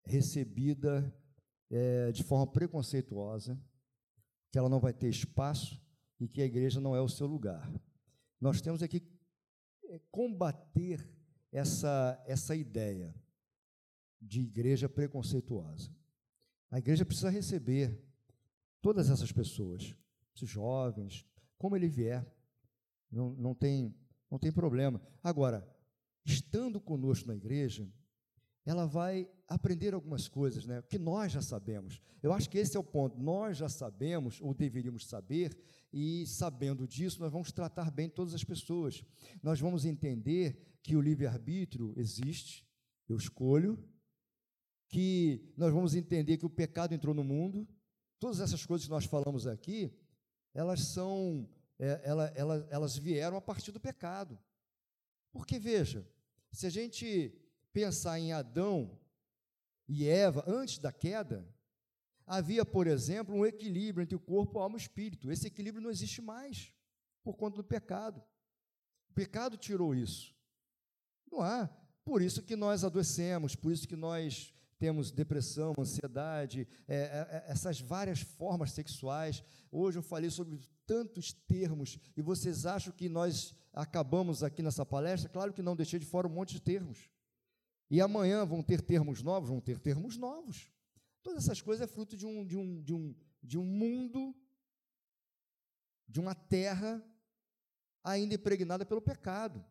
recebida é, de forma preconceituosa, que ela não vai ter espaço e que a igreja não é o seu lugar. Nós temos aqui combater essa, essa ideia de igreja preconceituosa. A igreja precisa receber todas essas pessoas, esses jovens, como ele vier. Não, não, tem, não tem problema. Agora, estando conosco na igreja, ela vai aprender algumas coisas, né? Que nós já sabemos. Eu acho que esse é o ponto. Nós já sabemos, ou deveríamos saber, e sabendo disso, nós vamos tratar bem todas as pessoas. Nós vamos entender que o livre-arbítrio existe, eu escolho, que nós vamos entender que o pecado entrou no mundo. Todas essas coisas que nós falamos aqui, elas são é, ela, ela, elas vieram a partir do pecado. Porque, veja, se a gente pensar em Adão e Eva antes da queda, havia, por exemplo, um equilíbrio entre o corpo, alma e o espírito. Esse equilíbrio não existe mais por conta do pecado. O pecado tirou isso. Não há. Por isso que nós adoecemos, por isso que nós temos depressão, ansiedade, é, é, é essas várias formas sexuais. Hoje eu falei sobre tantos termos e vocês acham que nós acabamos aqui nessa palestra? Claro que não, deixei de fora um monte de termos. E amanhã vão ter termos novos? Vão ter termos novos. Todas essas coisas é fruto de um, de um, de um, de um mundo, de uma terra ainda impregnada pelo pecado.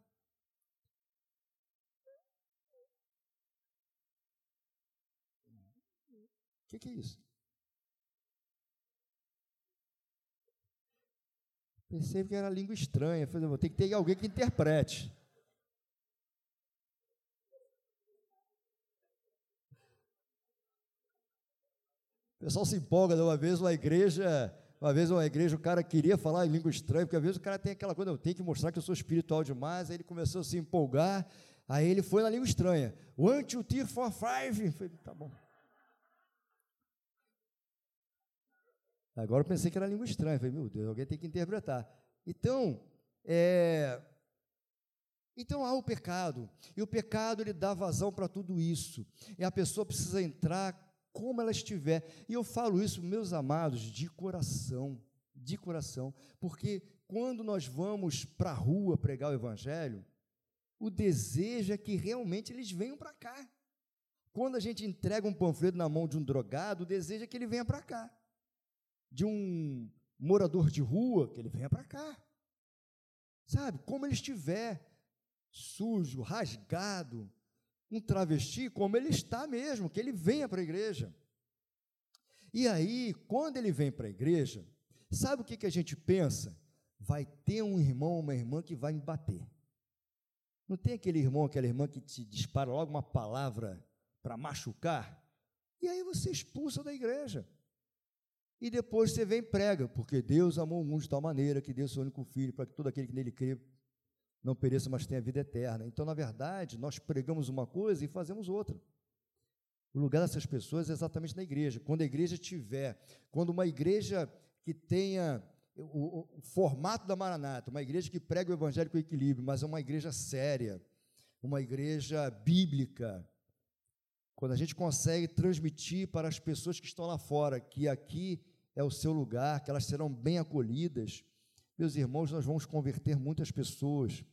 O que, que é isso? Pensei que era língua estranha. Falei, vou ter que ter alguém que interprete. Pessoal se empolga de uma vez uma igreja, uma vez uma igreja, o cara queria falar em língua estranha, porque às vezes o cara tem aquela coisa, eu tenho que mostrar que eu sou espiritual demais, aí ele começou a se empolgar, aí ele foi na língua estranha. One, two, three, four, five. Falei, tá bom. Agora eu pensei que era língua estranha. Falei, meu Deus, alguém tem que interpretar. Então, é, então há o pecado. E o pecado ele dá vazão para tudo isso. E a pessoa precisa entrar como ela estiver. E eu falo isso, meus amados, de coração. De coração. Porque quando nós vamos para a rua pregar o evangelho, o desejo é que realmente eles venham para cá. Quando a gente entrega um panfleto na mão de um drogado, o desejo é que ele venha para cá de um morador de rua, que ele venha para cá. Sabe? Como ele estiver sujo, rasgado, um travesti, como ele está mesmo, que ele venha para a igreja. E aí, quando ele vem para a igreja, sabe o que, que a gente pensa? Vai ter um irmão, uma irmã que vai me bater. Não tem aquele irmão, aquela irmã que te dispara logo uma palavra para machucar? E aí você expulsa da igreja. E depois você vem e prega, porque Deus amou o mundo de tal maneira que deu seu único filho para que todo aquele que nele crê não pereçam, mas tenham a vida eterna. Então, na verdade, nós pregamos uma coisa e fazemos outra. O lugar dessas pessoas é exatamente na igreja. Quando a igreja tiver, quando uma igreja que tenha o, o, formato da Maranata, uma igreja que prega o evangelho com equilíbrio, mas é uma igreja séria, uma igreja bíblica. Quando a gente consegue transmitir para as pessoas que estão lá fora que aqui é o seu lugar, que elas serão bem acolhidas, meus irmãos, nós vamos converter muitas pessoas,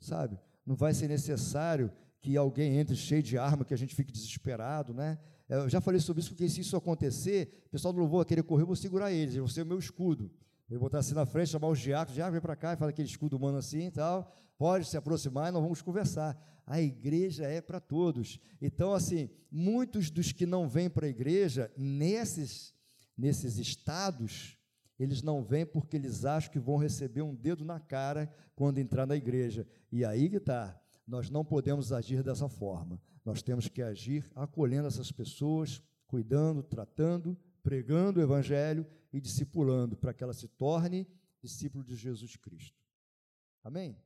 sabe? Não vai ser necessário que alguém entre cheio de arma, que a gente fique desesperado, né? Eu já falei sobre isso, porque se isso acontecer, o pessoal do louvor vai querer correr, eu vou segurar eles, eu vou ser o meu escudo. Eu vou estar assim na frente, chamar os diáconos, diácono, vem para cá e fala aquele escudo humano assim e tal, pode se aproximar e nós vamos conversar. A igreja é para todos. Então, assim, muitos dos que não vêm para a igreja, nesses, nesses estados, eles não vêm porque eles acham que vão receber um dedo na cara quando entrar na igreja. E aí que está. Nós não podemos agir dessa forma. Nós temos que agir acolhendo essas pessoas, cuidando, tratando, pregando o evangelho e discipulando para que ela se torne discípulo de Jesus Cristo. Amém?